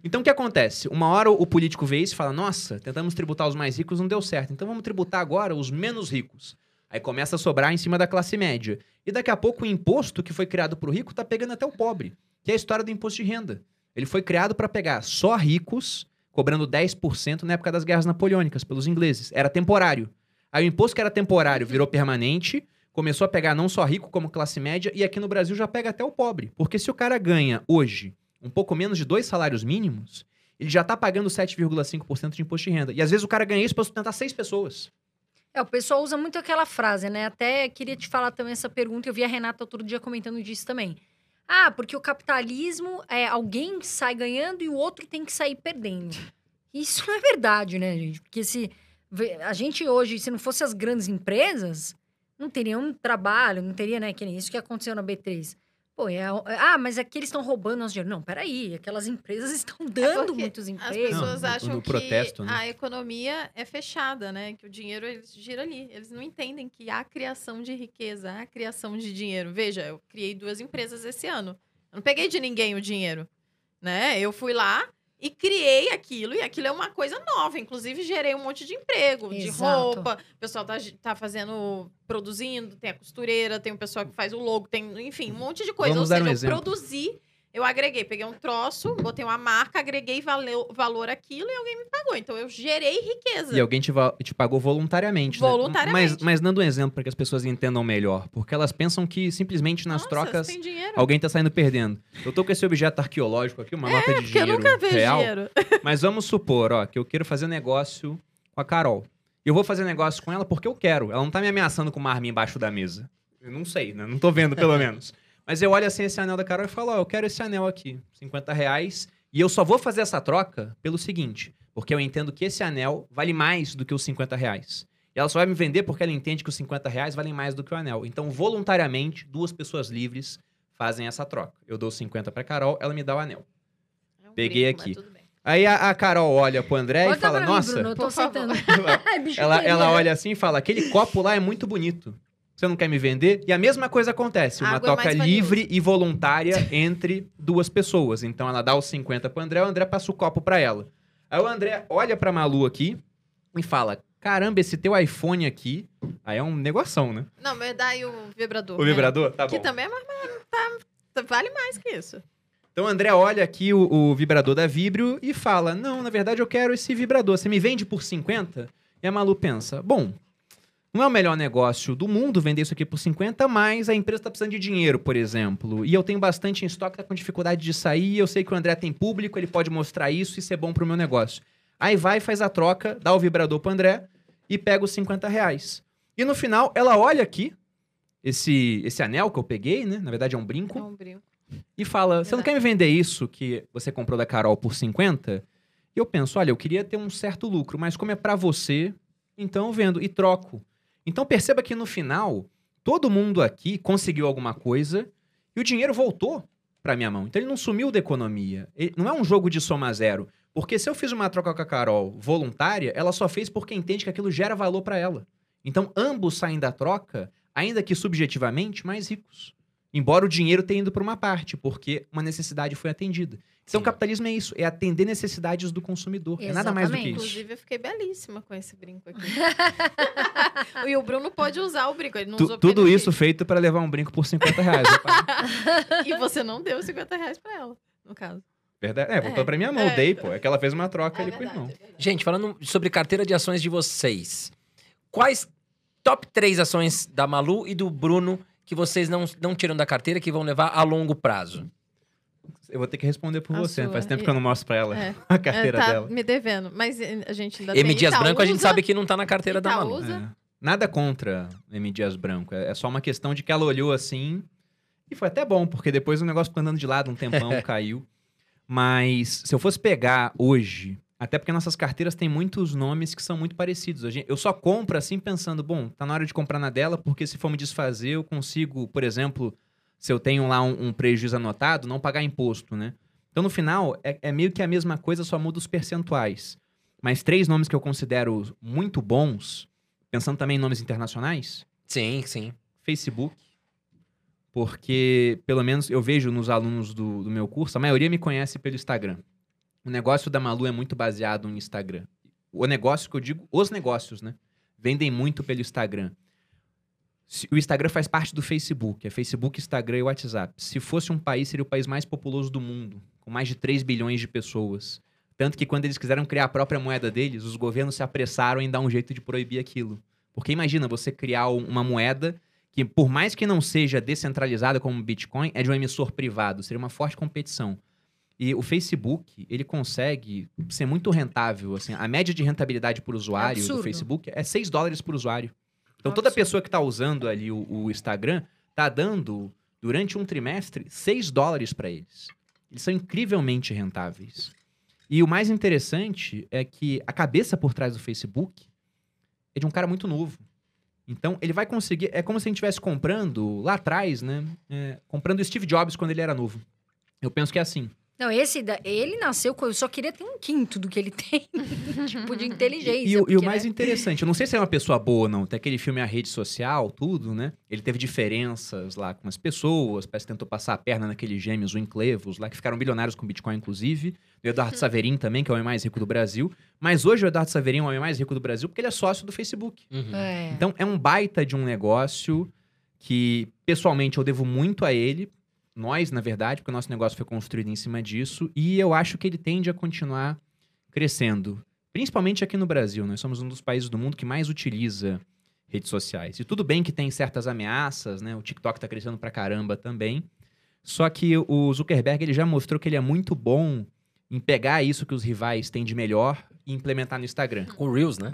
Então o que acontece? Uma hora o político vê isso e fala: Nossa, tentamos tributar os mais ricos, não deu certo. Então vamos tributar agora os menos ricos. Aí começa a sobrar em cima da classe média. E daqui a pouco o imposto que foi criado pro rico tá pegando até o pobre. Que é a história do imposto de renda. Ele foi criado para pegar só ricos, cobrando 10% na época das guerras napoleônicas pelos ingleses. Era temporário. Aí o imposto que era temporário virou permanente, começou a pegar não só rico como classe média, e aqui no Brasil já pega até o pobre. Porque se o cara ganha hoje um pouco menos de dois salários mínimos, ele já tá pagando 7,5% de imposto de renda. E às vezes o cara ganha isso para sustentar seis pessoas. É, o pessoal usa muito aquela frase, né? Até queria te falar também essa pergunta, eu vi a Renata outro dia comentando disso também. Ah, porque o capitalismo é alguém sai ganhando e o outro tem que sair perdendo. Isso não é verdade, né, gente? Porque se a gente hoje, se não fosse as grandes empresas, não teria um trabalho, não teria, né, que nem isso que aconteceu na B3. Pô, é, ah, mas aqui eles estão roubando nosso dinheiro. Não, peraí, aquelas empresas [LAUGHS] estão dando porque muitos As empregos. pessoas Não, acham no que protesto, né? a economia é fechada, né? Que o dinheiro gira ali. Eles não entendem que há criação de riqueza, há criação de dinheiro. Veja, eu criei duas empresas esse ano. Eu não peguei de ninguém o dinheiro, né? Eu fui lá e criei aquilo, e aquilo é uma coisa nova. Inclusive, gerei um monte de emprego, de Exato. roupa. O pessoal tá, tá fazendo, produzindo, tem a costureira, tem o pessoal que faz o logo, tem, enfim, um monte de coisa. Vamos Ou dar um seja, eu produzi, eu agreguei, peguei um troço, botei uma marca, agreguei valeu, valor aquilo e alguém me pagou. Então, eu gerei riqueza. E alguém te, te pagou voluntariamente. né? Voluntariamente. Mas, mas dando um exemplo para que as pessoas entendam melhor. Porque elas pensam que simplesmente nas Nossa, trocas dinheiro? alguém tá saindo perdendo. Eu tô com esse objeto arqueológico aqui, uma nota de É, Porque eu dinheiro nunca vejo real. dinheiro. [LAUGHS] Mas vamos supor, ó, que eu quero fazer negócio com a Carol. E eu vou fazer negócio com ela porque eu quero. Ela não tá me ameaçando com uma arma embaixo da mesa. Eu não sei, né? Não tô vendo, pelo [LAUGHS] menos. Mas eu olho assim esse anel da Carol e falo, ó, eu quero esse anel aqui, 50 reais. E eu só vou fazer essa troca pelo seguinte, porque eu entendo que esse anel vale mais do que os 50 reais. E ela só vai me vender porque ela entende que os 50 reais valem mais do que o anel. Então, voluntariamente, duas pessoas livres fazem essa troca. Eu dou 50 pra Carol, ela me dá o anel. É um Peguei brinco, aqui. Aí a, a Carol olha pro André Bota e fala, pra mim, nossa... Bruno, eu tô por favor. aceitando. [LAUGHS] Ela, ela olha assim e fala, aquele copo lá é muito bonito. Você não quer me vender? E a mesma coisa acontece, uma é troca mais livre e voluntária entre duas pessoas. Então ela dá os 50 pro André, o André passa o copo pra ela. Aí o André olha pra Malu aqui e fala, caramba, esse teu iPhone aqui... Aí é um negoção, né? Não, mas daí o vibrador. O né? vibrador? Tá Que bom. também é mais tá, tá- vale mais que isso. Então o André olha aqui o, o vibrador da Vibrio e fala: Não, na verdade eu quero esse vibrador. Você me vende por 50? E a Malu pensa: Bom, não é o melhor negócio do mundo vender isso aqui por 50, mas a empresa está precisando de dinheiro, por exemplo. E eu tenho bastante em estoque, tá com dificuldade de sair. Eu sei que o André tem público, ele pode mostrar isso e isso é bom pro meu negócio. Aí vai, faz a troca, dá o vibrador pro André e pega os 50 reais. E no final, ela olha aqui, esse, esse anel que eu peguei, né? Na verdade é um brinco É um brinco. e fala: Você não quer me vender isso que você comprou da Carol por 50? E eu penso: Olha, eu queria ter um certo lucro, mas como é pra você, então eu vendo e troco. Então perceba que no final, todo mundo aqui conseguiu alguma coisa e o dinheiro voltou pra minha mão. Então ele não sumiu da economia. Ele- não é um jogo de soma zero. Porque se eu fiz uma troca com a Carol voluntária, ela só fez porque entende que aquilo gera valor pra ela. Então ambos saem da troca, ainda que subjetivamente, mais ricos. Embora o dinheiro tenha ido para uma parte, porque uma necessidade foi atendida. Então, Sim. o capitalismo é isso, é atender necessidades do consumidor. É nada mais do que Exatamente. isso. Inclusive, eu fiquei belíssima com esse brinco aqui. [LAUGHS] e o Bruno pode usar o brinco. Ele não Tu- usou tudo isso feito para levar um brinco por 50 reais. [LAUGHS] E você não deu 50 reais pra ela, no caso. Verdade? É, voltou É, pra minha mão, é. dei, pô. É que ela fez uma troca É ali com o verdade, irmão. é verdade. Gente, falando sobre carteira de ações de vocês, quais top três ações da Malu e do Bruno que vocês não, não tiram da carteira que vão levar a longo prazo? Eu vou ter que responder por A você. sua, Faz tempo e- que eu não mostro pra ela É. [LAUGHS] a carteira É, tá dela. me devendo. Mas eh, a gente ainda M. tem Dias Branco a gente Itaúsa. sabe que não tá na carteira da Malu. Itaúsa. É. Nada contra M. Dias Branco. É é só uma questão de que ela olhou assim. E foi até bom, porque depois o negócio ficou andando de lado um tempão, [LAUGHS] caiu. Mas se eu fosse pegar hoje, até porque nossas carteiras têm muitos nomes que são muito parecidos. Eu só compro assim pensando, bom, tá na hora de comprar na dela, porque se for me desfazer, eu consigo, por exemplo, se eu tenho lá um, um prejuízo anotado, não pagar imposto, né? Então, no final, é, é meio que a mesma coisa, só muda os percentuais. Mas três nomes que eu considero muito bons, pensando também em nomes internacionais, Sim, sim. Facebook, porque pelo menos eu vejo nos alunos do, do meu curso, a maioria me conhece pelo Instagram. O negócio da Malu é muito baseado no Instagram. O negócio que eu digo, os negócios, né? Vendem muito pelo Instagram. O Instagram faz parte do Facebook, é Facebook, Instagram e WhatsApp. Se fosse um país, seria o país mais populoso do mundo, com mais de 3 bilhões de pessoas. Tanto que quando eles quiseram criar a própria moeda deles, os governos se apressaram em dar um jeito de proibir aquilo. Porque imagina você criar um- uma moeda que, por mais que não seja descentralizada como o Bitcoin, é de um emissor privado. Seria uma forte competição. E o Facebook, ele consegue ser muito rentável. Assim, a média de rentabilidade por usuário do absurdo. Facebook é 6 dólares por usuário. Então, toda pessoa que está usando ali o, o Instagram tá dando, durante um trimestre, 6 dólares para eles. Eles são incrivelmente rentáveis. E o mais interessante é que a cabeça por trás do Facebook é de um cara muito novo. Então, ele vai conseguir. É como se a gente estivesse comprando lá atrás, né? É, comprando o Steve Jobs quando ele era novo. Eu penso que é assim. Não, esse, da- ele nasceu com. Eu só queria ter um quinto do que ele tem. [LAUGHS] tipo, de [LAUGHS] inteligência. E, o- e o mais né? interessante, eu não sei se é uma pessoa boa ou não. Tem aquele filme A Rede Social, tudo, né? Ele teve diferenças lá com as pessoas, parece que tentou passar a perna naqueles gêmeos, o Enclevos, lá que ficaram bilionários com Bitcoin, inclusive. O Eduardo Saverin também, que é o homem mais rico do Brasil. Mas hoje o Eduardo Saverin é o homem mais rico do Brasil porque ele é sócio do Facebook. Uhum. É. Então é um baita de um negócio que, pessoalmente, eu devo muito a ele. Nós, na verdade, porque o nosso negócio foi construído em cima disso. E eu acho que ele tende a continuar crescendo. Principalmente aqui no Brasil. Nós somos um dos países do mundo que mais utiliza redes sociais. E tudo bem que tem certas ameaças, né? O TikTok tá crescendo pra caramba também. Só que o Zuckerberg ele já mostrou que ele é muito bom em pegar isso que os rivais têm de melhor e implementar no Instagram. Com Reels, né?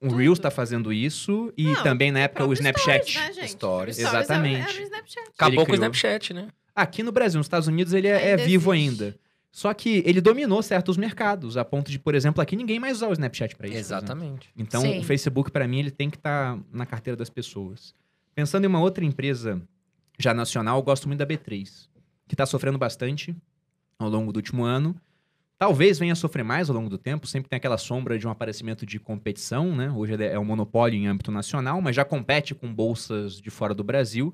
O Reels tá fazendo isso e Não, também na época o Snapchat. Stories, né, gente? Stories. Stories é- Exatamente. Snapchat. Acabou com o. Snapchat, né? Aqui no Brasil, nos Estados Unidos, ele é, é Ainda vivo existe. ainda. Só que ele dominou certos mercados, a ponto de, por exemplo, aqui ninguém mais usar o Snapchat para isso. Exatamente. Então, Sim. o Facebook, para mim, ele tem que estar na carteira das pessoas. Pensando em uma outra empresa já nacional, eu gosto muito da B3, que está sofrendo bastante ao longo do último ano. Talvez venha a sofrer mais ao longo do tempo, sempre tem aquela sombra de um aparecimento de competição, né? Hoje é um monopólio em âmbito nacional, mas já compete com bolsas de fora do Brasil.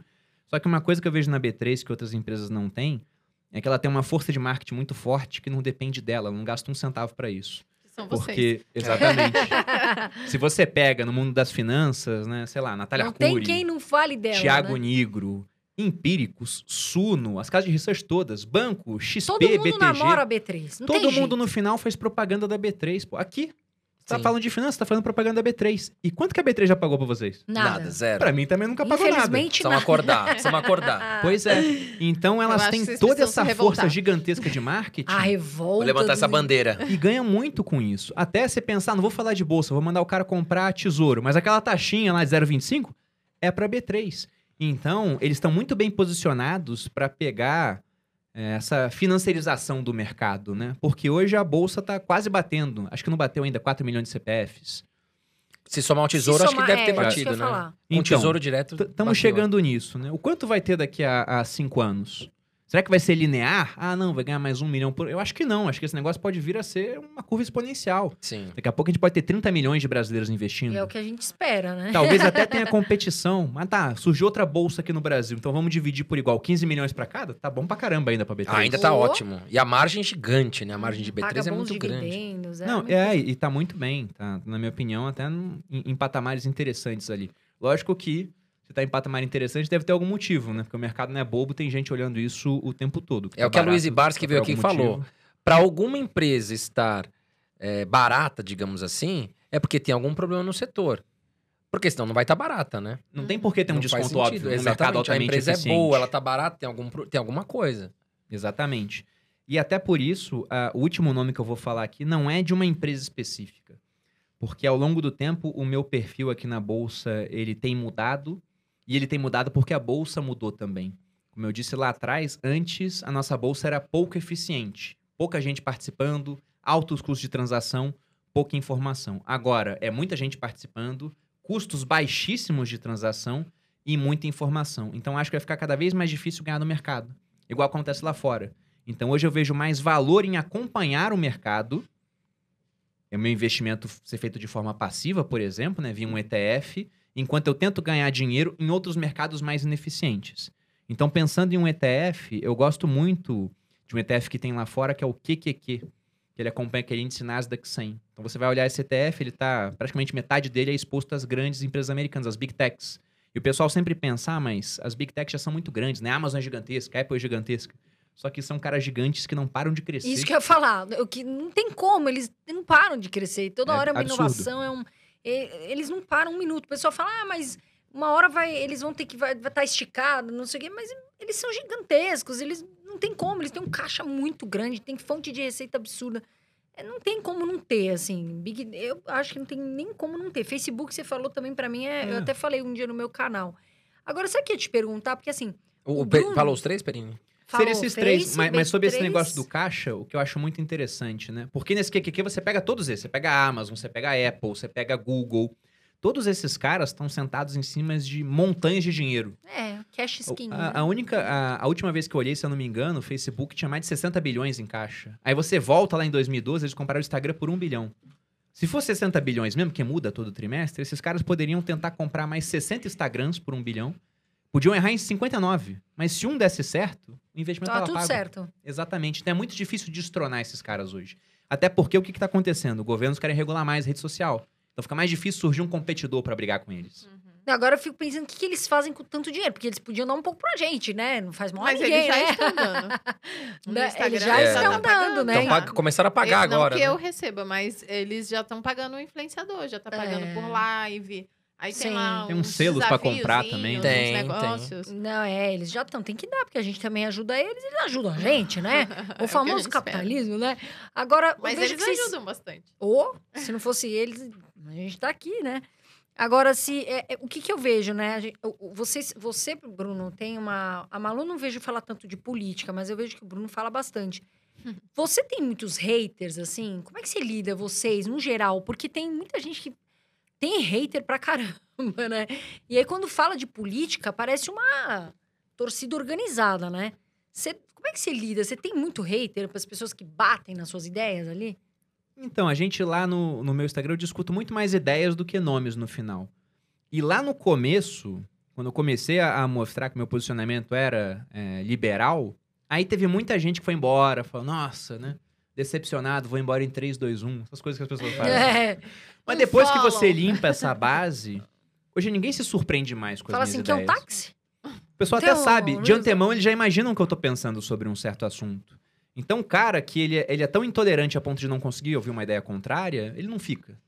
Só que uma coisa que eu vejo na B3 que outras empresas não têm é que ela tem uma força de marketing muito forte que não depende dela, ela não gasta um centavo para isso. São vocês. Porque, exatamente. [LAUGHS] Se você pega no mundo das finanças, né, sei lá, Natália Não tem Arcuri, quem não fale dela. Tiago né? Nigro, Empíricos, Suno, as casas de research todas, Banco, XP, Todo mundo BTG, namora a B3. Não todo tem mundo jeito. no final faz propaganda da B3. Pô, aqui, tá Sim. falando de finanças, tá falando propaganda da B3. E quanto que a B3 já pagou pra vocês? Nada. zero. Pra mim também nunca pagou nada. Infelizmente, Precisamos nada. acordar, precisamos acordar. [LAUGHS] Pois é. Então elas têm toda essa força gigantesca de marketing. A revolta. Vou levantar essa bandeira. E ganha muito com isso. Até você pensar, não vou falar de bolsa, vou mandar o cara comprar tesouro. Mas aquela taxinha lá de 0,25 é para B3. Então, eles estão muito bem posicionados para pegar essa financiarização do mercado, né? Porque hoje a bolsa está quase batendo. Acho que não bateu ainda 4 milhões de CPFs. Se somar o tesouro, acho que somar- deve ter é, eu batido, né? falar. Um Então, tesouro direto. Estamos chegando nisso, né? O quanto vai ter daqui a, a cinco anos? Será que vai ser linear? Ah, não, vai ganhar mais um milhão por. Eu acho que não. Acho que esse negócio pode vir a ser uma curva exponencial. Sim. Daqui a pouco a gente pode ter 30 milhões de brasileiros investindo. É o que a gente espera, né? Talvez até [LAUGHS] tenha competição. Mas tá, surgiu outra bolsa aqui no Brasil. Então vamos dividir por igual 15 milhões pra cada? Tá bom pra caramba ainda pra B3. Ah, ainda tá Oh. ótimo. E a margem é gigante, né? A margem de Paga B3 é bons muito grande. dividendos, é Não, muito- é, e tá muito bem. Tá, na minha opinião, até em, em patamares interessantes ali. Lógico que se tá em patamar interessante, deve ter algum motivo, né? Porque o mercado não é bobo, tem gente olhando isso o tempo todo. É o que a barato, Luiz Barski por veio aqui e falou. Para alguma empresa estar é, barata, digamos assim, é porque tem algum problema no setor. Porque senão não vai estar barata, né? Não tem por que ter um Não desconto sentido. óbvio mercado Exatamente. A altamente empresa é eficiente. boa, ela tá barata, tem, algum, tem alguma coisa. Exatamente. E até por isso, ah, o último nome que eu vou falar aqui não é de uma empresa específica. Porque ao longo do tempo, o meu perfil aqui na Bolsa, ele tem mudado. E ele tem mudado porque a Bolsa mudou também. Como eu disse lá atrás, antes a nossa Bolsa era pouco eficiente. Pouca gente participando, altos custos de transação, pouca informação. Agora, é muita gente participando, custos baixíssimos de transação e muita informação. Então, acho que vai ficar cada vez mais difícil ganhar no mercado igual acontece lá fora. Então hoje eu vejo mais valor em acompanhar o mercado. É meu investimento ser feito de forma passiva, por exemplo, né, via um ETF, enquanto eu tento ganhar dinheiro em outros mercados mais ineficientes. Então, pensando em um ETF, eu gosto muito de um ETF que tem lá fora, que é o QQQ, que ele acompanha aquele índice Nasdaq 100. Então, você vai olhar esse ETF, ele está praticamente metade dele é exposto às grandes empresas americanas, as Big Techs. E o pessoal sempre pensa, ah, mas as Big Techs já são muito grandes, né? A Amazon é gigantesca, a Apple é gigantesca. Só que são caras gigantes que não param de crescer. Isso que eu ia falar. O que não tem como, eles não param de crescer. Toda É hora é uma absurdo. inovação, é um. Eles não param um minuto. O pessoal fala, ah, mas uma hora vai, eles vão ter que vai estar esticado, não sei o quê, mas eles são gigantescos, eles não tem como, eles têm um caixa muito grande, tem fonte de receita absurda. É, Não tem como não ter, assim. Big, eu acho que não tem nem como não ter. Facebook, você falou também pra mim, é, eu É. até falei um dia no meu canal. Agora, sabe o que eu ia te perguntar? Porque assim. O, O Bruno- Falou os três, Perini? Falou, Seria esses três. Face, Mas, mas sobre esse B3, negócio do caixa, o que eu acho muito interessante, né? Porque nesse QQQ você pega todos esses. Você pega a Amazon, você pega a Apple, você pega a Google. Todos esses caras estão sentados em cima de montanhas de dinheiro. É, cash skin. né? A, a única, a, a última vez que eu olhei, se eu não me engano, o Facebook tinha mais de 60 bilhões em caixa. Aí você volta lá em 2012, eles compraram o Instagram por 1 bilhão. Se for 60 bilhões mesmo, que muda todo trimestre, esses caras poderiam tentar comprar mais 60 Instagrams por 1 bilhão. Podiam errar em 59. Mas se um desse certo, o investimento Tá estava tudo pago. certo. Exatamente. Então é muito difícil destronar esses caras hoje. Até porque o que está acontecendo? Governos querem regular mais rede social. Então fica mais difícil surgir um competidor para brigar com eles. Agora eu fico pensando o que, que eles fazem com tanto dinheiro, porque eles podiam dar um pouco pra gente, né? Não faz mal a Mas ninguém, eles já né? estão dando. [LAUGHS] Né, Instagram, eles já É. estão tá dando, né? Então, começaram a pagar eu, agora. Não que né? eu receba, mas eles já estão pagando o influenciador, já tá pagando É. por live. Aí tem Sim. lá Tem uns uns selos pra comprar também, né? Tem, tem. negócios. Não, é, eles já estão, tem que dar, porque a gente também ajuda eles, eles ajudam a gente, né? [LAUGHS] É O a famoso gente capitalismo, né? Agora, Mas eles que vocês... ajudam bastante. Ou, se não fosse eles, a gente tá aqui, né? Agora, se é, é, o que, que eu vejo, né? A gente- Você, você, Bruno, tem uma. A Malu não vejo falar tanto de política, mas eu vejo que o Bruno fala bastante. Você tem muitos haters, assim? Como é que você lida, vocês, no geral? Porque tem muita gente que tem hater pra caramba, né? E aí, quando fala de política, parece uma torcida organizada, né? Você, como é que você lida? Você tem muito hater para as pessoas que batem nas suas ideias ali? Então, a gente lá no, no meu Instagram, eu discuto muito mais ideias do que nomes no final. E lá no começo, quando eu comecei a, a mostrar que meu posicionamento era é, liberal, aí teve muita gente que foi embora, falou, nossa, né? Decepcionado, vou embora em 3, 2, 1. Essas coisas que as pessoas [LAUGHS] fazem. É. Mas depois que você limpa essa base, hoje ninguém se surpreende mais com Fala as assim, minhas que é um táxi? O pessoal até um- sabe, de antemão eles já imaginam o que eu tô pensando sobre um certo assunto. Então, o cara que ele é, ele é tão intolerante a ponto de não conseguir ouvir uma ideia contrária, ele não fica.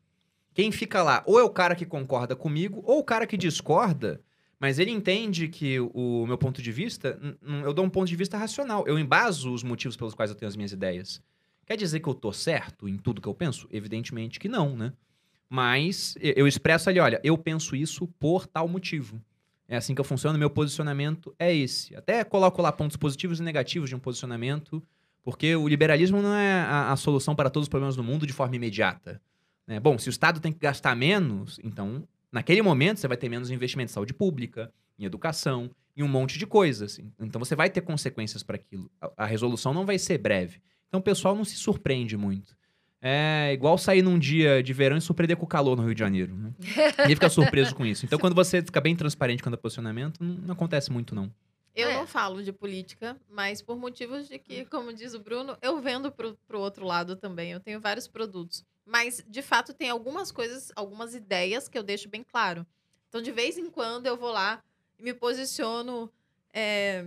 Quem fica lá, ou é o cara que concorda comigo, ou o cara que discorda, mas ele entende que o meu ponto de vista, eu dou um ponto de vista racional. Eu embaso os motivos pelos quais eu tenho as minhas ideias. Quer dizer que eu tô certo em tudo que eu penso? Evidentemente que não, né? Mas eu expresso ali, olha, eu penso isso por tal motivo. É assim que eu funciono, meu posicionamento é esse. Até coloco lá pontos positivos e negativos de um posicionamento, porque o liberalismo não é a, a solução para todos os problemas do mundo de forma imediata. né? Bom, se o Estado tem que gastar menos, então, naquele momento, você vai ter menos investimento em saúde pública, em educação, em um monte de coisas. Então, você vai ter consequências para aquilo. A, a resolução não vai ser breve. Então, o pessoal não se surpreende muito. É igual sair num dia de verão e surpreender com o calor no Rio de Janeiro. Né? Ninguém fica surpreso com isso. Então, quando você fica bem transparente quanto ao posicionamento, não, não acontece muito, não. Eu É. não falo de política, mas por motivos de que, como diz o Bruno, eu vendo pro, pro outro lado também. Eu tenho vários produtos. Mas, de fato, tem algumas coisas, algumas ideias que eu deixo bem claro. Então, de vez em quando, eu vou lá e me posiciono. é,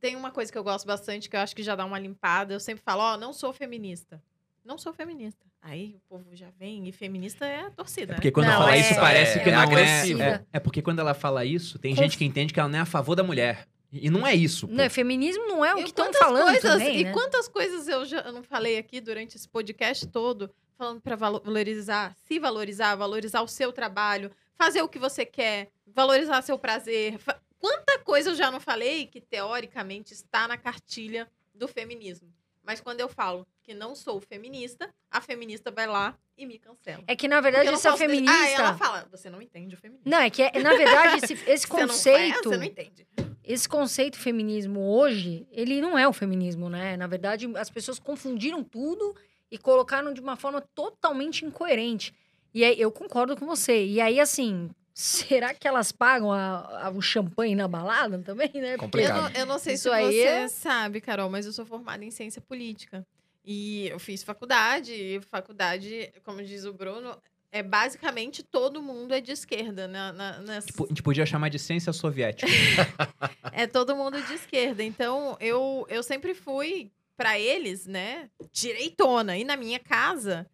Tem uma coisa que eu gosto bastante, que eu acho que já dá uma limpada. Eu sempre falo, ó, não sou feminista. Não sou feminista. Aí o povo já vem, e feminista é a torcida. É né? porque quando Não, ela fala é- isso, parece é que não agressiva. é, é. É porque quando ela fala isso, tem Conf- gente que entende que ela não é a favor da mulher. E não é isso. pô. Não, feminismo não é o E que estão falando coisas, também, E né? quantas coisas eu já não falei aqui durante esse podcast todo, falando para valorizar, se valorizar, valorizar o seu trabalho, fazer o que você quer, valorizar seu prazer. Fa- Quanta coisa eu já não falei que teoricamente está na cartilha do feminismo. Mas quando eu falo que não sou feminista, a feminista vai lá e me cancela. É que, na verdade, eu essa feminista... Ah, ela fala, você não entende o feminismo. Não, é que, é- na verdade, esse, [LAUGHS] esse Você não faz, conceito... você não entende. esse conceito feminismo hoje, ele não é o feminismo, né? Na verdade, as pessoas confundiram tudo e colocaram de uma forma totalmente incoerente. E aí, eu concordo com você. E aí, assim, será que elas pagam a- a- o champanhe na balada também, né? Porque- Eu Complicado. não, eu não sei Isso se aí você é- sabe, Carol, mas eu sou formada em ciência política. E eu fiz faculdade, e faculdade, como diz o Bruno, é basicamente todo mundo é de esquerda. Na, na- nessa- Tipo, A gente podia chamar de ciência soviética. [LAUGHS] é todo mundo de esquerda. Então, eu, eu sempre fui, para eles, né, direitona. E na minha casa,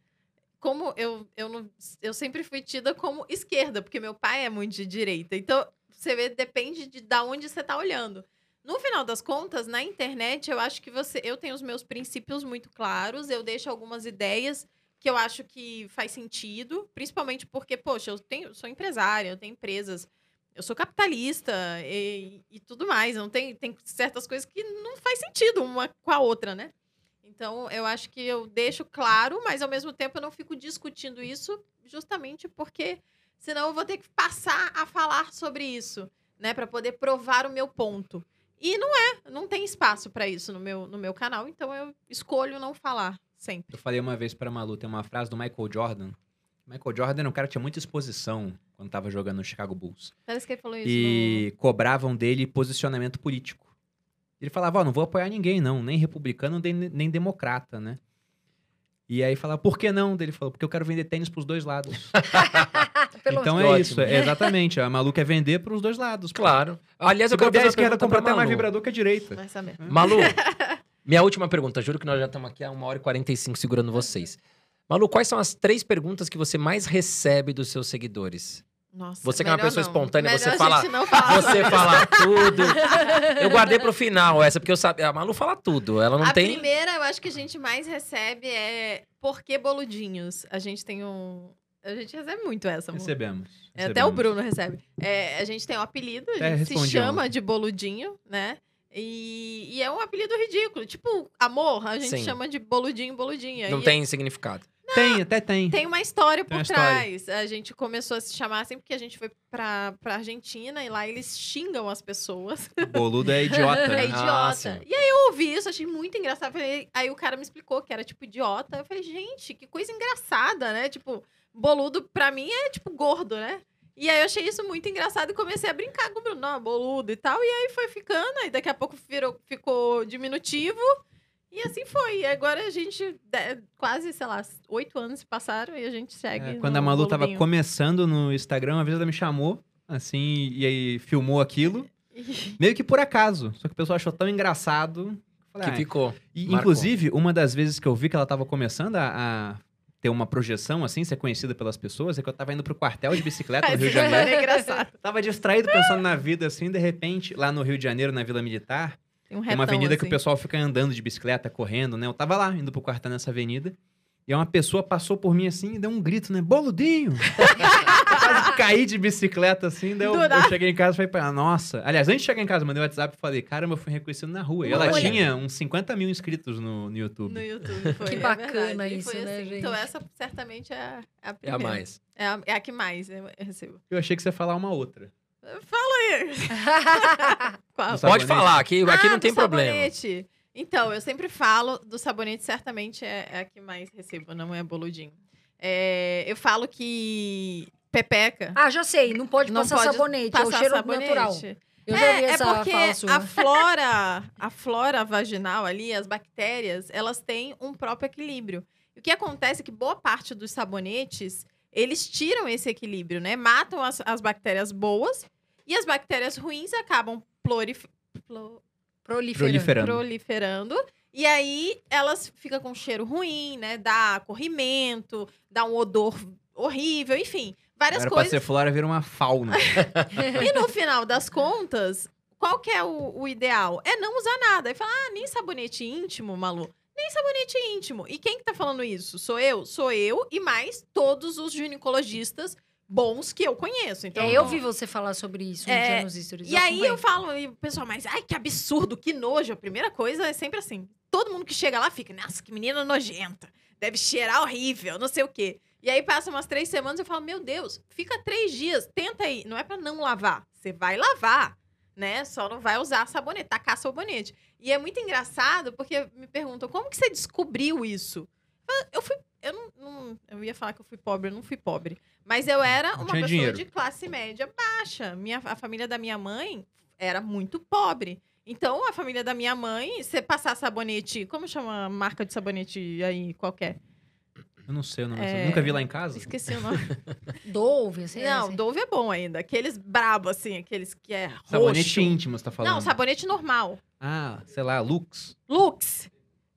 como eu, eu, não, eu sempre fui tida como esquerda, porque meu pai é muito de direita. Então, você vê, depende de da onde você tá olhando. No final das contas, na internet, eu acho que você. Eu tenho os meus princípios muito claros, eu deixo algumas ideias que eu acho que faz sentido, principalmente porque, poxa, eu tenho, sou empresária, eu tenho empresas, eu sou capitalista e, e tudo mais. Não tem, tem certas coisas que não faz sentido uma com a outra, né? Então, eu acho que eu deixo claro, mas ao mesmo tempo eu não fico discutindo isso, justamente porque senão eu vou ter que passar a falar sobre isso, né, para poder provar o meu ponto. E não é, não tem espaço para isso no meu, no meu canal, então eu escolho não falar sempre. Eu falei uma vez pra Malu, tem uma frase do Michael Jordan. Michael Jordan era um cara que tinha muita exposição quando tava jogando no Chicago Bulls. Parece que ele falou isso. E cobravam dele posicionamento político. Ele falava, ó, não vou apoiar ninguém, não, nem republicano, nem, nem democrata, né? E aí falava, por que não? Ele falou, porque eu quero vender tênis pros dois lados. [LAUGHS] Então é ótimo. isso, é, exatamente. A Malu quer vender pros dois lados. pô. Claro. Aliás, Se eu quero a uma esquerda compra pra até mais vibrador que a direita. Saber. Malu, [LAUGHS] minha última pergunta. Juro que nós já estamos aqui há uma hora e 45 segurando vocês. Malu, quais são as três perguntas que você mais recebe dos seus seguidores? Nossa, Você que é uma pessoa não. espontânea, Melhor você a fala- falar Você falar tudo. Eu guardei pro final essa, porque eu sabia. A Malu fala tudo. Ela não a tem. primeira, eu acho que a gente mais recebe é por que boludinhos? A gente tem um. A gente recebe muito essa, amor. Recebemos. É, até o recebemos. Bruno recebe. É, a gente tem um apelido, a gente se chama de boludinho, né? E, e é um apelido ridículo. Tipo, amor, a gente Sim. chama de boludinho, boludinha. Não E tem significado. Tem, até tem. Tem uma história por uma história. trás. A gente começou a se chamar assim porque a gente foi pra, pra Argentina e lá eles xingam as pessoas. Boludo é idiota. [LAUGHS] É né? idiota. Ah, sim. e aí eu ouvi isso, achei muito engraçado. Falei- aí o cara me explicou que era tipo idiota. Eu falei, gente, que coisa engraçada, né? Tipo, boludo pra mim é tipo gordo, né? E aí eu achei isso muito engraçado e comecei a brincar com o Bruno, não, boludo e tal. E aí foi ficando, aí daqui a pouco virou, ficou diminutivo. E assim foi. E agora a gente, de- quase, sei lá, oito anos se passaram e a gente segue. É, quando a Malu tava boludinho. começando no Instagram, uma vez ela me chamou, assim, e aí filmou aquilo. [LAUGHS] Meio que por acaso. Só que o pessoal achou tão engraçado. Falei, Que ah, ficou. E, Marcou. inclusive, uma das vezes que eu vi que ela tava começando a, a ter uma projeção, assim, ser conhecida pelas pessoas, é que eu tava indo pro quartel de bicicleta no Rio de Janeiro. é engraçado. [LAUGHS] Tava distraído pensando na vida, assim, de repente, lá no Rio de Janeiro, na Vila Militar, Um tem uma retão, avenida que o assim. pessoal fica andando de bicicleta, correndo, né? Eu tava lá, indo pro quartel nessa avenida. E uma pessoa passou por mim assim e deu um grito, né? Boludinho! [LAUGHS] quase caí de bicicleta assim, daí eu, eu cheguei em casa e falei pra ela, nossa. Aliás, antes de chegar em casa, mandei um WhatsApp e falei, caramba, eu fui reconhecido na rua. E ela Olha. tinha uns 50 mil inscritos no, no YouTube. No YouTube, foi. Que é bacana verdade. Isso, foi né, assim. gente? Então, essa certamente é a, é a É a primeira. mais. É a, é a que mais eu recebo. Eu achei que você ia falar uma outra. Fala aí. [LAUGHS] Pode sabonete? falar, aqui, aqui Ah, não tem problema. sabonete. Então, eu sempre falo do sabonete, certamente é, é a que mais recebo, não é boludinho. É, eu falo que pepeca ah, já sei. Não pode não passar pode sabonete. é passar o cheiro sabonete. natural. Eu já é, vi é essa porque fala sua. a flora, a flora vaginal ali, as bactérias, elas têm um próprio equilíbrio. E o que acontece é que boa parte dos sabonetes, eles tiram esse equilíbrio, né? Matam as, as bactérias boas e as bactérias ruins acabam plurif... plo- Proliferando. Proliferando. E aí elas ficam com cheiro ruim, né? Dá corrimento, dá um odor horrível, enfim. Várias Era coisas. pra ser flora, vira uma fauna. [LAUGHS] E no final das contas, qual que é o, o ideal? É não usar nada. E falar, ah, nem sabonete íntimo, Malu. Nem sabonete íntimo. E quem que tá falando isso? Sou eu? Sou eu e mais todos os ginecologistas bons que eu conheço. Então, é, eu vi você falar sobre isso É, nos stories. E aí eu falo, e o pessoal, mas ai, que absurdo, que nojo. A primeira coisa é sempre assim. Todo mundo que chega lá fica, nossa, que menina nojenta. Deve cheirar horrível, não sei o quê. E aí passa umas três semanas e eu falo, meu Deus, fica três dias, tenta aí. Não é pra não lavar, você vai lavar, né? Só não vai usar sabonete, tacar sabonete. E é muito engraçado porque me perguntam, como que você descobriu isso? Eu fui, eu não, não- eu ia falar que eu fui pobre, eu não fui pobre. Mas eu era uma pessoa dinheiro. de classe média baixa. Minha, a família da minha mãe era muito pobre. Então, a família da minha mãe, você passar sabonete. Como chama a marca de sabonete aí qualquer? Eu não sei o nome. É. Nunca vi lá em casa. Esqueci o nome. [LAUGHS] Dove, assim. não, assim. Dove é bom ainda. Aqueles brabo, assim, aqueles que é roxo. Sabonete íntimo, você tá falando. Não, sabonete normal. Ah, sei lá, Lux. Lux.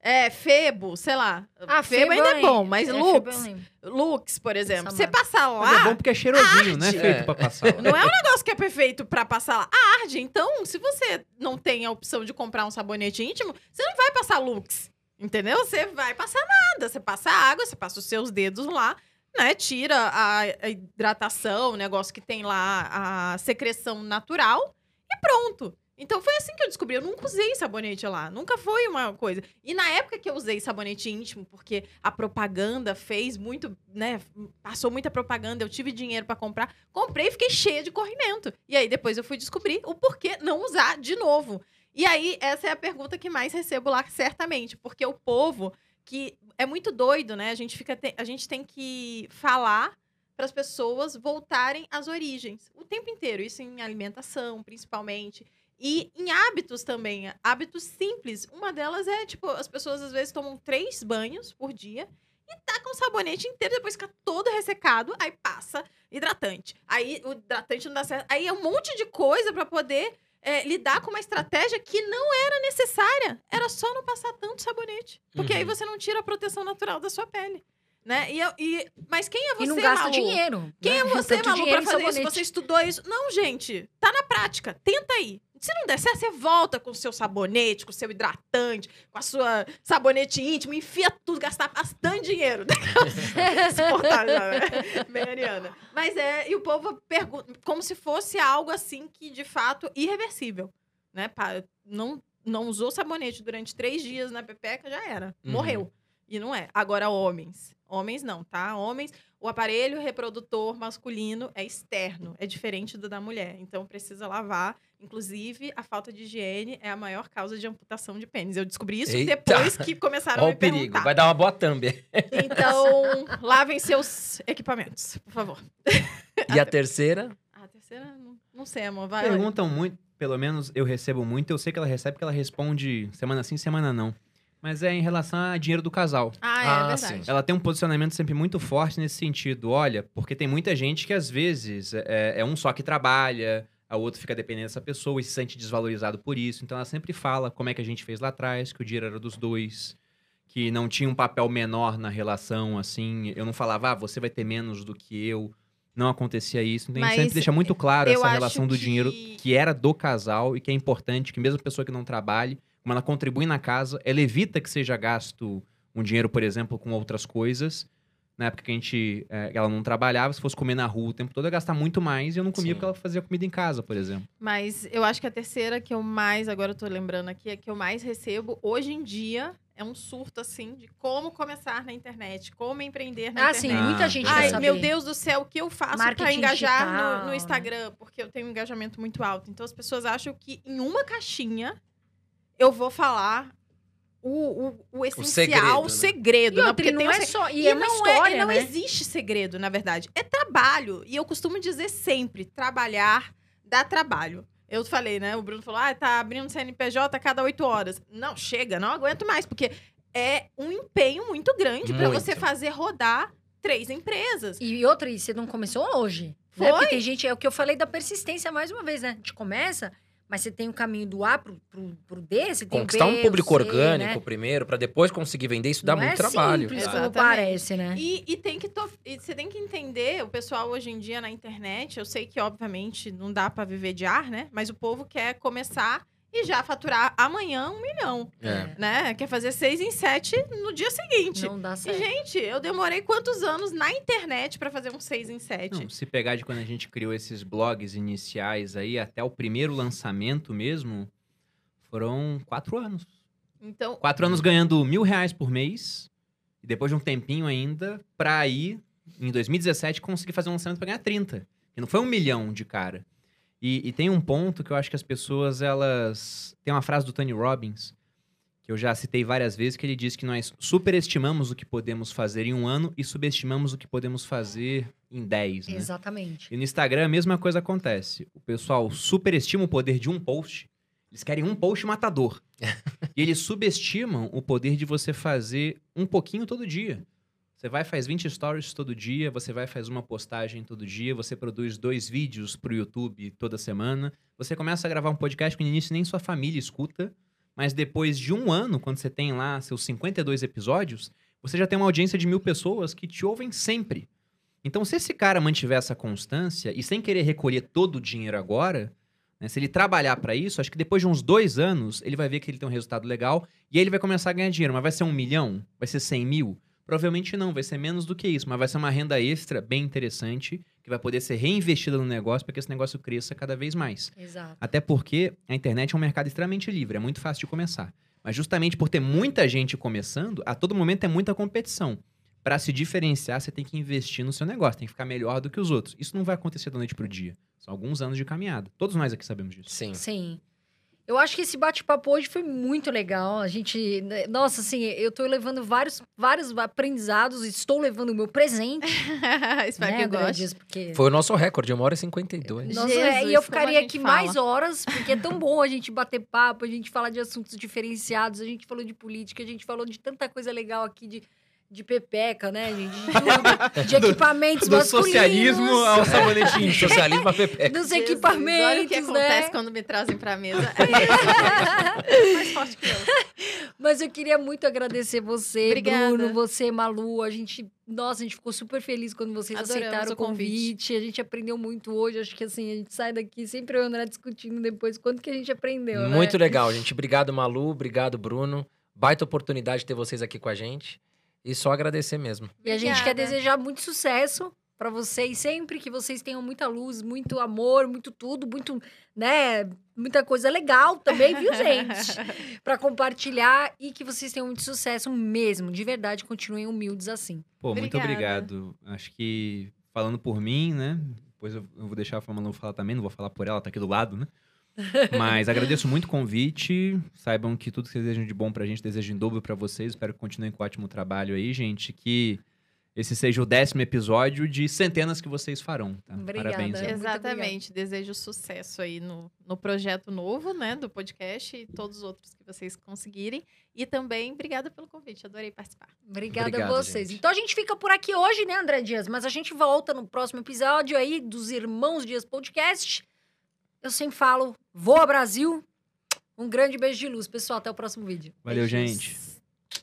É, Febo, sei lá. Ah, Febo Febo ainda é lembro. bom, mas É, eu Lux. Lux, por exemplo, você passar Mas é bom lá, porque é cheirosinho, não é arte. feito É. pra passar lá. não é um negócio que é perfeito pra passar lá. Arde. Então, se você não tem a opção de comprar um sabonete íntimo, você não vai passar Lux. Entendeu? Você vai passar nada. Você passa água, você passa os seus dedos lá, né? Tira a, a hidratação, o negócio que tem lá, a secreção natural e pronto. Então foi assim que eu descobri. Eu nunca usei sabonete lá. Nunca foi uma coisa. E na época que eu usei sabonete íntimo, porque a propaganda fez muito, né? Passou muita propaganda, eu tive dinheiro pra comprar. Comprei e fiquei cheia de corrimento. E aí depois eu fui descobrir o porquê não usar de novo. E aí, essa é a pergunta que mais recebo lá, certamente. Porque o povo, que é muito doido, né? A gente, fica a gente tem que falar para as pessoas voltarem às origens o tempo inteiro. Isso em alimentação, principalmente. E em hábitos também. Hábitos simples. Uma delas é, tipo, as pessoas às vezes tomam três banhos por dia e tá com o sabonete inteiro, depois fica todo ressecado, aí passa hidratante. Aí o hidratante não dá certo. Aí é um monte de coisa para poder é, lidar com uma estratégia que não era necessária. Era só não passar tanto sabonete. Porque aí Uhum. você não tira a proteção natural da sua pele. Né? E, eu- e- mas quem é você, E não gasta Malu? dinheiro. Quem né? é você, Tanto Malu, pra fazer isso? Você estudou isso? Não, gente. Tá na prática. Tenta aí. Se não der certo, você volta com o seu sabonete, com o seu hidratante, com a sua sabonete íntimo, enfia tudo, gastar bastante dinheiro. [LAUGHS] Insuportável, né? Bem ariana. Mas é, e o povo pergunta, como se fosse algo assim que, de fato, irreversível. Né? Pá, não, não usou sabonete durante três dias na pepeca, já era. Uhum. Morreu. E não é. Agora, homens. Homens não, tá? Homens, o aparelho reprodutor masculino é externo, é diferente do da mulher. Então, precisa lavar. Inclusive, a falta de higiene é a maior causa de amputação de pênis. Eu descobri isso Eita! depois que começaram a Olha me o perigo. perguntar. Vai dar uma boa thumb. Então, [LAUGHS] lavem seus equipamentos, por favor. E a terceira? A terceira, não, não sei, amor. Vai. Perguntam muito, pelo menos eu recebo muito, eu sei que ela recebe porque ela responde semana sim, semana não. Mas é em relação a dinheiro do casal. Ah, é Ah, verdade. sim. Ela tem um posicionamento sempre muito forte nesse sentido. Olha, porque tem muita gente que às vezes é, é um só que trabalha, a outra fica dependendo dessa pessoa e se sente desvalorizado por isso. Então ela sempre fala como é que a gente fez lá atrás, que o dinheiro era dos dois, que não tinha um papel menor na relação, assim. Eu não falava, ah, você vai ter menos do que eu. Não acontecia isso. Então a gente Mas sempre deixa muito claro essa relação do que- dinheiro que era do casal e que é importante que mesmo a pessoa que não trabalhe, como ela contribui na casa, ela evita que seja gasto um dinheiro, por exemplo, com outras coisas. Na época que a gente, eh, ela não trabalhava, se fosse comer na rua o tempo todo, ia gastar muito mais e eu não comia Sim. porque ela fazia comida em casa, por exemplo. Mas eu acho que a terceira que eu mais, agora eu tô lembrando aqui, é que eu mais recebo hoje em dia é um surto, assim, de como começar na internet, como empreender na Ah, sim, internet. muita Ah, gente Ai, quer saber. meu Deus do céu, o que eu faço para engajar no, no? Instagram? Porque eu tenho um engajamento muito alto. Então as pessoas acham que em uma caixinha eu vou falar o, o, o essencial, segredo, o né? segredo. E né? outra, Porque e não tem é só... E, e é uma não história, é, não né? existe segredo, na verdade. É trabalho. E eu costumo dizer sempre, trabalhar dá trabalho. Eu falei, né? O Bruno falou, ah, tá abrindo CNPJ a cada oito horas. Não, chega, não aguento mais, porque é um empenho muito grande para você fazer rodar três empresas. E outra, e você não começou hoje. Né? Foi. Porque tem gente, é o que eu falei da persistência mais uma vez, né? A gente começa, mas você tem o caminho do A pro, pro, pro D, você tem Conquistar o B, um público C, orgânico né? primeiro, pra depois conseguir vender, isso dá Não muito é trabalho. simples como parece, né? E, e tem que to- e você tem que entender, o pessoal hoje em dia na internet, eu sei que obviamente não dá para viver de ar, né? Mas o povo quer começar e já faturar amanhã um milhão, É. né? Quer fazer seis em sete no dia seguinte. Não dá E, certo. gente, eu demorei quantos anos na internet para fazer um seis em sete? Não, se pegar de quando a gente criou esses blogs iniciais aí, até o primeiro lançamento mesmo, foram quatro anos. Então, Quatro anos ganhando mil reais por mês, e depois de um tempinho ainda, pra aí, em 2017, conseguir fazer um lançamento pra ganhar 30. Que não foi um milhão de cara. E, e tem um ponto que eu acho que as pessoas, elas... Tem uma frase do Tony Robbins, que eu já citei várias vezes, que ele diz que nós superestimamos o que podemos fazer em um ano e subestimamos o que podemos fazer em 10, né? Exatamente. E no Instagram a mesma coisa acontece. O pessoal superestima o poder de um post. Eles querem um post matador. [LAUGHS] e eles subestimam o poder de você fazer um pouquinho todo dia. Você vai faz 20 stories todo dia, você vai faz uma postagem todo dia, você produz dois vídeos pro YouTube toda semana, você começa a gravar um podcast que no início nem sua família escuta, mas depois de um ano, quando você tem lá seus 52 episódios, você já tem uma audiência de mil pessoas que te ouvem sempre. Então, se esse cara mantiver essa constância e sem querer recolher todo o dinheiro agora, né, se ele trabalhar para isso, acho que depois de uns dois anos, ele vai ver que ele tem um resultado legal e aí ele vai começar a ganhar dinheiro. Mas vai ser um milhão? Vai ser 100 mil? Provavelmente não, vai ser menos do que isso, mas vai ser uma renda extra bem interessante que vai poder ser reinvestida no negócio para que esse negócio cresça cada vez mais. Exato. Até porque a internet é um mercado extremamente livre, é muito fácil de começar. Mas justamente por ter muita gente começando, a todo momento é muita competição. Para se diferenciar, você tem que investir no seu negócio, tem que ficar melhor do que os outros. Isso não vai acontecer da noite pro dia. São alguns anos de caminhada. Todos nós aqui sabemos disso. Sim. Sim. Eu acho que esse bate-papo hoje foi muito legal. A gente. né, Nossa, assim, eu tô levando vários, vários aprendizados, estou levando o meu presente. [LAUGHS] Espero né, que goste. Porque... Foi o nosso recorde, uma hora e 52. Nossa, Jesus, é, e eu ficaria aqui fala. mais horas, porque é tão bom a gente bater papo, a gente falar de assuntos diferenciados, a gente falou de política, a gente falou de tanta coisa legal aqui de, de pepeca, né, gente? De, tudo, de [LAUGHS] equipamentos Do masculinos. socialismo ao sabonetinho. [LAUGHS] Socialismo a Pepe. Dos Jesus, equipamentos, Olha o que acontece né? quando me trazem pra mesa. É [LAUGHS] mais forte que eu. Mas eu queria muito agradecer você, Obrigada. Bruno, você, Malu. A gente, nossa, a gente ficou super feliz quando vocês Adoramos aceitaram o convite. convite. A gente aprendeu muito hoje. Acho que assim, a gente sai daqui sempre eu e discutindo depois quanto que a gente aprendeu, né? Muito legal, gente. Obrigado, Malu. Obrigado, Bruno. Baita oportunidade ter vocês aqui com a gente. E só agradecer mesmo. E a gente quer Obrigada. desejar muito sucesso pra vocês sempre, que vocês tenham muita luz, muito amor, muito tudo, muito, né, muita coisa legal também, viu, [LAUGHS] gente? Pra compartilhar e que vocês tenham muito sucesso mesmo, de verdade, continuem humildes assim. Pô, muito Obrigada. obrigado. Acho que falando por mim, né? Depois eu, vou deixar a Fórmula 1 falar também, não vou falar por ela, tá aqui do lado, né? Mas agradeço muito o convite. Saibam que tudo que vocês desejam de bom pra gente, desejo em dobro pra vocês. Espero que continuem com o ótimo trabalho aí, gente. Que esse seja o décimo episódio de centenas que vocês farão. Tá? Obrigada. Parabéns. aí. Exatamente. Desejo sucesso aí no, no projeto novo, né, do podcast e todos os outros que vocês conseguirem. E também, obrigada pelo convite. Adorei participar. Obrigada Obrigado, a vocês. gente. Então a gente fica por aqui hoje, né, André Dias? Mas a gente volta no próximo episódio aí dos Irmãos Dias Podcast. Eu sempre falo, voa Brasil. Um grande beijo de luz, pessoal. Até o próximo vídeo. Valeu, Beijos. gente.